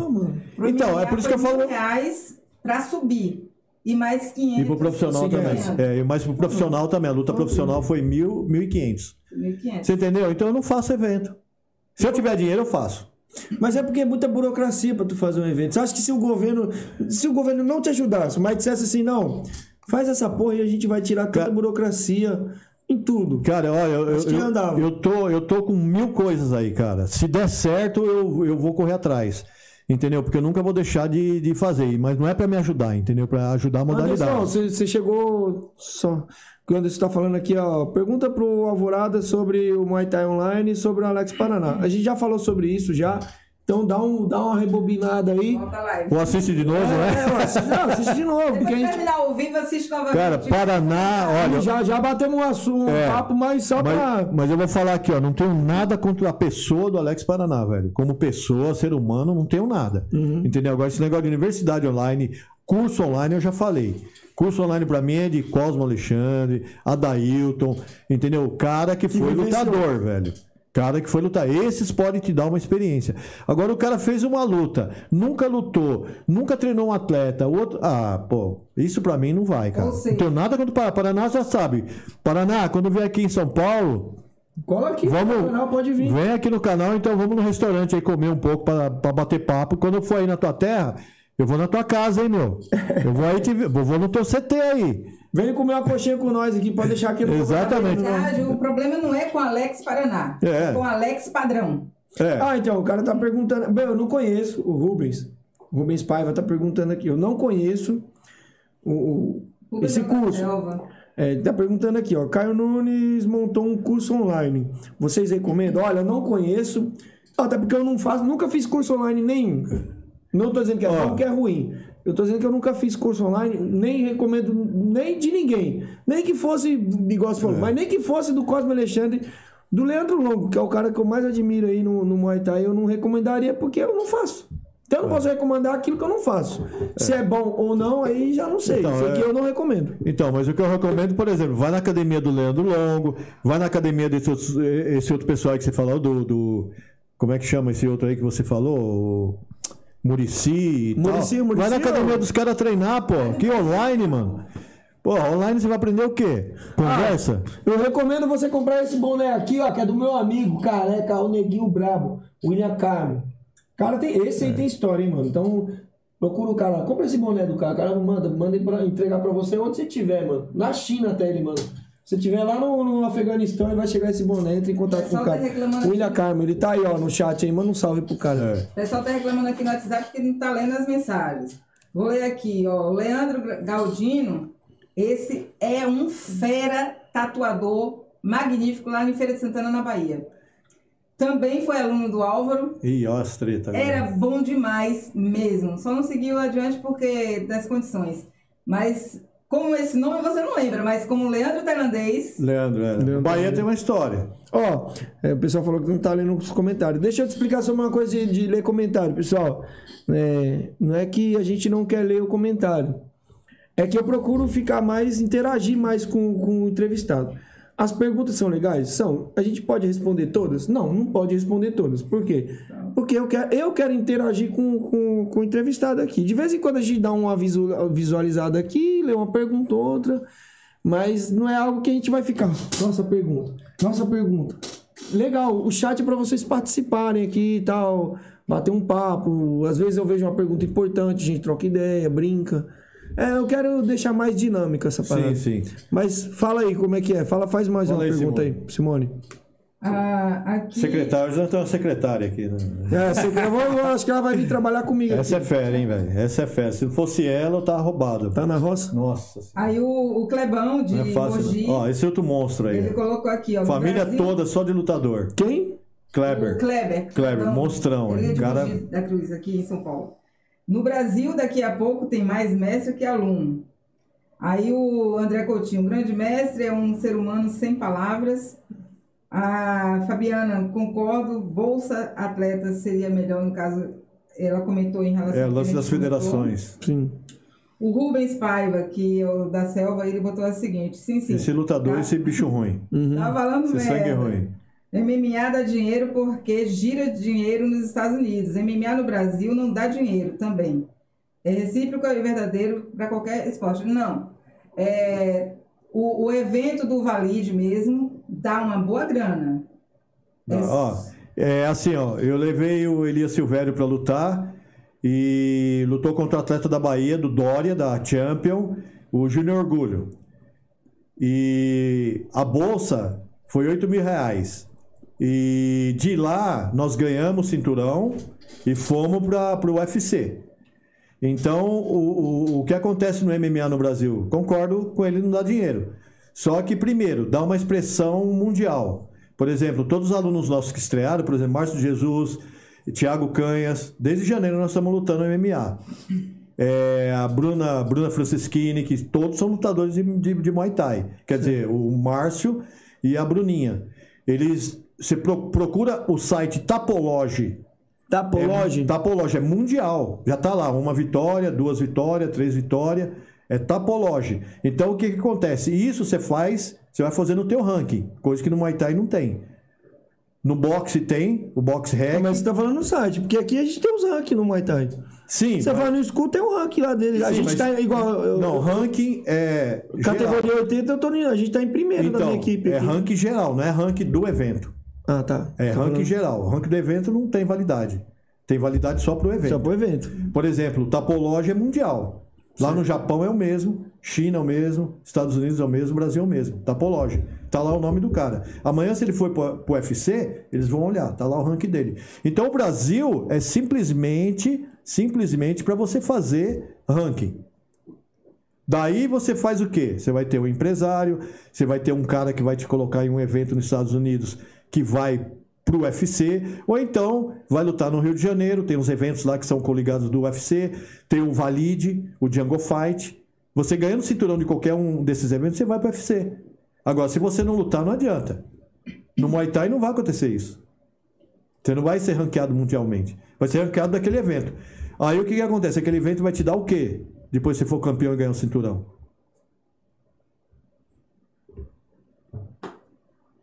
Pro Então, MMA é por isso que eu falo- reais para subir. E mais 500. E pro profissional também. é. Mas pro profissional também. A luta profissional foi mil, 1.500. 1.500. Você entendeu? Então eu não faço evento. Se eu tiver dinheiro, eu faço. Mas é porque é muita burocracia pra tu fazer um evento. Você acha que se o governo. Se o governo não te ajudasse, mas dissesse assim, não, faz essa porra e a gente vai tirar tanta Ca- burocracia em tudo. Cara, olha, eu, eu, eu, tô, eu tô com mil coisas aí, cara. Se der certo, eu, eu vou correr atrás. Entendeu? Porque eu nunca vou deixar de, de fazer. Mas não é pra me ajudar, entendeu? Pra ajudar a modalidade. Anderson, você chegou só. Quando você está falando aqui, ó, pergunta pro Alvorada sobre o Muay Thai Online e sobre o Alex Paraná. A gente já falou sobre isso já. Então dá, um, dá uma rebobinada aí. Volta lá. Ou assiste de novo, né? É, assiste, não, assiste de novo, porque a gente. terminar ao vivo, assiste novamente. Cara, Paraná, olha. Já, já batemos um, assunto, um É. papo, mas só Mas, pra. mas eu vou falar aqui, ó, não tenho nada contra a pessoa do Alex Paraná, velho. Como pessoa, ser humano, não tenho nada. Uhum. Entendeu? Agora, esse negócio de universidade online, curso online, eu já falei. Curso online pra mim é de Cosmo Alexandre, Adailton, entendeu? O cara que foi lutador, velho. Cara que foi lutar. Esses podem te dar uma experiência. Agora, o cara fez uma luta, nunca lutou, nunca treinou um atleta, o outro. Ah, pô, isso pra mim não vai, cara. Não tenho nada contra o Paraná. Paraná já sabe. Paraná, quando vier aqui em São Paulo, Cola aqui Vamos- no canal, pode vir. Vem aqui no canal, então vamos no restaurante aí comer um pouco pra, pra bater papo. Quando eu for aí na tua terra, eu vou na tua casa, hein, meu? Eu vou aí te vou no teu CT aí. Vem comer uma coxinha com nós aqui, pode deixar aqui no Exatamente. Na verdade, o problema não é com Alex Paraná, É. é com Alex Padrão. É. Ah, então, o cara tá perguntando. Bem, eu não conheço o Rubens. O Rubens Paiva tá perguntando aqui. Eu não conheço o, o- esse curso. É, ele tá perguntando aqui, ó. Caio Nunes montou um curso online. Vocês recomendam? Olha, eu não conheço. Até porque eu não faço, nunca fiz curso online nenhum. Não tô dizendo que é bom que é ruim. Eu tô dizendo que eu nunca fiz curso online, nem recomendo nem de ninguém. Nem que fosse, igual você É. falou, mas nem que fosse do Cosme Alexandre, do Leandro Longo, que é o cara que eu mais admiro aí no, no Muay Thai, eu não recomendaria porque eu não faço. Então eu não posso recomendar aquilo que eu não faço. Se é bom ou não, aí já não sei. Então, Sei é- que eu não recomendo. Então, mas o que eu recomendo, por exemplo, vai na academia do Leandro Longo, vai na academia desse outro, esse outro pessoal aí que você falou, do, do- Como é que chama esse outro aí que você falou? Murici Muricy, tal. Muricy, Vai na academia dos caras treinar, pô. Que online, mano. Pô, online você vai aprender o quê? Conversa? Eu recomendo você comprar esse boné aqui, ó, que é do meu amigo, careca, o neguinho brabo, William Carmo. Cara, tem, esse aí tem história, hein, mano. Então, procura o cara lá. Compra esse boné do cara. O cara manda, manda ele pra entregar pra você onde você tiver, mano. Na China até ele, mano. Se você tiver lá no, no Afeganistão, ele vai chegar esse boné, entra em contato com Pessoal o tá cara. reclamando William aqui. Carmo, ele tá aí, ó, no chat aí. Manda um salve pro cara. É. O pessoal tá reclamando aqui no WhatsApp porque não tá lendo as mensagens. Vou ler aqui, ó. O Leandro Galdino, esse é um fera tatuador magnífico lá em Feira de Santana, na Bahia. Também foi aluno do Álvaro. Ih, ó as treta. Era bom demais mesmo. Só não seguiu adiante porque das condições. Mas como esse nome você não lembra, mas como Leandro Tailandês, Leandro, é. Leandro. Bahia tem uma história. Ó, é, o pessoal falou que não tá lendo os comentários. Deixa eu te explicar sobre uma coisa de, de ler comentário, pessoal. É, não é que a gente não quer ler o comentário. É que eu procuro ficar mais, interagir mais com, com o entrevistado. As perguntas são legais? São. A gente pode responder todas? Não, não pode responder todas. Por quê? Porque eu quero, eu quero interagir com, com, com o entrevistado aqui. De vez em quando a gente dá uma visu- visualizada aqui, lê uma pergunta ou outra. Mas não é algo que a gente vai ficar. Nossa pergunta. Nossa pergunta. Legal, o chat é para vocês participarem aqui e tal, bater um papo. Às vezes eu vejo uma pergunta importante, a gente troca ideia, brinca. É, eu quero deixar mais dinâmica essa parada. Sim, sim. Mas fala aí como é que é. Fala, faz mais Fala uma aí, pergunta Simone. aí, Simone. Ah, aqui. Secretário, já tem uma secretária aqui. Né? É, eu, vou- eu acho que ela vai vir trabalhar comigo. Essa é aqui. fera, hein, velho? Essa é fera. Se não fosse ela, eu tava roubado. Tá na roça? Nossa. Aí o, o Clebão de Não é fácil. Mogi. Ó, esse outro monstro aí. ele colocou aqui, ó. no Família Brasil- toda só de lutador. Quem? Kleber. O Kleber. Kleber, Não, monstrão, Ele é hein? de Cara- Mogi da Cruz, aqui em São Paulo. No Brasil, daqui a pouco, tem mais mestre que aluno. Aí o André Coutinho, um grande mestre, é um ser humano sem palavras. A Fabiana, concordo, Bolsa Atleta seria melhor, no caso, ela comentou em relação É, ao que lance das comentou. Sim. federações. O Rubens Paiva, que é o da Selva, ele botou a seguinte, sim, sim. Esse lutador, Tá. esse bicho ruim. Tá falando Esse sangue merda. ruim. MMA dá dinheiro porque gira dinheiro nos Estados Unidos. MMA no Brasil não dá dinheiro também. É recíproco e verdadeiro para qualquer esporte. Não. É, o, o evento do Valide mesmo dá uma boa grana. Não, ó, é assim, ó. Eu levei o Elias Silvério pra lutar e lutou contra o atleta da Bahia, do Dória, da Champion, o Júnior Orgulho. E a bolsa foi 8 mil reais. E de lá nós ganhamos cinturão e fomos para o UFC. Então, o, o, o que acontece no MMA no Brasil? Concordo com ele, não dá dinheiro. Só que, primeiro, dá uma expressão mundial. Por exemplo, todos os alunos nossos que estrearam, por exemplo, Márcio Jesus, Thiago Canhas, desde janeiro nós estamos lutando no MMA. É, a Bruna, Bruna Franceschini, que todos são lutadores de, de, de Muay Thai. Quer dizer, o Márcio e a Bruninha. Eles. Você pro- procura o site Tapology Tapology. é, Tapology é mundial. Já tá lá, uma vitória, duas vitórias, três vitórias. É Tapology. Então o que, que acontece? Isso você faz, você vai fazer no teu ranking, coisa que no Muay Thai não tem. No boxe tem, o boxe hack. Mas você tá falando no site, porque aqui a gente tem os rankings no Muay Thai. Sim. Você mas- vai no school, tem um ranking lá dele. a Sim, gente mas- tá igual. eu- Não, ranking é. geral. categoria 80, eu tô. A gente tá em primeiro da Então, minha equipe. é aqui. ranking geral, não é ranking do evento. Ah, tá. É Tá ranking falando geral. O ranking do evento não tem validade. Tem validade só pro evento. Só pro evento. Por exemplo, o Tapology é mundial. Lá no Japão é o mesmo, China é o mesmo, Estados Unidos é o mesmo, Brasil é o mesmo. Tapology. Tá lá o nome do cara. Amanhã, se ele for pro, pro UFC, eles vão olhar, tá lá o ranking dele. Então o Brasil é simplesmente, simplesmente para você fazer ranking. Daí você faz o quê? Você vai ter um empresário, você vai ter um cara que vai te colocar em um evento nos Estados Unidos que vai pro UFC, ou então vai lutar no Rio de Janeiro, tem uns eventos lá que são coligados do UFC, tem o Valide, o Django Fight. Você ganhando cinturão de qualquer um desses eventos, você vai pro UFC. Agora, se você não lutar, não adianta. No Muay Thai não vai acontecer isso. Você não vai ser ranqueado mundialmente. Vai ser ranqueado daquele evento. Aí o que, que acontece? Aquele evento vai te dar o quê? Depois você for campeão e ganhar um cinturão.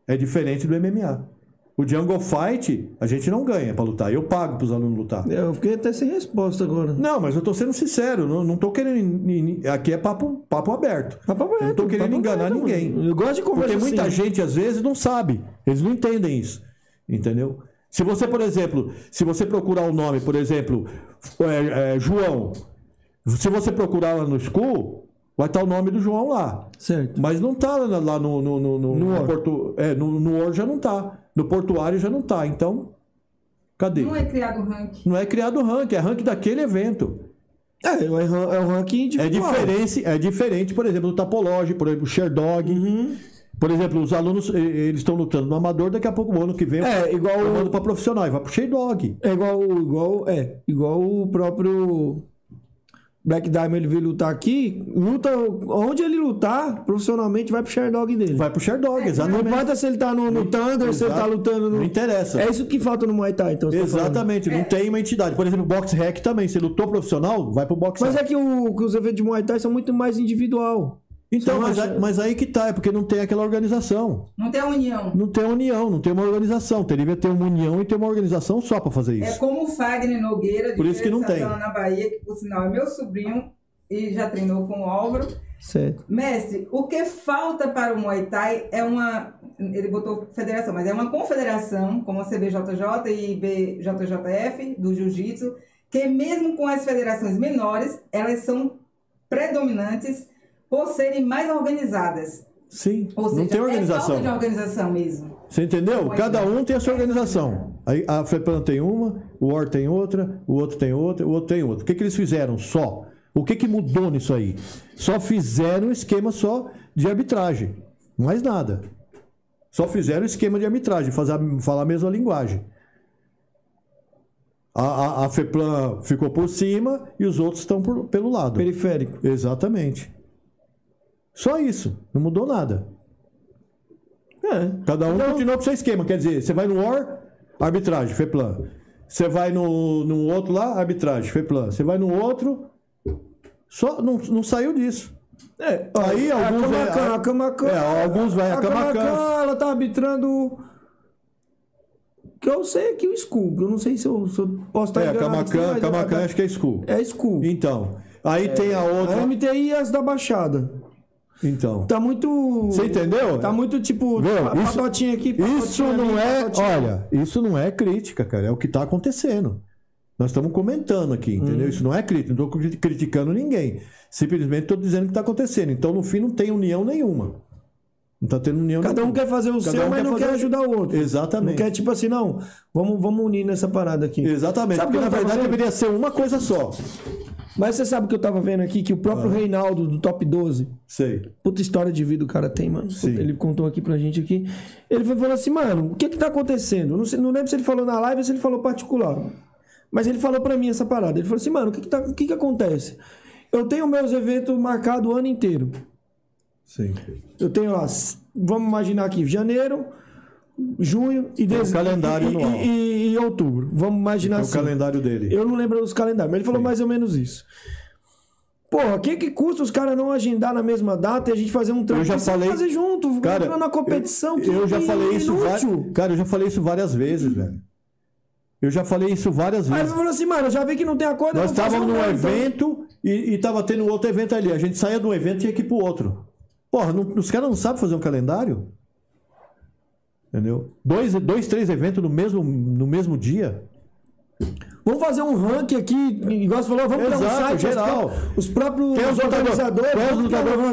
É diferente do MMA. O Jungle Fight, a gente não ganha pra lutar. Eu pago pros alunos lutar. Eu fiquei até sem resposta agora. Não, mas eu tô sendo sincero. Não, não tô querendo. in- in- Aqui é papo, papo aberto. Papo aberto, eu não tô querendo papo enganar aberto, ninguém. mano. Eu gosto de conversar Porque muita assim. gente, às vezes, não sabe. Eles não entendem isso. Entendeu? Se você, por exemplo, se você procurar o nome, por exemplo, é, é, João, se você procurar lá no school, vai estar o nome do João lá. Certo. Mas não tá lá no, no, no, no, No portu, é, no, no Word já não tá. No portuário já não tá. Então, cadê? Não é criado ranking. Não é criado ranking, é ranking daquele evento. É, é um é ranking É individual. diferente, é diferente, por exemplo, do Tapology, por exemplo, o Sherdog. Uhum. Por exemplo, os alunos, eles estão lutando no amador, daqui a pouco, o ano que vem, É, igual eu o- mando pra profissional, vai pro Sherdog. É igual, igual, é, igual o próprio Black Diamond ele veio lutar aqui, luta onde ele lutar, profissionalmente vai pro Sherdog dele. Vai pro Sherdog, Não exatamente. importa se ele tá no, no Thunder, se ele tá Exato. lutando no. Não interessa. É isso que falta no Muay Thai, então. você tá. Exatamente, não tem uma entidade. Por exemplo, Box Hack também. Se lutou profissional, vai pro Box Mas Hack. é que, o, que os eventos de Muay Thai são muito mais individual. Então, mas, acha- mas aí que tá, é porque não tem aquela organização. Não tem união. Não tem união, não tem uma organização. Teria que ter uma união e ter uma organização só pra fazer É isso. como o Fagner Nogueira, de Por isso que não tem. Na Bahia, que por sinal é meu sobrinho e já treinou com o Álvaro. Certo. Mestre, o que falta para o Muay Thai é uma. Ele botou federação, mas é uma confederação, como a CBJJ e BJJF, do Jiu-Jitsu, que mesmo com as federações menores, elas são predominantes por serem mais organizadas. Sim, Ou não seja, tem é organização. falta de organização mesmo. Você entendeu? Cada Thai. um tem a sua organização. A FEPAN tem uma, o OR tem outra, o outro tem outra, o outro tem outra. O que, que eles fizeram? Só. O que, que mudou nisso aí? Só fizeram um esquema só de arbitragem. Mais nada. Só fizeram um esquema de arbitragem, fazer, falar a mesma linguagem. A, a, a FEPLAN ficou por cima e os outros estão por- pelo lado. Periférico. Exatamente. Só isso. Não mudou nada. É. Cada um continua com seu esquema. Quer dizer, você vai no OR, arbitragem, FEPLAN. Você vai no, no outro lá, arbitragem, FEPLAN. Você vai no outro, só não, não saiu disso. É, Aí a alguns vai- Camacan, a Camacan, É, alguns vai a Camacan. ela tá arbitrando que eu sei aqui o que eu não sei se eu, se eu posso estar É, enganado, Camacan, mas Camacan é, acho que é school. é Skull. Então, aí tem a A outra. MTI e as da Baixada. Então, Tá muito. Você entendeu? Tá muito tipo. Viu? pa- Isso- pacotinho aqui. isso pacotinho não ali, é. pacotinho- Olha, isso não é crítica, cara. É o que tá acontecendo. Nós estamos comentando aqui, entendeu? Hum. Isso não é crítica. Não estou criticando ninguém. Simplesmente estou dizendo o que está acontecendo. Então, no fim, não tem união nenhuma. Não está tendo união Cada um nenhuma. quer fazer o Cada seu, um mas quer não quer ajudar o outro. Exatamente. Não quer tipo assim, não. Vamos, vamos unir nessa parada aqui. Exatamente. Sabe Porque, que na verdade, deveria ser uma coisa só. Mas você sabe o que eu tava vendo aqui? Que o próprio Ah. Reinaldo do Top 12. Sei. Puta história de vida o cara tem, mano. Sim. Ele contou aqui pra gente aqui. Ele falou assim, mano, o que que tá acontecendo? Não, sei, não lembro se ele falou na live ou se ele falou particular. Mas ele falou pra mim essa parada. Ele falou assim, mano, o que que, tá, o que que acontece? Eu tenho meus eventos marcados o ano inteiro. Sim. Eu tenho lá, vamos imaginar aqui, janeiro, junho e o dezembro. calendário e, anual. e, e- e outubro. Vamos imaginar É o assim. calendário dele. Eu não lembro os calendários, mas ele falou mais ou menos isso. Porra, o que que custa os caras não agendar na mesma data e a gente fazer um trampo? Eu já falei- fazer junto, Cara, entrando na competição. eu, que eu já falei isso, cara, eu já falei isso várias vezes, velho. Eu já falei isso várias Aí ele vezes. falou assim, mano, eu já vi que não tem acordo. Nós estávamos um num evento e, e tava tendo outro evento ali. A gente saía de um evento e tinha que ir pro outro. Porra, não- os caras não sabem fazer um calendário? Entendeu? Dois, dois três eventos no mesmo, no mesmo dia? Vamos fazer um ranking aqui, igual você falou, vamos criar um Exato, site. geral. Os, pró- os próprios Quem é os organizadores.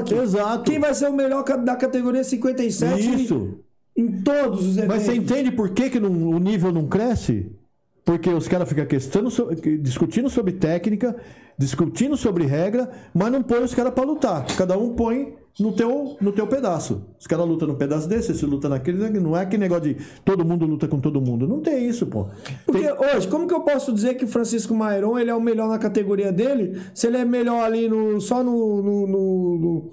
Quem é os. Exato. Quem vai ser o melhor da categoria 57 Isso. em todos os eventos? Mas você entende por que, que não- o nível não cresce? Porque os caras ficam discutindo sobre técnica, discutindo sobre regra, mas não põe os caras pra lutar. Cada um põe no teu, no teu pedaço. Os caras lutam num pedaço desse, esse luta naquele. Não é aquele negócio de todo mundo luta com todo mundo. Não tem isso, pô. Porque Tem- hoje, como que eu posso dizer que Francisco Mairon ele é o melhor na categoria dele, se ele é melhor ali no, só no, no, no, no,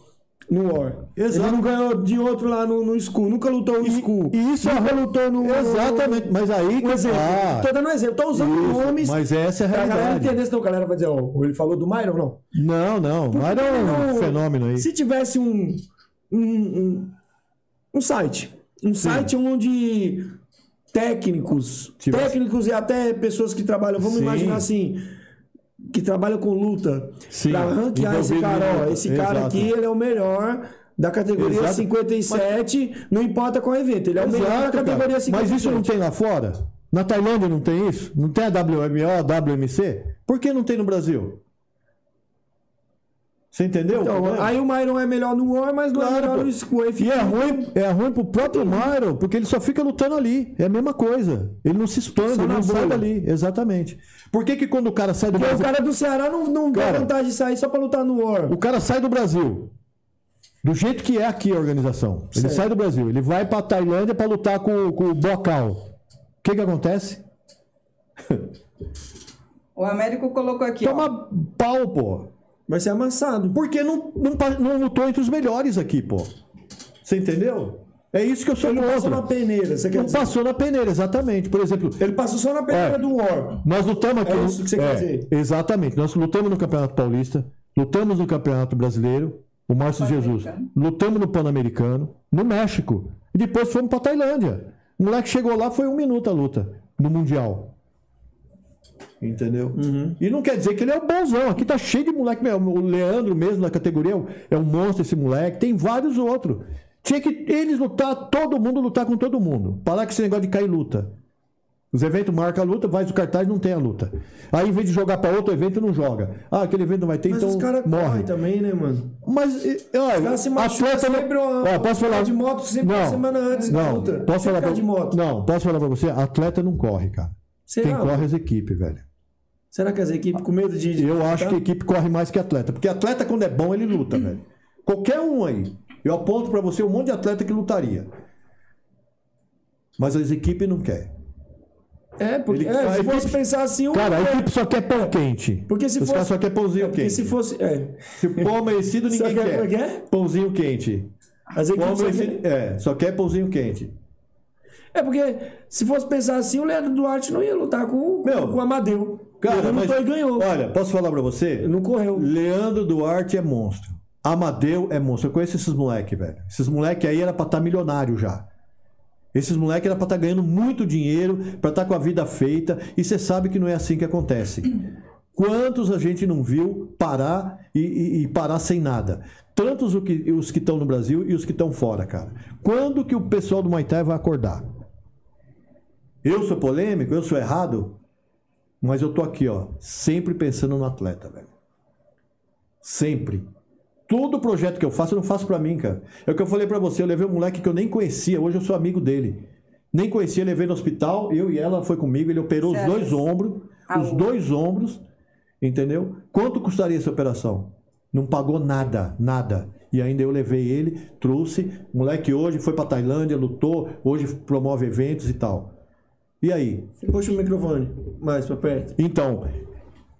no War? Exato. Ele não ganhou de outro lá no, no School, nunca lutou no E- School. e isso é- nunca lutou no. Exatamente, mas aí Um exemplo. Ah, Tô dando um exemplo, tô usando isso, nomes. Mas essa é a Pra galera realidade. entender, senão a galera vai dizer, ó, ele falou do Myron, não. Não, não. Mas é um fenômeno aí. Se tivesse um, um, um, um site, um site onde técnicos, Tivesse- técnicos e até pessoas que trabalham, vamos Sim. imaginar assim, que trabalham com luta, pra ranquear esse cara, ó, esse cara exato. aqui, ele é o melhor da categoria Exato. 57, não importa qual evento, ele é o melhor da Exato, cara. categoria 57. Mas isso não tem lá fora? Na Tailândia não tem isso? Não tem a WMO, a WMC? Por que não tem no Brasil? Você entendeu? o Então, problema? aí o Myron é melhor no War, mas não é Claro, melhor pô. no. Aí E é ruim, é ruim pro próprio Myron, porque ele só fica lutando ali. É a mesma coisa. Ele não se expande, ele não sai dali. Exatamente. Por que, que quando o cara sai do Porque o Brasil. cara do Ceará não, não tem Cara, vontade de sair só pra lutar no War. O cara sai do Brasil. Do jeito que é aqui a organização. Ele Certo. sai do Brasil. Ele vai pra Tailândia pra lutar com, com o Bocal. O que que acontece? O Américo colocou aqui, ó. Toma pau, pô. Vai ser amassado. Porque não, não, não lutou entre os melhores aqui, pô. Você entendeu? É isso que eu sou Ele não passou na peneira, você quer Não dizer? passou na peneira, exatamente. Por exemplo, Ele passou só na peneira É. do War. nós lutamos aqui. É no- isso que você quer dizer. Exatamente. Nós lutamos no Campeonato Paulista, lutamos no Campeonato Brasileiro, o Márcio Jesus. Lutamos no Pan-Americano, no México. E depois fomos pra Tailândia. O moleque chegou lá, foi um minuto a luta no Mundial. Entendeu? Uhum. E não quer dizer que ele é o bonzão. Aqui tá cheio de moleque. meu, O Leandro mesmo na categoria é um- é monstro esse moleque. Tem vários outros. Tinha que eles lutar, todo mundo lutar com todo mundo. Parar com esse negócio de cair luta. Os eventos marcam a luta, faz o cartaz, não tem a luta. Aí, em vez de jogar para outro evento, não joga. Ah, aquele evento não vai ter, Mas então os caras morre. também, né, mano? Mas, olha, Os se atleta não- sempre, ó, posso falar de moto sempre uma semana antes da não, luta. Posso falar pra... de moto. Não, posso falar pra você, atleta não corre, cara. Será? Quem corre é as equipes, velho. Será que as equipes com medo de. Eu acho que a equipe corre mais que atleta. Porque atleta, quando é bom, ele luta, velho. Qualquer um aí. Eu aponto pra você um monte de atleta que lutaria. Mas as equipes não querem. É, porque Ele- é, se equipe- fosse pensar assim, o- Cara, a equipe só quer pão quente. Porque se Os fosse- só quer pãozinho porque quente. se fosse. É. Se pão amanhecido, Só ninguém quer- quer. é é? Pãozinho quente. As Pão equipes só amanhecido, querem- é, só quer pãozinho quente. É porque se fosse pensar assim, o Leandro Duarte não ia lutar com, Meu, com o Amadeu. Cara, ele lutou e ganhou. olha, posso falar pra você? Não correu. Leandro Duarte é monstro. Amadeu é monstro. Eu conheço esses moleque, velho. Esses moleque aí era pra estar milionário já. Esses moleque era pra estar ganhando muito dinheiro, pra estar com a vida feita, e você sabe que não é assim que acontece. Quantos a gente não viu parar e, e- e parar sem nada? Tantos os que estão no Brasil e os que estão fora, cara. Quando que o pessoal do Muay Thai vai acordar? Eu sou polêmico, eu sou errado, mas eu tô aqui, ó, sempre pensando no atleta, velho. Sempre. Todo projeto que eu faço, eu não faço pra mim, cara. É o que eu falei pra você, eu levei um moleque que eu nem conhecia, hoje eu sou amigo dele. Nem conhecia, levei no hospital, eu e ela foi comigo, ele operou Sério? os dois ombros, Ah, os dois ombros, entendeu? Quanto custaria essa operação? Não pagou nada, nada. E ainda eu levei ele, trouxe, moleque hoje foi pra Tailândia, lutou, hoje promove eventos e tal. E aí? Puxa o microfone mais pra perto. Então,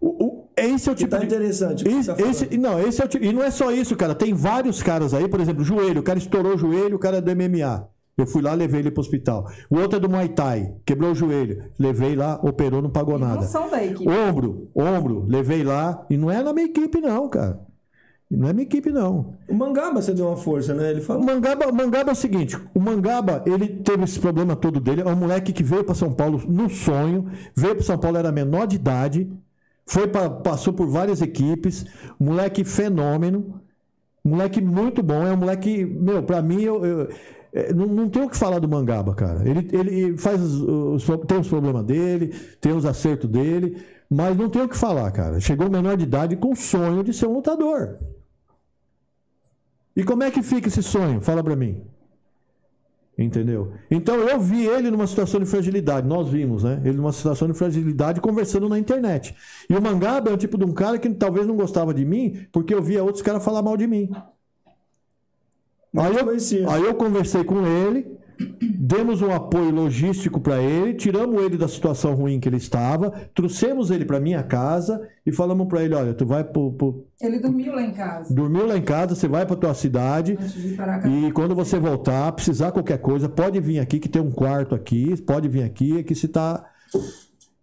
o, o- esse é o tipo tá de... interessante Esse, você tá esse- não, esse é o tipo... E não é só isso, cara. Tem vários caras aí, por exemplo, joelho. O cara estourou o joelho, o cara é do MMA. Eu fui lá, levei ele pro hospital. O outro é do Muay Thai, quebrou o joelho. Levei lá, operou, não pagou Não nada. são da equipe. Ombro, ombro, levei lá. E não é na minha equipe, não, cara. Não é minha equipe, não. O Mangaba você deu uma força, né? Ele O falou. Mangaba, o Mangaba é o seguinte: o Mangaba, ele teve esse problema todo dele. É um moleque que veio para São Paulo no sonho, veio para São Paulo, era menor de idade, foi pra, passou por várias equipes, moleque fenômeno, moleque muito bom. É um moleque, meu, para mim, eu, eu- é, não, não tem o que falar do Mangaba, cara. Ele, ele faz os, os- tem os problemas dele, tem os acertos dele, mas não tem o que falar, cara. Chegou menor de idade com o sonho de ser um lutador. E como é que fica esse sonho? Fala pra mim. Entendeu? Então eu vi ele numa situação de fragilidade, nós vimos, né? Ele numa situação de fragilidade conversando na internet. E o Mangaba é o tipo de um cara que talvez não gostava de mim, porque eu via outros caras falar mal de mim. Aí eu, aí eu conversei com ele, demos um apoio logístico para ele, tiramos ele da situação ruim que ele estava, trouxemos ele para minha casa e falamos para ele: olha, tu vai pro, pro- Ele dormiu lá em casa. dormiu lá em casa, você vai para tua cidade e quando você voltar, precisar qualquer coisa, pode vir aqui que tem um quarto aqui, pode vir aqui que se tá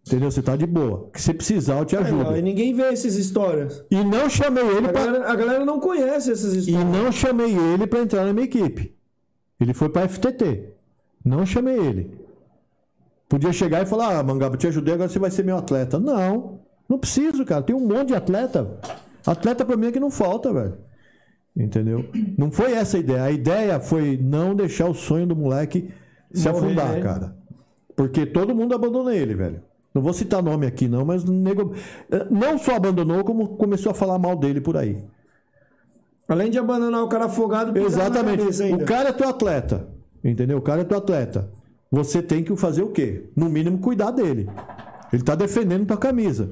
entendeu? Você tá de boa. Que se precisar eu te ajudo. E ninguém vê essas histórias. E não chamei ele A para galera, a galera não conhece essas e histórias. não chamei ele para entrar na minha equipe. Ele foi para FTT. Não chamei ele. Podia chegar e falar: "Ah, Mangaba, te ajudei, agora você vai ser meu atleta". Não. Não preciso, cara. Tem um monte de atleta. Atleta pra mim é que não falta, velho. Entendeu? Não foi essa a ideia. A ideia foi não deixar o sonho do moleque se Morrer, afundar, né? cara. Porque todo mundo abandonou ele, velho. Não vou citar nome aqui, não, mas o nego eh, não só abandonou, como começou a falar mal dele por aí. Além de abandonar o cara afogado, Exatamente. O cara é teu atleta. Entendeu? O cara é teu atleta. Você tem que fazer o quê? No mínimo, cuidar dele. Ele tá defendendo tua camisa.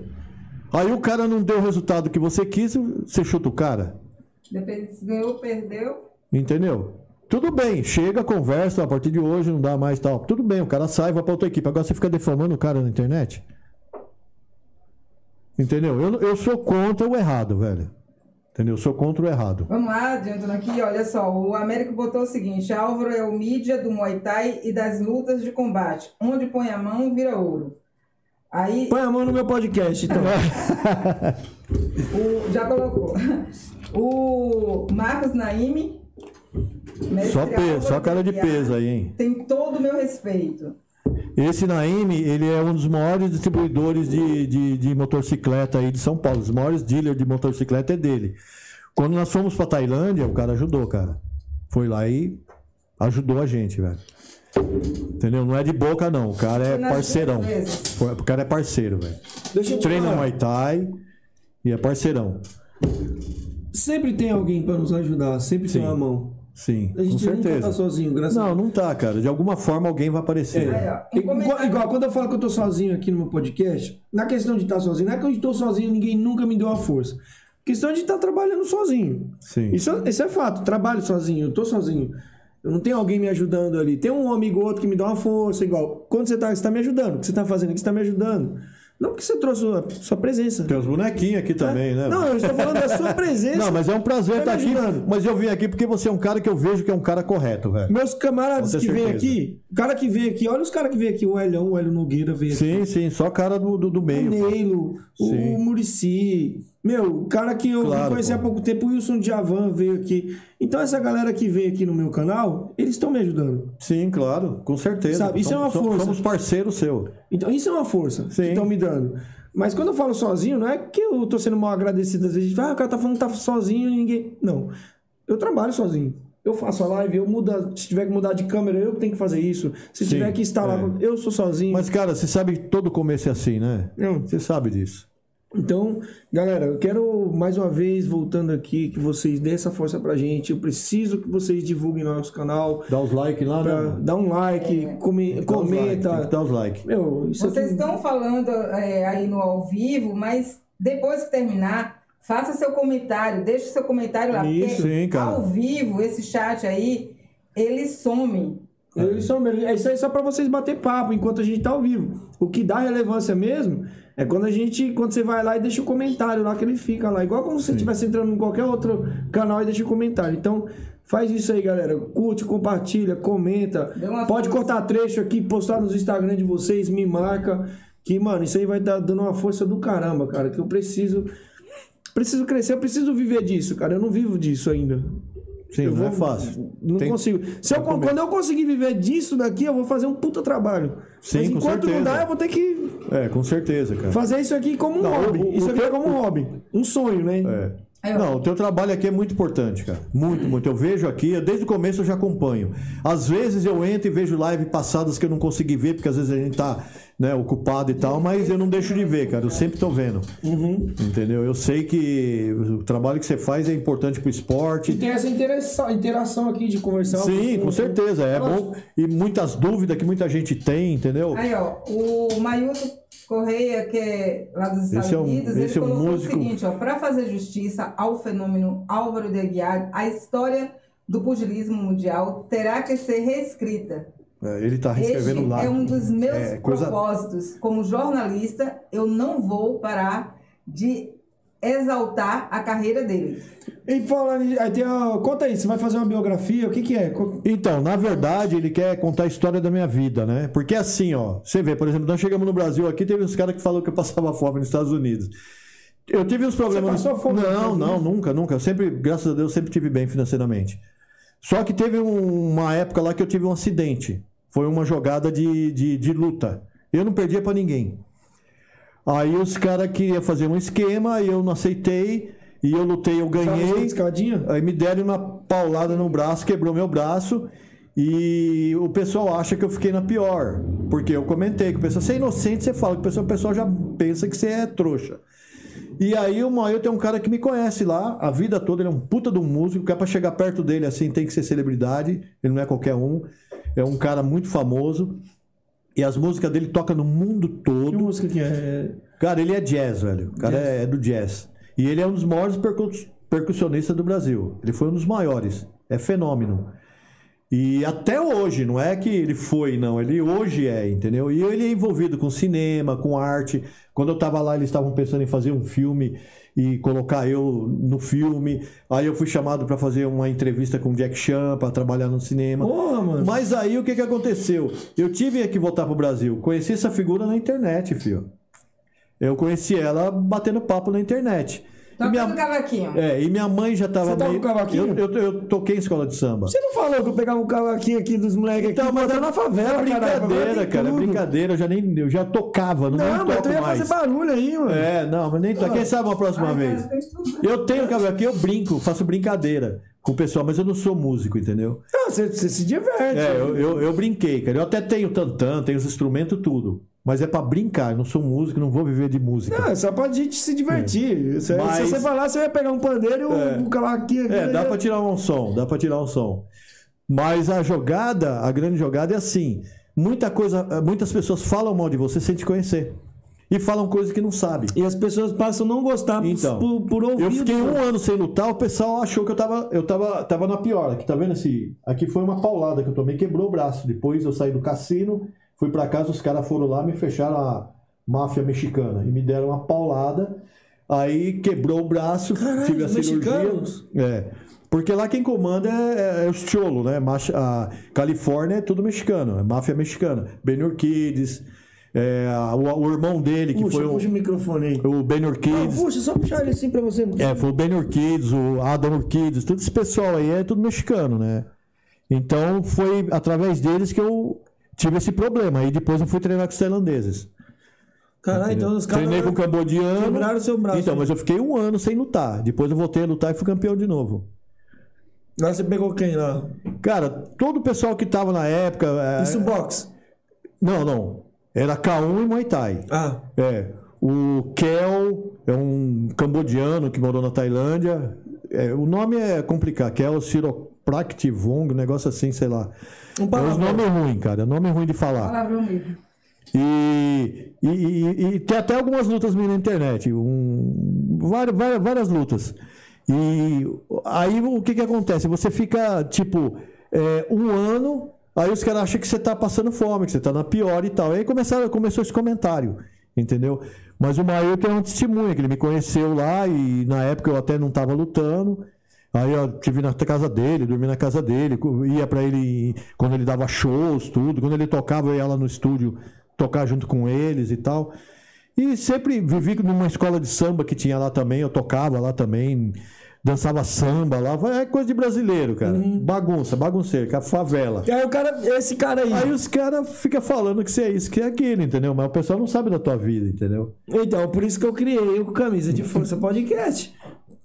Aí o cara não deu o resultado que você quis, você chuta o cara. Depende se ganhou ou perdeu. Entendeu? Tudo bem, chega, conversa, a partir de hoje não dá mais tal. Tudo bem, o cara sai, vai pra outra equipe. Agora você fica defamando o cara na internet? Entendeu? Eu, eu sou contra o errado, velho. Entendeu? Eu sou contra o errado. Vamos lá, adiantando aqui, olha só. O Américo botou o seguinte: Álvaro é o mídia do Muay Thai e das lutas de combate. Onde põe a mão, vira ouro. Aí, Põe a mão no meu podcast, então. o, já colocou. O Marcos Naime. Só peso, só cara de peso aí, hein? Tem todo o meu respeito. Esse Naime, ele é um dos maiores distribuidores de, de, de motocicleta aí de São Paulo. Os maiores dealers de motocicleta é dele. Quando nós fomos pra Tailândia, o cara ajudou, cara. Foi lá e ajudou a gente, velho. Entendeu? Não é de boca, não. O cara é parceirão. Foi- O cara é parceiro, velho. Treina. Muay Thai e é parceirão. Sempre tem alguém pra nos ajudar, sempre Sim. tem uma mão. Sim, A com gente nunca tá certeza. sozinho, graças a Não, não tá, cara. De alguma forma alguém vai aparecer. Ó, um Igual, igual quando eu falo que eu tô sozinho aqui no meu podcast, na questão de estar sozinho, não é que eu estou sozinho, ninguém nunca me deu a força. questão de estar trabalhando sozinho. Sim. Isso, é- isso é fato, trabalho sozinho, eu tô sozinho. Eu não tenho alguém me ajudando ali. Tem um amigo ou outro que me dá uma força, igual. Quando você tá, você tá me ajudando, o que você tá fazendo aqui, você tá me ajudando. Não porque você trouxe a sua presença. Tem os bonequinhos aqui também, né? Não, eu estou falando da sua presença. Não, mas é um prazer Tá estar me aqui. Mas eu vim aqui porque você é um cara que eu vejo que é um cara correto, velho. Meus camaradas que vêm aqui, o cara que vem aqui, olha os caras que vêm aqui, o Elhão, o Hélio Nogueira veio aqui. Sim, sim, só cara do, do, do O meio. Neilo, Sim. o Murici. Meu, o cara que eu Claro, conheci pô. há pouco tempo, o Wilson Djavan veio aqui. Então, essa galera que veio aqui no meu canal, eles estão me ajudando. Sim, claro, com certeza. Sabe, isso é uma Somos- força. Somos parceiros seu. Então, isso é uma força que Sim. estão me dando. Mas quando eu falo sozinho, não é que eu tô sendo mal agradecido às vezes. Ah, o cara tá falando que tá sozinho e ninguém. Não. Eu trabalho sozinho. Eu faço a live, eu mudo. Se tiver que mudar de câmera, eu que tenho que fazer isso. Se Sim, tiver que instalar, é. eu sou sozinho. Mas, cara, você sabe que todo começo é assim, né? Não. Você sabe disso. Então, galera, eu quero mais uma vez, voltando aqui, que vocês dêem essa força pra gente. Eu preciso que vocês divulguem nosso canal. Dá os likes lá, Pra né? dar um like, come- Dá like, comenta. que dar os. Meu, isso Vocês aqui- estão falando é, aí no ao vivo, mas depois que terminar, faça seu comentário, deixe seu comentário lá. Isso, porque sim, cara. Ao vivo, esse chat aí, ele some. São, é isso aí só pra vocês bater papo enquanto a gente tá ao vivo. O que dá relevância mesmo é quando a gente, quando você vai lá e deixa o comentário lá que ele fica lá, igual como se você estivesse entrando em qualquer outro canal e deixa o comentário. Então, faz isso aí, galera. Curte, compartilha, comenta. Pode força. cortar trecho aqui, postar nos Instagram de vocês, me marca. Que, mano, isso aí vai dar dando uma força do caramba, cara. Que eu preciso preciso crescer, eu preciso viver disso, cara. Eu não vivo disso ainda. Sim, eu não é fácil. Não Tem- consigo. Se eu, quando eu conseguir viver disso daqui, eu vou fazer um puta trabalho. Sim, Mas enquanto não dá, eu vou ter que É, com certeza, cara. fazer isso aqui como um Não, hobby. o- o isso aqui teu- é como um hobby. Um sonho, né? É. Não, o teu trabalho aqui é muito importante, cara. Muito, muito. Eu vejo aqui, eu- desde o começo eu já acompanho. Às vezes eu entro e vejo live passadas que eu não consegui ver, porque às vezes a gente tá né, ocupado e tal, mas eu não deixo de ver, cara. Eu sempre tô vendo. Uhum. Entendeu? Eu sei que o trabalho que você faz é importante pro E esporte. tem essa interação, interação aqui de conversar. Sim, com certeza. É bom. E muitas dúvidas que muita gente tem, entendeu? Aí, ó, o Mailton Correia, que é lá dos Estados Esse é um- Unidos, esse ele é um colocou músico- o seguinte, para fazer justiça ao fenômeno Álvaro de Aguiar, a história do pugilismo mundial terá que ser reescrita. É, Ele tá Este reescrevendo lá. é um dos meus É, coisa- propósitos. Como jornalista, eu não vou parar de exaltar a carreira dele. E falando, aí tem conta aí, você vai fazer uma biografia? O que que é? Então, na verdade, ele quer contar a história da minha vida, né? Porque assim, ó, você vê, por exemplo, nós chegamos no Brasil aqui, teve uns caras que falaram que eu passava fome nos Estados Unidos. Eu tive uns problemas. Você passou fome Não, não, nunca, nunca. Eu sempre, graças a Deus, sempre tive bem financeiramente. Só que teve um- uma época lá que eu tive um acidente. Foi uma jogada de, de, de luta. Eu não perdia pra ninguém. Aí os caras queriam fazer um esquema, e eu não aceitei, e eu lutei, eu ganhei. escadinha? Aí me deram uma paulada no braço, quebrou meu braço. E o pessoal acha que eu fiquei na pior. Porque eu comentei que o pessoal, você é inocente, você fala que o pessoal, o pessoal já pensa que você é trouxa. E aí o Maio tem um cara que me conhece lá, a vida toda, ele é um puta de um músico, que é pra chegar perto dele assim tem que ser celebridade, ele não é qualquer um. É um cara muito famoso. E as músicas dele tocam no mundo Que todo. música que é? Cara, ele é jazz, velho. O cara é, é do jazz. E ele é um dos maiores percu- percussionistas do Brasil. Ele foi um dos maiores. É fenômeno. E até hoje, não é que ele foi, não. Ele hoje é, entendeu? E ele é envolvido com cinema, com arte. Quando eu tava lá, eles estavam pensando em fazer um filme e colocar eu no filme. Aí eu fui chamado para fazer uma entrevista com o Jack Chan, para trabalhar no cinema. Porra, mano. Mas aí o que, que aconteceu? Eu tive que voltar pro Brasil. Conheci essa figura na internet, filho. Eu conheci ela batendo papo na internet. Tocando minha, cavaquinho. é, e minha mãe já tava Você meio... cavaquinho? Eu, eu, eu toquei em escola de samba. Você não falou que eu pegava um cavaquinho aqui dos moleques aqui? Então, mas botava na favela, brincadeira, cara. É brincadeira. Eu já, nem, eu já tocava, não, Não, mas tu ia mais. fazer barulho aí, mano. É, não, mas nem toco. Quem sabe uma próxima vez. Eu tenho cavaquinho, eu brinco, faço brincadeira com o pessoal, mas eu não sou músico, entendeu? Não, você, você se diverte. É, eu, eu, eu brinquei, cara. Eu até tenho tantã, tenho os instrumentos, tudo. Mas é pra brincar, eu não sou músico, não vou viver de música. Não, é só pra gente se divertir. Se, Mas- se você falar, você vai pegar um pandeiro e um, É. um cavaquinho. É, dá né? pra tirar um som, dá pra tirar um som. Mas a jogada, a grande jogada é assim. Muita coisa, muitas pessoas falam mal de você sem te conhecer. E falam coisas que não sabe. E as pessoas passam a não gostar Então, por, por ouvir. Eu fiquei um ano sem lutar, o pessoal achou que eu tava, eu tava, tava na pior. Aqui, tá vendo esse? Aqui foi uma paulada que eu tomei, quebrou o braço. Depois eu saí do cassino, fui pra casa, os caras foram lá, me fecharam a máfia mexicana e me deram uma paulada. Aí quebrou o braço, Caralho, tive a os cirurgia. mexicanos? É. Porque lá quem comanda é, é os cholo, né? A Califórnia é tudo mexicano, é máfia mexicana. Ben Urquides, é, o, o irmão dele, que Puxa, foi o, puxa o microfone aí. o Ben Urquides. puxa, só puxar ele assim pra você. É, foi o Ben Urquides, o Adam Urquides, todo esse pessoal aí é tudo mexicano, né? Então foi através deles que eu tive esse problema. Aí depois eu fui treinar com os tailandeses. Caralho, então os caras. Treinei com o cambodiano. quebraram seu braço. Então, mas eu fiquei um ano sem lutar. Depois eu voltei a lutar e fui campeão de novo. Lá você pegou quem lá? Cara, todo o pessoal que tava na época. é, Isso box. Não, não. Era K1 e Muay Thai. Ah, É. O Kel é um cambodiano que morou na Tailândia. É, o nome é complicado. Kel Siropraktivong, um negócio assim, sei lá. um É palavrão. nomes ruins, cara. É nome ruim de falar. Palavrão mesmo. E, e, e- e tem até algumas lutas na internet. Um, várias, várias, várias lutas. E aí o que, que acontece? Você fica, tipo, é, um ano, aí os caras acham que você tá passando fome, que você tá na pior e tal. Aí começaram, começou esse comentário, entendeu? Mas o Maio tem uma testemunha, que ele me conheceu lá e na época eu até não tava lutando. Aí eu tive na casa dele, dormi na casa dele, ia pra ele quando ele dava shows, tudo. Quando ele tocava, eu ia lá no estúdio tocar junto com eles e tal. E sempre vivi numa escola de samba que tinha lá também, eu tocava lá também, dançava samba lá, é coisa de brasileiro, cara. Bagunça, bagunceiro, que é a favela. E aí o cara, esse cara aí. Aí os caras ficam falando que você é isso, que é aquilo, entendeu? Mas o pessoal não sabe da tua vida, entendeu? Então, por isso que eu criei o Camisa de Força Podcast.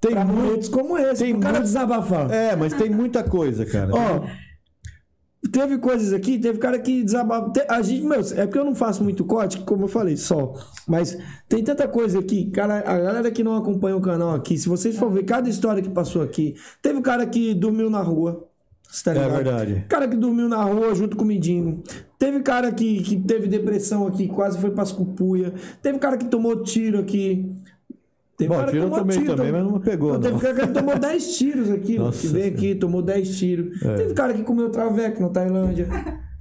Tem Pra momentos como esse, tem o cara muito- desabafar. É, mas tem muita coisa, cara. Ó, teve coisas aqui, teve cara que desabafa. te- A gente, meu, é porque eu não faço muito corte, como eu falei, só. Mas tem tanta coisa aqui, cara, a galera que não acompanha o canal aqui, se vocês for ver cada história que passou aqui, teve cara que dormiu na rua. Tá É verdade. Cara que dormiu na rua junto com o mendigo. Teve cara que, que teve depressão aqui, quase foi pras cupuia. Teve cara que tomou tiro aqui. Teve Bom, cara que tiro eu tomou tomei também, mas não pegou, Teve não. cara que tomou 10 tiros aqui, Nossa que veio aqui, tomou 10 tiros. É. Teve cara que comeu traveco na Tailândia.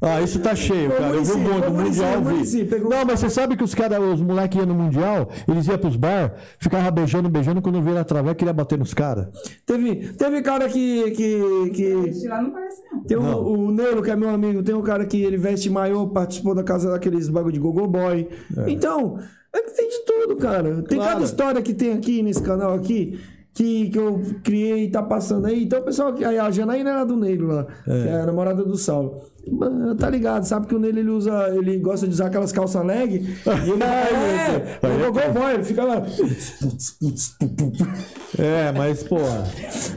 Ah, isso tá cheio, cara. Eu vi um Muricy, monte, foi o o Muricy, Mundial vi. pegou- Não, mas você sabe que os caras, os moleques iam no Mundial, eles iam pros bar, ficavam beijando, beijando, quando viram a traveca, queria bater nos caras. Teve, teve cara que. que, que Esse lá não parece, não. tem o, Não. o Neuro, que é meu amigo, tem um cara que ele veste maiô, participou da casa daqueles bagulho de Gogo Boy. Então, é que tem de tudo, cara. Tem Claro. cada história que tem aqui nesse canal aqui. Que, que eu criei e tá passando aí. Então, o pessoal, a Janaína era do Neilo lá, que é a namorada do Saulo. Mas, Tá ligado, sabe que o Neilo ele usa, ele gosta de usar aquelas calças leg. e ele é, é, é o Gogo Boy, ele fica lá. É, mas, porra.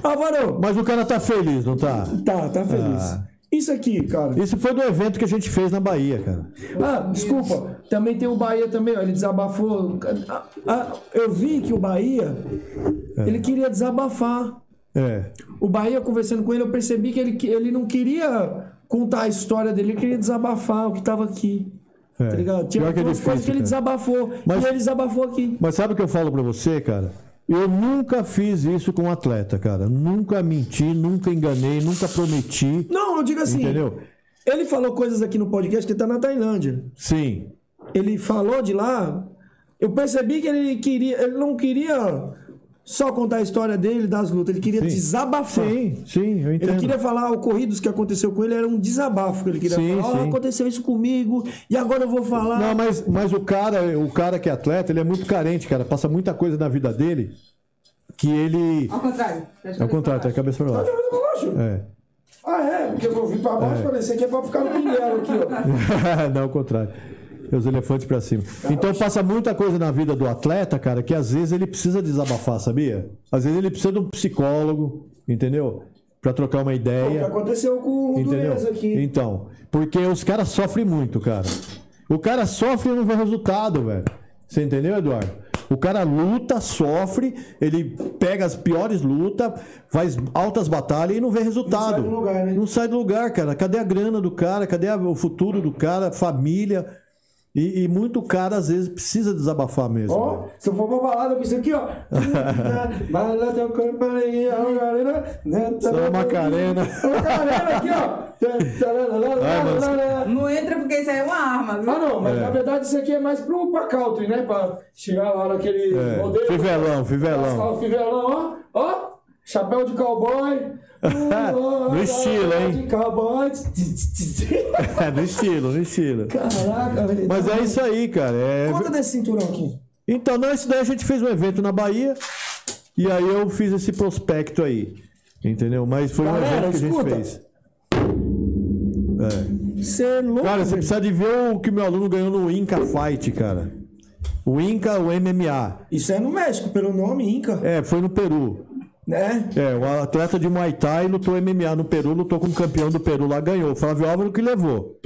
Álvaro, Mas o cara tá feliz, não tá? tá, tá feliz. Ah. Isso aqui, cara. Isso foi do evento que a gente fez na Bahia, cara. Ah, desculpa. Também tem o Bahia também, ó, ele desabafou. Ah, ah, eu vi que o Bahia, ele queria desabafar. É. O Bahia, conversando com ele, eu percebi que ele, ele não queria contar a história dele, ele queria desabafar o que tava aqui. É. Tá ligado? Tinha que é algumas coisas difícil, que ele cara. desabafou. Mas- E ele desabafou aqui. Mas sabe o que eu falo pra você, cara? Eu nunca fiz isso com um atleta, cara. Nunca menti, nunca enganei, nunca prometi. Não, eu digo assim. Entendeu? Ele falou coisas aqui no podcast que tá na Tailândia. Sim. Ele falou de lá, eu percebi que ele queria, ele não queria só contar a história dele das lutas, ele queria Sim. desabafar. Sim, sim, eu entendo. Ele queria falar ocorridos que aconteceu com ele, era um desabafo que ele queria Sim, falar. "Ó, sim. aconteceu isso comigo e agora eu vou falar. Não, mas, mas o cara, o cara que é atleta, ele é muito carente, cara. Passa muita coisa na vida dele que ele. Ao contrário. É o contrário, tá a cabeça pra baixo. É. Ah, é? Porque eu vou vir pra baixo e falei, isso aqui é pra ficar no pinguelo aqui, ó. Não, o contrário. Os elefantes pra cima. Então passa muita coisa na vida do atleta, cara, que às vezes ele precisa desabafar, sabia? Às vezes ele precisa de um psicólogo, entendeu? Pra trocar uma O que ideia. aconteceu com o Entendeu? Aqui. Então, porque os caras sofrem muito, cara. O cara sofre e não vê resultado, velho. Você entendeu, Eduardo? O cara luta, sofre, ele pega as piores lutas, faz altas batalhas e não vê resultado. sai do lugar, né? Não sai do lugar, cara. Cadê a grana do cara? Cadê o futuro do cara? Família? E, e muito cara, às vezes, precisa desabafar mesmo. Ó, velho. se eu for pra balada com isso aqui, ó. Vai lá teu corpo aí, ó, galera. Só uma Macarena. Macarena aqui, ó. Não entra porque isso aí é uma arma, viu? Ah, não, mas na verdade isso aqui é mais pro, pra country, né? Pra chegar lá naquele É, rodeio. fivelão, fivelão. Fivelão, ó. Ó, chapéu de cowboy. No estilo, hein? Cowboy. É, no estilo, no estilo. Caraca, velho. Mas é isso aí, cara. É... Conta desse cinturão aqui. Então, não, isso daí a gente fez um evento na Bahia e aí eu fiz esse prospecto aí. Entendeu? Mas foi um Galera, evento que a gente fez. É. Você é louco, Cara, você velho. precisa de ver o que meu aluno ganhou no Inca Fight, cara. O Inca, o MMA. Isso é no México, pelo nome Inca, É, foi no Peru. Né? É, o atleta de Muay Thai lutou MMA no Peru, lutou com o campeão do Peru lá, ganhou. O Flávio Álvaro que levou.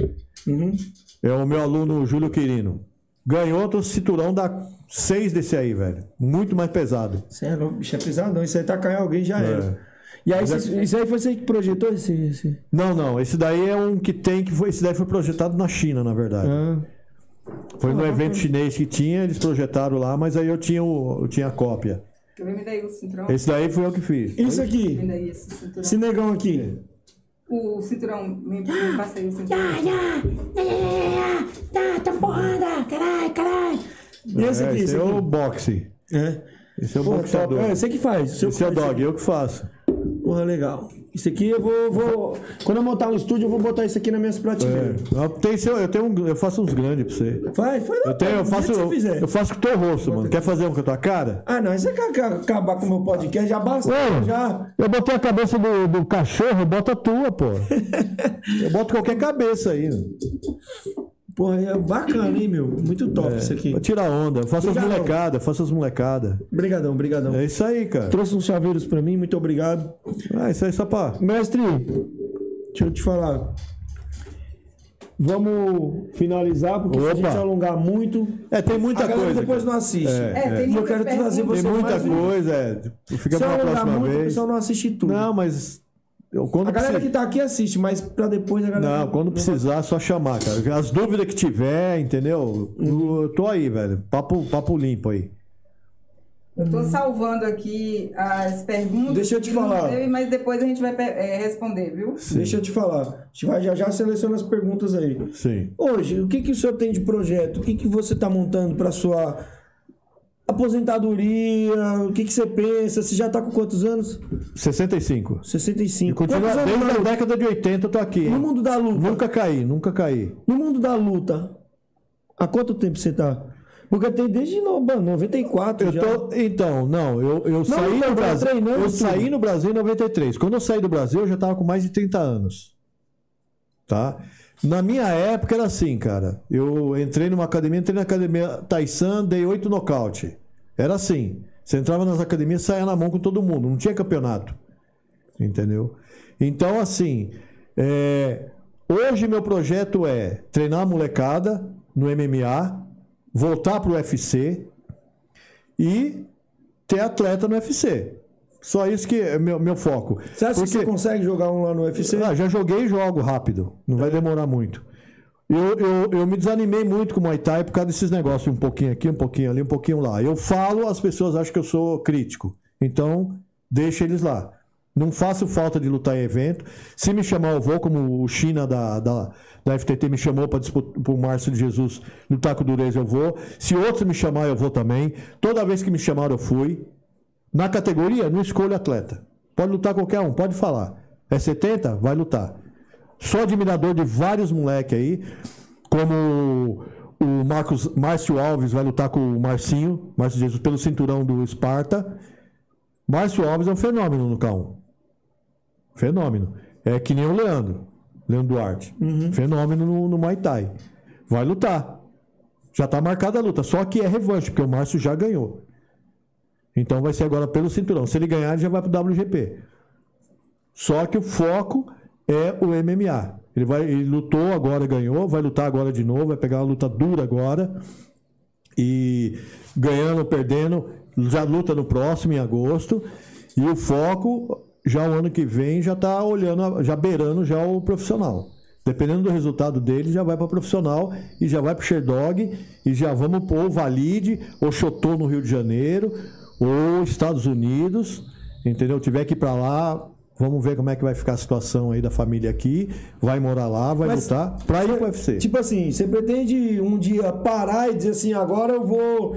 Uhum. É o meu aluno Júlio Quirino. Ganhou outro cinturão da seis desse aí, velho. Muito mais pesado. Você é louco, bicho, é pesadão. Isso aí tá caindo alguém já É. era. E aí, isso, isso aí foi você que projetou esse. esse... Não, não. Esse daí é um que tem que foi. Esse daí foi projetado na China, na verdade. Ah. Foi no evento chinês que tinha, eles projetaram lá, mas aí eu tinha, o, eu tinha a cópia. Eu me daí o cinturão. Esse daí foi eu que fiz. Isso Me aqui, daí esse cinturão. esse negão aqui. O cinturão, me, me passa aí o cinturão. Tá, tá porrada, caralho, caralho. E esse É, aqui, esse esse é o boxe. É. Esse é o Pô, boxeador. É, você que faz. Seu Esse é o dog, eu que faço. Porra, legal. Isso aqui eu vou, vou- Quando eu montar um estúdio, eu vou botar isso aqui nas minhas prateleiras. Eu, tenho seu- eu, tenho um- eu faço uns grandes pra você. Vai, foi Eu, tenho, eu, faço, eu, eu faço com o teu rosto, mano. Quer fazer um com a tua cara? Ah, não, você quer quer acabar com o meu podcast? Já basta, já. Eu botei a cabeça do, do cachorro, bota a tua, pô. eu boto qualquer cabeça aí. né? Porra, é bacana, hein, meu? Muito top isso aqui. Pra tirar onda. Eu faço as molecadas, faço as molecadas. Obrigadão, obrigadão. É isso aí, cara. Trouxe uns chaveiros pra mim, muito obrigado. Ah, isso aí pra. Mestre, deixa eu te falar. Vamos finalizar, porque se a Opa. gente alongar muito, É, tem muita coisa. depois cara. não assiste. É, tem E eu quero trazer você Tem muita mais coisa, é. Fica Se eu pra alongar próxima muito, o vez. pessoal não assiste tudo. Não, mas. Eu, quando a galera precis- que tá aqui assiste, mas pra depois a galera. Não, quando precisar, é só chamar, cara. As dúvidas que tiver, entendeu? Uhum. Eu tô aí, velho. Papo, papo limpo aí. Eu tô salvando aqui as perguntas. Deixa eu te falar. teve, mas depois a gente vai é, responder, viu? Deixa eu te falar. A gente vai já já seleciona as perguntas aí. Sim. Hoje, o que, que o senhor tem de projeto? O que, que você está montando para sua aposentadoria? O que, que você pensa? Você já está com quantos anos? 65. 65. Continua, Quantos anos desde na a década de 80 eu tô aqui. No mundo da luta. Nunca caí, nunca caí. No mundo da luta. Há quanto tempo você tá? Porque tem desde no- mano, 94 Eu já. tô, então, não, eu, eu saí então, no Brasil. treinando Eu tudo. saí no Brasil em 93. Quando eu saí do Brasil, eu já tava com mais de 30 anos. Tá? Na minha época era assim, cara. Eu entrei numa academia, entrei na academia Taisan, dei oito nocaute. Era assim. Você entrava nas academias, saía na mão com todo mundo. Não tinha campeonato. Entendeu? Então, assim, é, hoje meu projeto é treinar a molecada no MMA, voltar pro UFC e ter atleta no UFC. Só isso que é meu, meu foco. Você acha que você consegue jogar um lá no UFC? Ah, já joguei e jogo rápido. Não vai demorar muito. Eu, eu, eu me desanimei muito com o Muay Thai por causa desses negócios, um pouquinho aqui, um pouquinho ali, um pouquinho lá. Eu falo, as pessoas acham que eu sou crítico. Então, deixa eles lá. Não faço falta de lutar em evento. Se me chamar, eu vou, como o China da, da, da FTT me chamou para o Márcio de Jesus lutar com o Durez, eu vou. Se outros me chamar, eu vou também. Toda vez que me chamaram, eu fui. Na categoria, não escolho atleta. Pode lutar qualquer um, pode falar. É 70? Vai lutar. Sou admirador de vários moleques aí, como o Marcos Márcio Alves vai lutar com o Marcinho, Márcio Jesus, pelo cinturão do Esparta. Márcio Alves é um fenômeno no K1. Fenômeno. É que nem o Leandro, Leandro Duarte. Fenômeno no, no Muay Thai. Vai lutar. Já está marcada a luta, só que é revanche, porque o Márcio já ganhou. Então vai ser agora pelo cinturão. Se ele ganhar, ele já vai pro WGP. Só que o foco é o MMA. Ele, vai, ele lutou agora, ganhou, vai lutar agora de novo, vai pegar uma luta dura agora. E ganhando perdendo, já luta no próximo, em agosto. E o foco, já o ano que vem, já está olhando, já beirando já o profissional. Dependendo do resultado dele, já vai para profissional e já vai para Sherdog e já vamos pôr o Valide ou Chotô no Rio de Janeiro ou Estados Unidos, entendeu? Tiver que ir para lá, vamos ver como é que vai ficar a situação aí da família aqui, vai morar lá, vai Mas lutar para ir para o UFC. Tipo assim, você pretende um dia parar e dizer assim, agora eu vou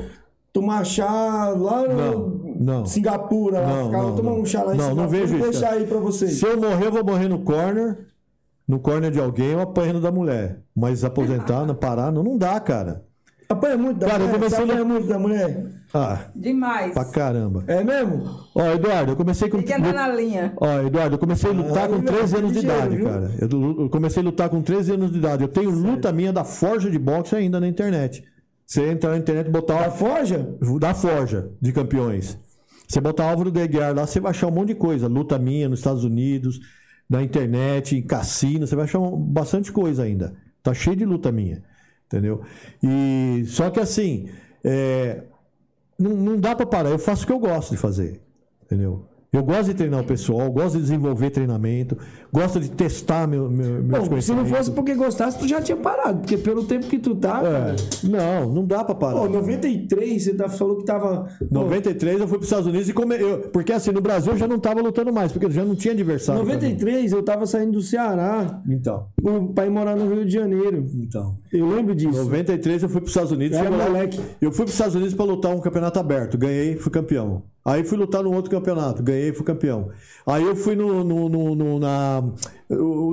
tomar chá lá no Não, não. Singapura, lá, Não, ficar, não, vou tomar um chá lá em Não, Singapura não vejo e isso, deixar aí pra vocês. Se eu morrer, eu vou morrer no corner, no corner de alguém ou apanhando da mulher. Mas aposentar, não parar, não, não dá, cara. Apanha muito da Cara, eu mulher? comecei Você apanha muito da mulher? Ah, Demais. pra caramba. É mesmo? Ó, Eduardo, eu comecei com. Tem que andar na linha. Ó, Eduardo, eu comecei a lutar Ah, com eu 13 anos de ligeiro, idade, viu? cara. Eu, eu comecei a lutar com 13 anos de idade. Eu tenho luta minha da Forja de Boxe ainda na internet. Você entrar na internet e botar A forja? da Forja de campeões. Você botar Álvaro de Aguiar lá, você vai achar um monte de coisa. Luta minha nos Estados Unidos, na internet, em cassino, você vai achar um- bastante coisa ainda. Tá cheio de luta minha. Entendeu? E só que assim, é, não, não dá pra parar. Eu faço o que eu gosto de fazer. Entendeu? Eu gosto de treinar o pessoal, gosto de desenvolver treinamento, gosto de testar meu, meu, meus Bom, se não fosse porque gostasse, tu já tinha parado. Porque pelo tempo que tu tá. É, não, não dá pra parar. Pô, 93, você tá, falou que tava. pô, 93 eu fui para os Estados Unidos e come... eu- porque assim no Brasil eu já não estava lutando mais porque já não tinha adversário. pra mim. 93 eu tava saindo do Ceará Então, pra ir morar no Rio de Janeiro. então. Eu lembro disso. 93 eu fui para os Estados Unidos. Era lá- moleque. eu fui para os Estados Unidos para lutar um campeonato aberto, ganhei, fui campeão. Aí fui lutar no outro campeonato, ganhei e fui campeão. Aí eu fui no, no- no- no- na,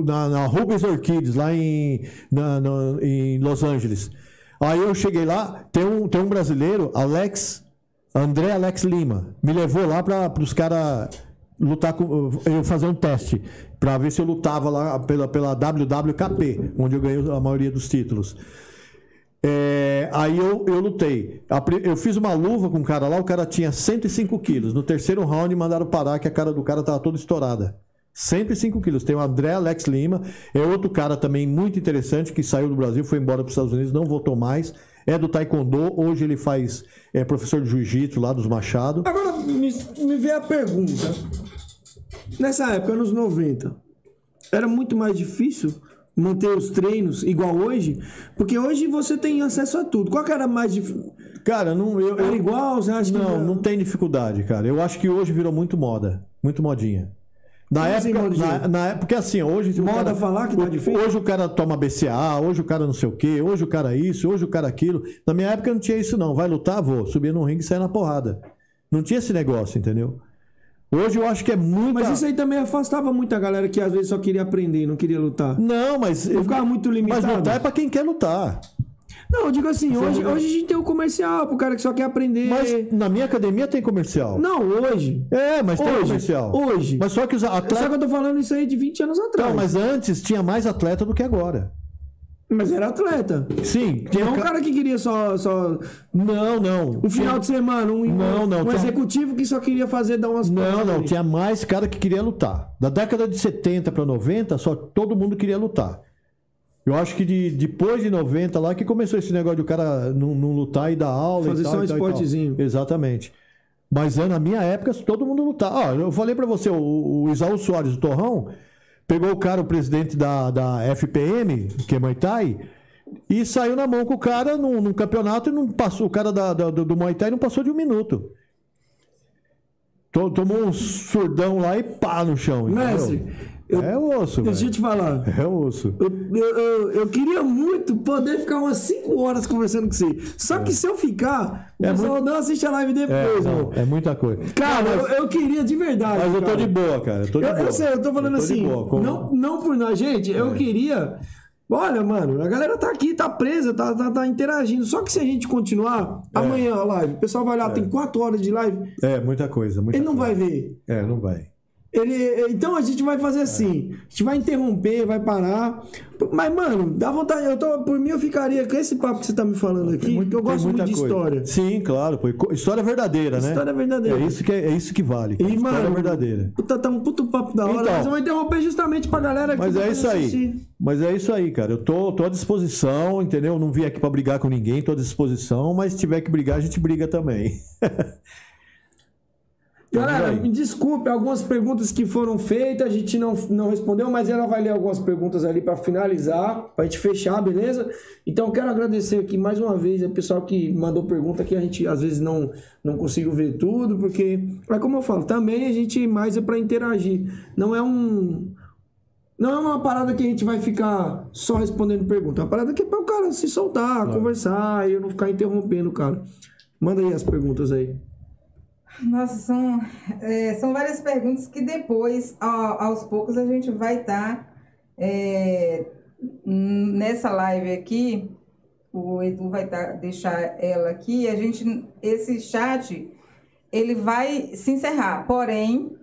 na, na Rubens Orchids, lá em, na- na- em Los Angeles. Aí eu cheguei lá, tem um, tem um brasileiro, Alex, André Alex Lima, me levou lá para os caras lutar com. Eu fazer um teste, para ver se eu lutava lá pela, pela WWKP, onde eu ganhei a maioria dos títulos. É, aí eu, eu lutei. Eu fiz uma luva com um cara lá, o cara tinha 105 quilos. No terceiro round mandaram parar que a cara do cara tava toda estourada. 105 quilos. Tem o André Alex Lima, é outro cara também muito interessante que saiu do Brasil, foi embora para os Estados Unidos, não voltou mais. É do Taekwondo, hoje ele faz é professor de jiu-jitsu lá dos Machado. Agora me, me vê a pergunta. Nessa época, anos 90, era muito mais difícil manter os treinos igual hoje? Porque hoje você tem acesso a tudo. Qual que era mais? Cara, não, eu, Era eu- igual? Você acha que Não, não tem dificuldade, cara. Eu acho que hoje virou muito moda. Muito modinha. Na Como assim, época, modinha? na, na época, porque assim, hoje. Moda falar que tá difícil? Hoje o cara toma BCA, hoje o cara não sei o quê, hoje o cara isso, hoje o cara aquilo. Na minha época não tinha isso, não. Vai lutar, vou. Subir no ringue e sair na porrada. Não tinha esse negócio, entendeu? Hoje eu acho que é muito. Mas isso aí também afastava muita galera que às vezes só queria aprender, não queria lutar. Não, mas. Não ficava muito limitado. Mas lutar é pra quem quer lutar. Não, eu digo assim, hoje, não- hoje a gente tem o comercial pro cara que só quer aprender. Mas na minha academia tem comercial. Não, hoje. É, mas tem Hoje, comercial. hoje. Mas só que os Só que atletas. eu tô falando isso aí de 20 anos atrás. Não, mas antes tinha mais atleta do que agora. Mas era atleta. Sim, tinha Não um ca- cara que queria só, só Não, não. um final de semana, um, Não, não, um tinha- executivo que só queria fazer dar umas Não, não, ali. tinha mais cara que queria lutar. Da década de 70 para 90, só todo mundo queria lutar. Eu acho que de, depois de 90 lá que começou esse negócio de o cara não, não lutar e dar aula Fazer e tal, só um e tal, esportezinho. Exatamente. Mas é, na minha época todo mundo lutava. Ó, eu falei pra você, o, o Isaú Soares, do Torrão, pegou o cara, o presidente da, da FPM, que é Muay Thai, e saiu na mão com o cara num, num campeonato e não passou, o cara da, da- do, do Muay Thai não passou de um minuto. To- Tomou um surdão lá e pá no chão. Mestre, eu- é osso, Deixa eu velho. te falar. É osso. Eu, eu, eu- eu queria muito poder ficar umas 5 horas conversando com você. Só que se eu ficar, o É pessoal muito- não assiste a live É, depois, não, mano. é muita coisa. Cara, Não, eu, mas, eu queria de verdade. mas eu tô cara. de boa, cara. Eu tô de Eu, boa. eu sei, eu tô falando de assim, boa, como- É. não, não por nós, gente, eu queria. Olha, mano, a galera tá aqui, tá presa, tá, tá, tá interagindo. Só que se a gente continuar, amanhã a live, o pessoal vai lá, tem 4 horas de live, É, muita coisa. Muita ele não coisa. vai ver. É, não vai. Ele, então a gente vai fazer assim, a gente vai interromper, vai parar. Mas, mano, dá vontade. Eu tô, por mim, eu ficaria com esse papo que você tá me falando aqui, que eu gosto muito de coisa. história. Sim, claro. Pô. História verdadeira, né? História verdadeira. É isso que, é, é isso que vale. E, história mano, verdadeira. Puta, tá um puto papo da hora, Então. mas eu vou interromper justamente pra galera que Mas tá é isso aí. Mas é isso aí, cara. Eu tô, tô à disposição, entendeu? Não vim aqui pra brigar com ninguém, tô à disposição, mas se tiver que brigar, a gente briga também. Galera, me desculpe, algumas perguntas que foram feitas, a gente não, não respondeu, mas ela vai ler algumas perguntas ali para finalizar, pra gente fechar, beleza? Então, quero agradecer aqui mais uma vez o pessoal que mandou pergunta que a gente às vezes não, não consigo ver tudo, porque, é como eu falo, também a gente mais é para interagir. Não é um. Não é uma parada que a gente vai ficar só respondendo pergunta. É uma parada que é para o cara se soltar, conversar e eu não ficar interrompendo o cara. Manda aí as perguntas aí. Nossa, são, é, são várias perguntas que depois, ao- aos poucos, a gente vai estar nessa live aqui. O Edu vai tá, deixar ela aqui. A gente, esse chat, ele vai se encerrar. Porém,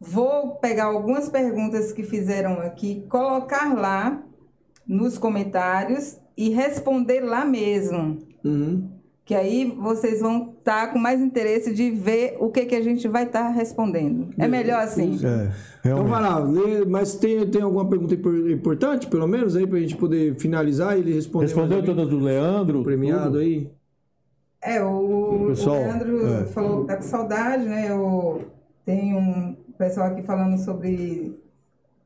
vou pegar algumas perguntas que fizeram aqui, colocar lá nos comentários e responder lá mesmo. Uhum. Que aí vocês vão estar com mais interesse de ver o que, que a gente vai estar respondendo. É melhor assim. É, Então realmente. vai lá, mas tem, tem alguma pergunta impor- importante, pelo menos, aí pra gente poder finalizar e ele responder. Respondeu todas do Leandro? premiado tudo? aí? É, o, Pessoal, o Leandro é. falou que tá com saudade, né? O, tem um pessoal aqui falando sobre,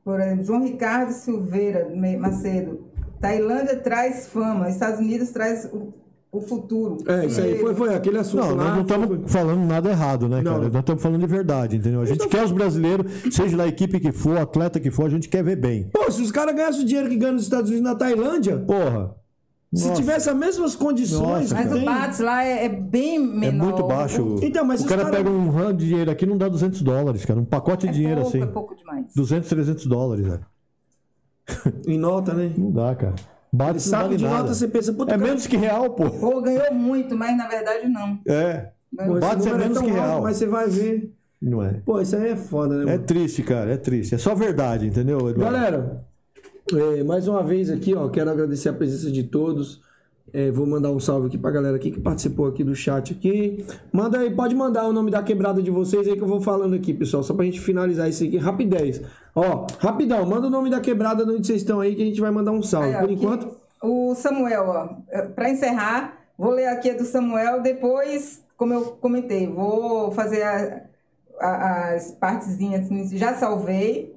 por exemplo, João Ricardo Silveira Macedo. Tailândia traz fama, Estados Unidos traz o, o futuro. É, isso aí foi, foi aquele assunto Não, lá. nós não foi- estamos falando nada errado, né, Não. cara? Nós estamos falando de verdade, entendeu? A gente quer os brasileiros, seja lá a equipe que for, atleta que for, a gente quer ver bem. Pô, se os caras ganhassem o dinheiro que ganham nos Estados Unidos na Tailândia, Porra. Se Nossa. tivesse as mesmas condições Nossa, Mas o. BATS lá é, é bem É menor. muito baixo. Então, mas o os cara cara- pega um ramo de dinheiro aqui não dá 200 dólares, cara. Um pacote É de dinheiro pouco, assim. é pouco demais. 200, 300 dólares, velho. Em nota, né? Não dá, cara. Bate Saco vale de nada. nota, você pensa, puta, É cara, menos que real, pô. Pô, ganhou muito, mas na verdade não. É. Bate é número menos tão que alto, real. Mas você vai ver... Não é. Pô, isso aí é foda, né, É mano? triste, cara. É triste. É só verdade, entendeu, Eduardo? Galera, é, mais uma vez aqui, ó, quero agradecer a presença de todos. É, vou mandar um salve aqui pra galera aqui que participou aqui do chat aqui. Manda aí, pode mandar o nome da quebrada de vocês aí que eu vou falando aqui, pessoal, só pra gente finalizar isso aqui. Rapidez. Ó, rapidão, manda o nome da quebrada de onde vocês estão aí que a gente vai mandar um salve. Aí, ó, Por enquanto, O Samuel, ó, é, pra encerrar, vou ler aqui a do Samuel, depois, como eu comentei, vou fazer a- a- as partezinhas, já salvei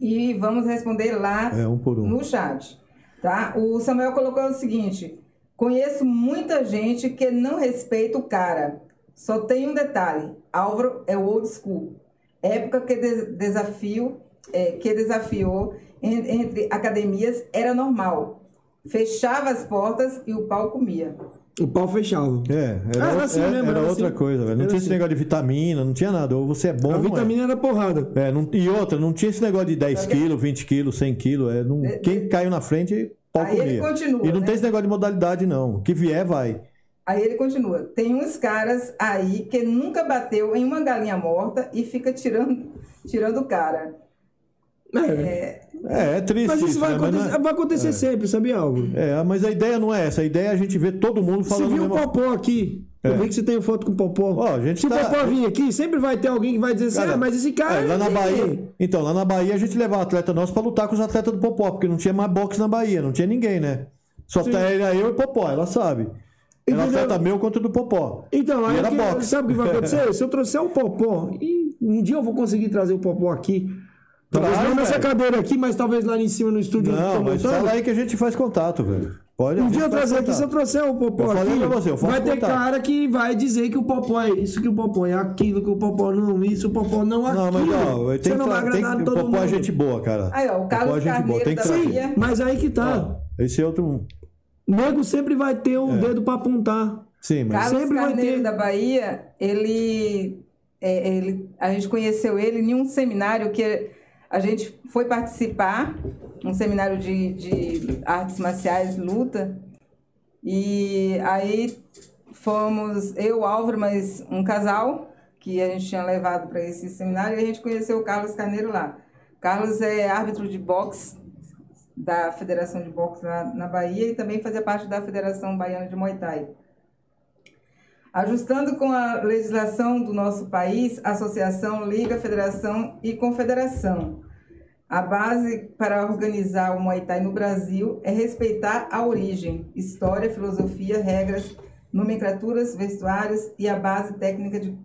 e vamos responder lá É, um um. no chat, tá? O Samuel colocou o seguinte: conheço muita gente que não respeita o cara. Só tem um detalhe: Álvaro é o old school. Época que des- desafio, é, que desafiou en- entre academias era normal. Fechava as portas e o pau comia. O pau fechava. É, era, Ah, era assim é- era era outra assim. coisa, velho. Não tinha assim. esse negócio de vitamina, não tinha nada. Ou você é bom, A é. vitamina era porrada. É, não- e outra, não tinha esse negócio de 10 quilos, 20 quilos, 100 quilos. É, não, quem caiu na frente, pau Aí ele comia. continua, E não né? tem esse negócio de modalidade, não. O que vier, vai. Aí ele continua: tem uns caras aí que nunca bateu em uma galinha morta e fica tirando, tirando o cara. É, É, é triste mas isso vai né? Mas não acontecer, é- vai acontecer sempre, sabia, Álvaro? É, mas a ideia não é essa. A ideia é a gente ver todo mundo Você falando viu o mesmo- Popó aqui? Eu É. vi que você tem foto com o Popó. Ó, gente Se tá- o Popó vir aqui, sempre vai ter alguém que vai dizer assim, Cara, ah, mas esse cara... É, lá na é- Bahia. Então, lá na Bahia a gente levava atleta nosso pra lutar com os atletas do Popó, porque não tinha mais boxe na Bahia, não tinha ninguém, né? Só Sim. tá era eu e Popó, ela sabe. Era Entendeu? atleta meu contra o do Popó. Então, aí era que- boxe. sabe o que vai acontecer? Se eu trouxer o Popó, e um dia eu vou conseguir trazer o Popó aqui. Talvez Claro, não nessa velho. cadeira aqui, mas talvez lá em cima no estúdio. Não, mas montando. fala aí que a gente faz contato, velho. Pode Um dia eu trazer aqui, se eu trouxer o Popó Eu falei aqui, pra você, eu vai ter contato. cara que vai dizer que o Popó é isso, que o Popó é aquilo, que o Popó não isso, o Popó não aquilo. Não, mas não, Você tem que não vai tem agradar que, o todo Popó é mundo. gente boa, cara. Aí, ó, o Popó Carlos é gente boa, Carneiro tem que da trazer. Bahia. Mas aí que tá. Esse é outro. Nego sempre vai ter um dedo pra apontar. Sim, mas. Carlos Sempre vai Carneiro ter. da Bahia, ele, é, ele, a gente conheceu ele em um seminário que a gente foi participar, um seminário de, de artes marciais, luta, e aí fomos eu, Álvaro, mas um casal que a gente tinha levado para esse seminário e a gente conheceu o Carlos Carneiro lá. Carlos é árbitro de boxe da Federação de Boxe na, na Bahia e também fazia parte da Federação Baiana de Muay Thai. Ajustando com a legislação do nosso país, associação, liga, federação e confederação. A base para organizar o Muay Thai no Brasil é respeitar a origem, história, filosofia, regras, nomenclaturas, vestuários e a base técnica de,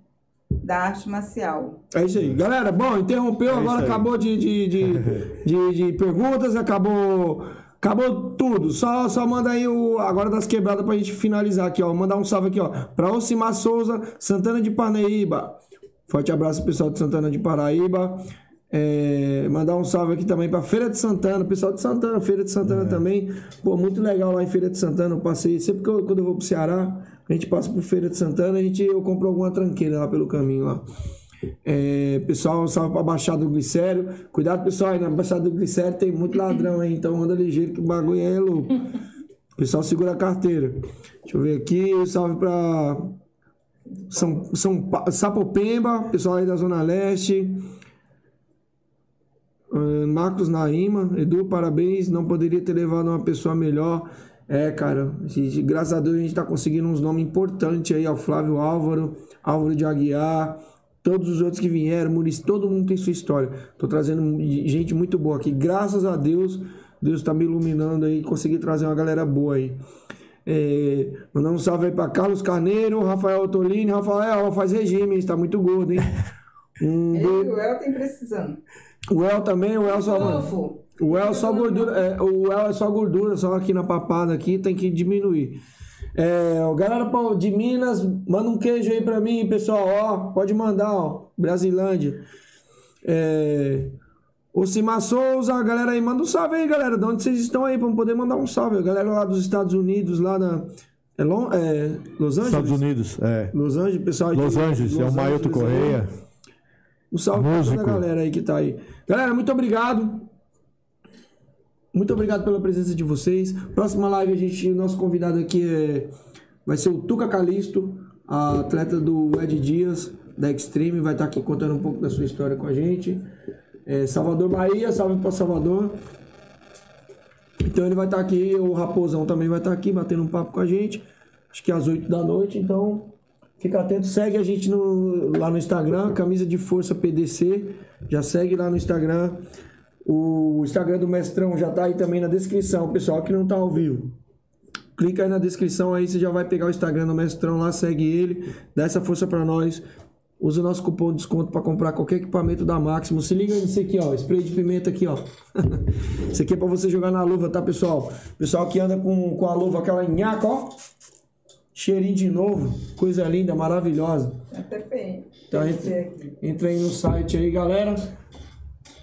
da arte marcial. É isso aí. Galera, bom, interrompeu, É agora acabou de, de, de, de, de perguntas, acabou. Acabou tudo. Só, só manda aí o agora das quebradas pra gente finalizar aqui, ó. Mandar um salve aqui, ó. Pra Ocimar Souza, Santana de Parnaíba. Forte abraço, pessoal de Santana de Paraíba. É, mandar um salve aqui também pra Feira de Santana, pessoal de Santana, Feira de Santana É. também. Pô, muito legal lá em Feira de Santana. Eu passei, sempre que eu, quando eu vou pro Ceará, a gente passa por Feira de Santana, a gente, eu compro alguma tranqueira lá pelo caminho lá. É, pessoal, salve pra Baixada do Glicério. Cuidado, pessoal, aí na Baixada do Glicério tem muito ladrão aí, então anda ligeiro que o bagulho é louco. Pessoal, segura a carteira. Deixa eu ver aqui, salve pra São, São Sapopemba, pessoal aí da Zona Leste. Ah, Marcos Naima, Edu, parabéns. Não poderia ter levado uma pessoa melhor. É, cara, gente- graças a Deus a gente tá conseguindo uns nomes importantes aí, ó. Flávio Álvaro, Álvaro de Aguiar, todos os outros que vieram, Murici, todo mundo tem sua história. Tô trazendo gente muito boa aqui. Graças a Deus, Deus tá me iluminando aí, consegui trazer uma galera boa aí. É, mandando um salve aí pra Carlos Carneiro, Rafael Tolini. Rafael, faz regime, está muito gordo, hein? Um o El tem precisando. O El também, o El só. O El é só gordura. É, o El é só gordura, só aqui na papada aqui tem que diminuir. É, galera de Minas, manda um queijo aí pra mim, pessoal. Ó, pode mandar, ó. Brasilândia. É, Ô Cima Souza, a galera aí, manda um salve aí, galera. De onde vocês estão aí pra poder mandar um salve? A galera lá dos Estados Unidos, lá na. É, é, Los Angeles? Estados Unidos, é. Los Angeles, pessoal aí de Los Angeles, é o Los Mailton Angeles aí. Correia. Um salve pra toda a galera aí que tá aí. Galera, muito obrigado. Muito obrigado pela presença de vocês. Próxima live, a gente, nosso convidado aqui é, vai ser o Tuca Calisto, atleta do Ed Dias, da Extreme, vai estar aqui contando um pouco da sua história com a gente. É, Salvador Bahia, salve para Salvador. Então ele vai estar aqui, o Raposão também vai estar aqui batendo um papo com a gente. Acho que às 8 da noite, então fica atento, segue a gente no- lá no Instagram, Camisa de Força PDC. Já segue lá no Instagram. O Instagram do Mestrão já tá aí também na descrição, pessoal que não tá ao vivo. Clica aí na descrição aí, você já vai pegar o Instagram do Mestrão lá, segue ele, dá essa força pra nós. Usa o nosso cupom de desconto pra comprar qualquer equipamento da Máximo. Se liga nisso aqui, ó. Spray de pimenta aqui, ó. Isso aqui é pra você jogar na luva, tá, pessoal? Pessoal que anda com, com a luva, aquela nhaca, ó. Cheirinho de novo. Coisa linda, maravilhosa. Até bem. Então entra, entra aí no site aí, galera.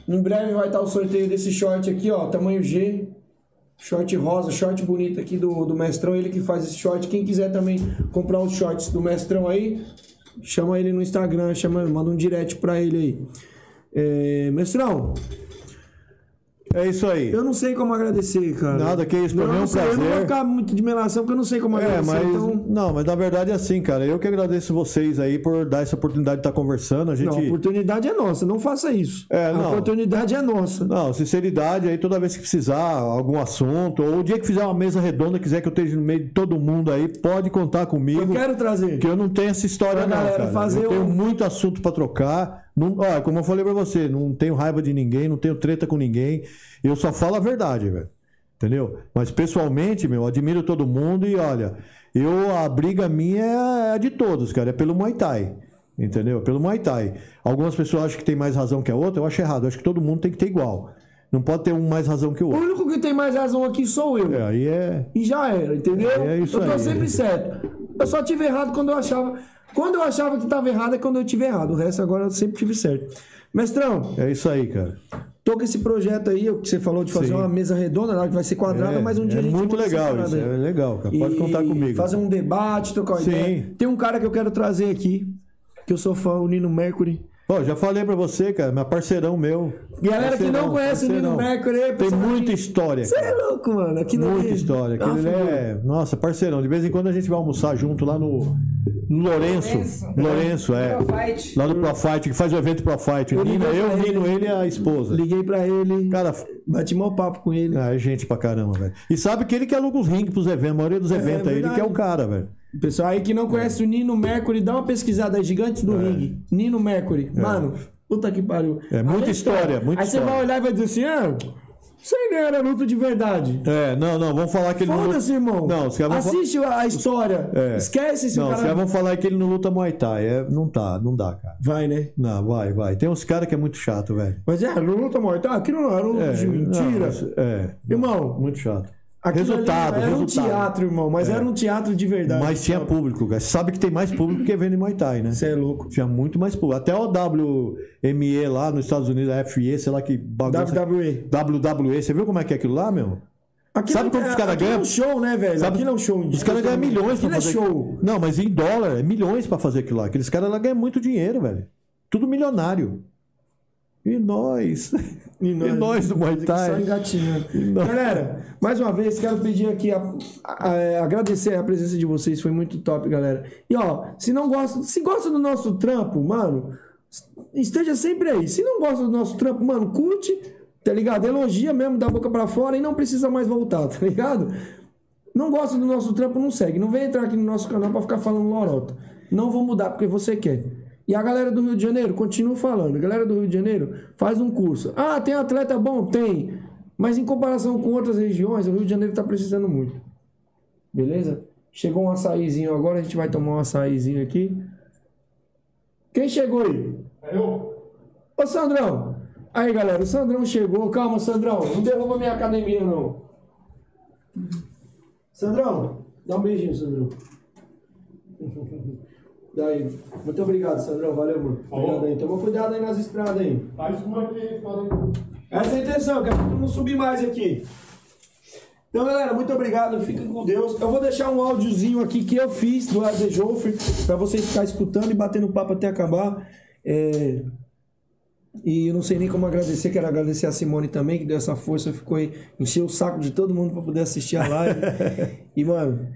Em breve vai estar o sorteio desse short aqui, ó, tamanho G. Short rosa, short bonito aqui do, do Mestrão, ele que faz esse short. Quem quiser também comprar os shorts do Mestrão aí, chama ele no Instagram, chama, manda um direct pra ele aí. É, Mestrão, É isso aí. eu não sei como agradecer, cara. Nada, que isso, pra Não, mim é um sei, Eu não vou prazer. ficar muito de melação, porque eu não sei como É, agradecer. mas então... não, mas na verdade é assim, cara. Eu que agradeço vocês aí por dar essa oportunidade de estar conversando. A gente Não, a oportunidade é nossa, não faça isso. É, a não. oportunidade é nossa. Não, sinceridade aí, toda vez que precisar algum assunto, ou o dia que fizer uma mesa redonda, quiser que eu esteja no meio de todo mundo aí, pode contar comigo. Eu quero trazer. Que eu não tenho essa história, Pra não. galera cara. fazer eu tenho um- muito assunto pra trocar. Não, olha, como eu falei pra você, não tenho raiva de ninguém, não tenho treta com ninguém. Eu só falo a verdade, velho. Entendeu? Mas pessoalmente, meu, eu admiro todo mundo e olha, eu a briga minha é a de todos, cara, é pelo Muay Thai. Entendeu? Pelo Muay Thai. Algumas pessoas acham que tem mais razão que a outra, eu acho errado. Eu acho que todo mundo tem que ter igual. Não pode ter um mais razão que o O outro. único que tem mais razão aqui sou eu. É, aí é. E já era, entendeu? É isso eu tô aí. sempre certo. Eu só tive errado quando eu achava. Quando eu achava que tava errado é quando eu tive errado. O resto agora eu sempre tive certo. Mestrão, É isso aí, cara. tô com esse projeto aí, o que você falou de fazer Sim. uma mesa redonda, que vai ser quadrada, É, mas um dia é a gente muito legal isso. aí. É legal, cara. Pode E contar comigo. Fazer um debate, trocar Sim. ideia. Tem um cara que eu quero trazer aqui, que eu sou fã, o Nino Mercury. Ó, já falei pra você, cara, meu parceirão meu. Galera que não Parceirão, conhece o Nino parceirão. Mercury, Tem pessoal muita história. Você é louco, mano. Aquilo Muita ali- história. Aquele figura. é. Nossa, parceirão. De vez em quando a gente vai almoçar junto lá no. No Lourenço. Lourenço. Lourenço, é. Profite. Lá do Profite, que faz o evento Profite. O Eu Nino, eu, Nino, ele. ele e a esposa. Liguei pra ele, Cara, bati mó papo com ele. ah, é gente pra caramba, velho. E sabe que ele que aluga os rings pros eventos, a maioria dos eventos aí, ele que é o cara, velho. Pessoal aí que não conhece o Nino Mercury, dá uma pesquisada aí, Gigantes do Ring. Nino Mercury. Mano, puta que pariu. É, muita história, muita Aí você história. vai olhar e vai dizer assim, ah, isso aí não era luta de verdade. É, não, não, vamos falar que ele não. Foda-se, irmão. Não, os caras Assiste a história. É. Esquece esse Não, os cara. caras vão falar que ele não luta Muay Thai. É, não tá, não dá, cara. Vai, né? Não, vai, vai. Tem uns caras que é muito chato, velho. Mas é, não luta mortal. Aquilo não era luta É, de mentira. não, mas- é. Irmão, Muito chato. Aquilo resultado, era um resultado. teatro, irmão. Mas era um teatro de verdade. Mas tinha público, cara. Você sabe que tem mais público que evento em Muay Thai, né? Você é louco. Tinha muito mais público. Até o WME lá nos Estados Unidos, a FE, sei lá que bagunça. WWE. WWE. Você viu como é que é aquilo lá, meu? Aquilo Sabe quanto é- os caras aquilo ganham? é um show, né, velho? Sabe- Aquilo é um show. Os caras ganham milhões pra Aquilo é fazer show. Não, mas em dólar, é milhões pra fazer aquilo lá. Aqueles caras lá ganham muito dinheiro, velho. Tudo milionário. E nós? E nós, do Muay Só Thai? engatinhando. nós? Galera, mais uma vez, quero pedir aqui, a, a- a- agradecer a presença de vocês, foi muito top, galera. E ó, se não gosta, se gosta do nosso trampo, mano, esteja sempre aí. Se não gosta do nosso trampo, mano, curte, tá ligado? Elogia mesmo da boca pra fora e não precisa mais voltar, tá ligado? Não gosta do nosso trampo, não segue. Não vem entrar aqui no nosso canal pra ficar falando lorota. Não vou mudar porque você quer. E a galera do Rio de Janeiro, continua falando. A galera do Rio de Janeiro faz um curso. Ah, tem atleta bom? Tem. Mas em comparação com outras regiões, o Rio de Janeiro tá precisando muito. Beleza? Chegou um açaizinho agora, a gente vai tomar um açaizinho aqui. Quem chegou aí? Eu? Ô Sandrão! Aí galera, o Sandrão chegou. Calma, Sandrão, não derruba minha academia não. Sandrão, dá um beijinho, Sandrão. Daí, muito obrigado, Sandrão. Valeu, mano. Obrigado aí. Toma cuidado aí nas estradas aí. Faz é que fala aí. Essa é a intenção, que todo mundo subir mais aqui. Então, galera, muito obrigado. Fiquem com Deus. Eu vou deixar um áudiozinho aqui que eu fiz do Arde Joffre para vocês ficarem escutando e batendo papo até acabar. É, E eu não sei nem como agradecer. Quero agradecer a Simone também, que deu essa força. Ficou aí, encheu o saco de todo mundo para poder assistir a live. e, mano,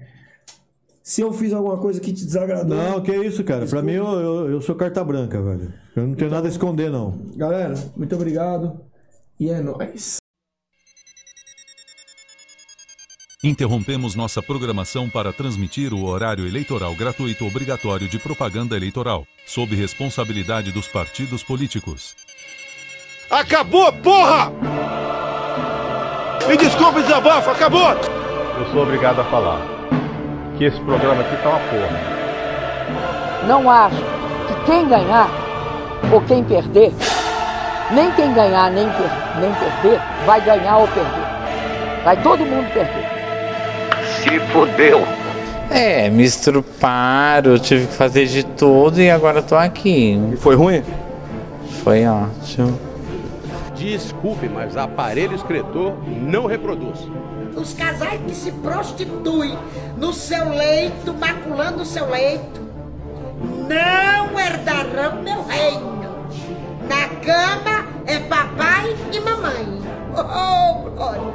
se eu fiz alguma coisa que te desagradou. Não, que isso, cara. Pra mim, eu, eu, eu sou carta branca, velho. Eu não tenho nada a esconder, não. Galera, muito obrigado. E é nóis. Interrompemos nossa programação para transmitir o horário eleitoral gratuito obrigatório de propaganda eleitoral, sob responsabilidade dos partidos políticos. Acabou, porra! Me desculpe, desabafo, acabou! Eu sou obrigado a falar que esse programa aqui tá uma porra. Não acho que quem ganhar ou quem perder, nem quem ganhar nem, per- nem perder, vai ganhar ou perder. Vai todo mundo perder. Se fodeu! É, me estruparam, eu tive que fazer de tudo e agora tô aqui. E foi ruim? Foi ótimo. Desculpe, mas aparelho excretor não reproduz. Os casais que se prostituem no seu leito, maculando o seu leito, não herdarão meu reino. Na cama é papai e mamãe. Oh, glória!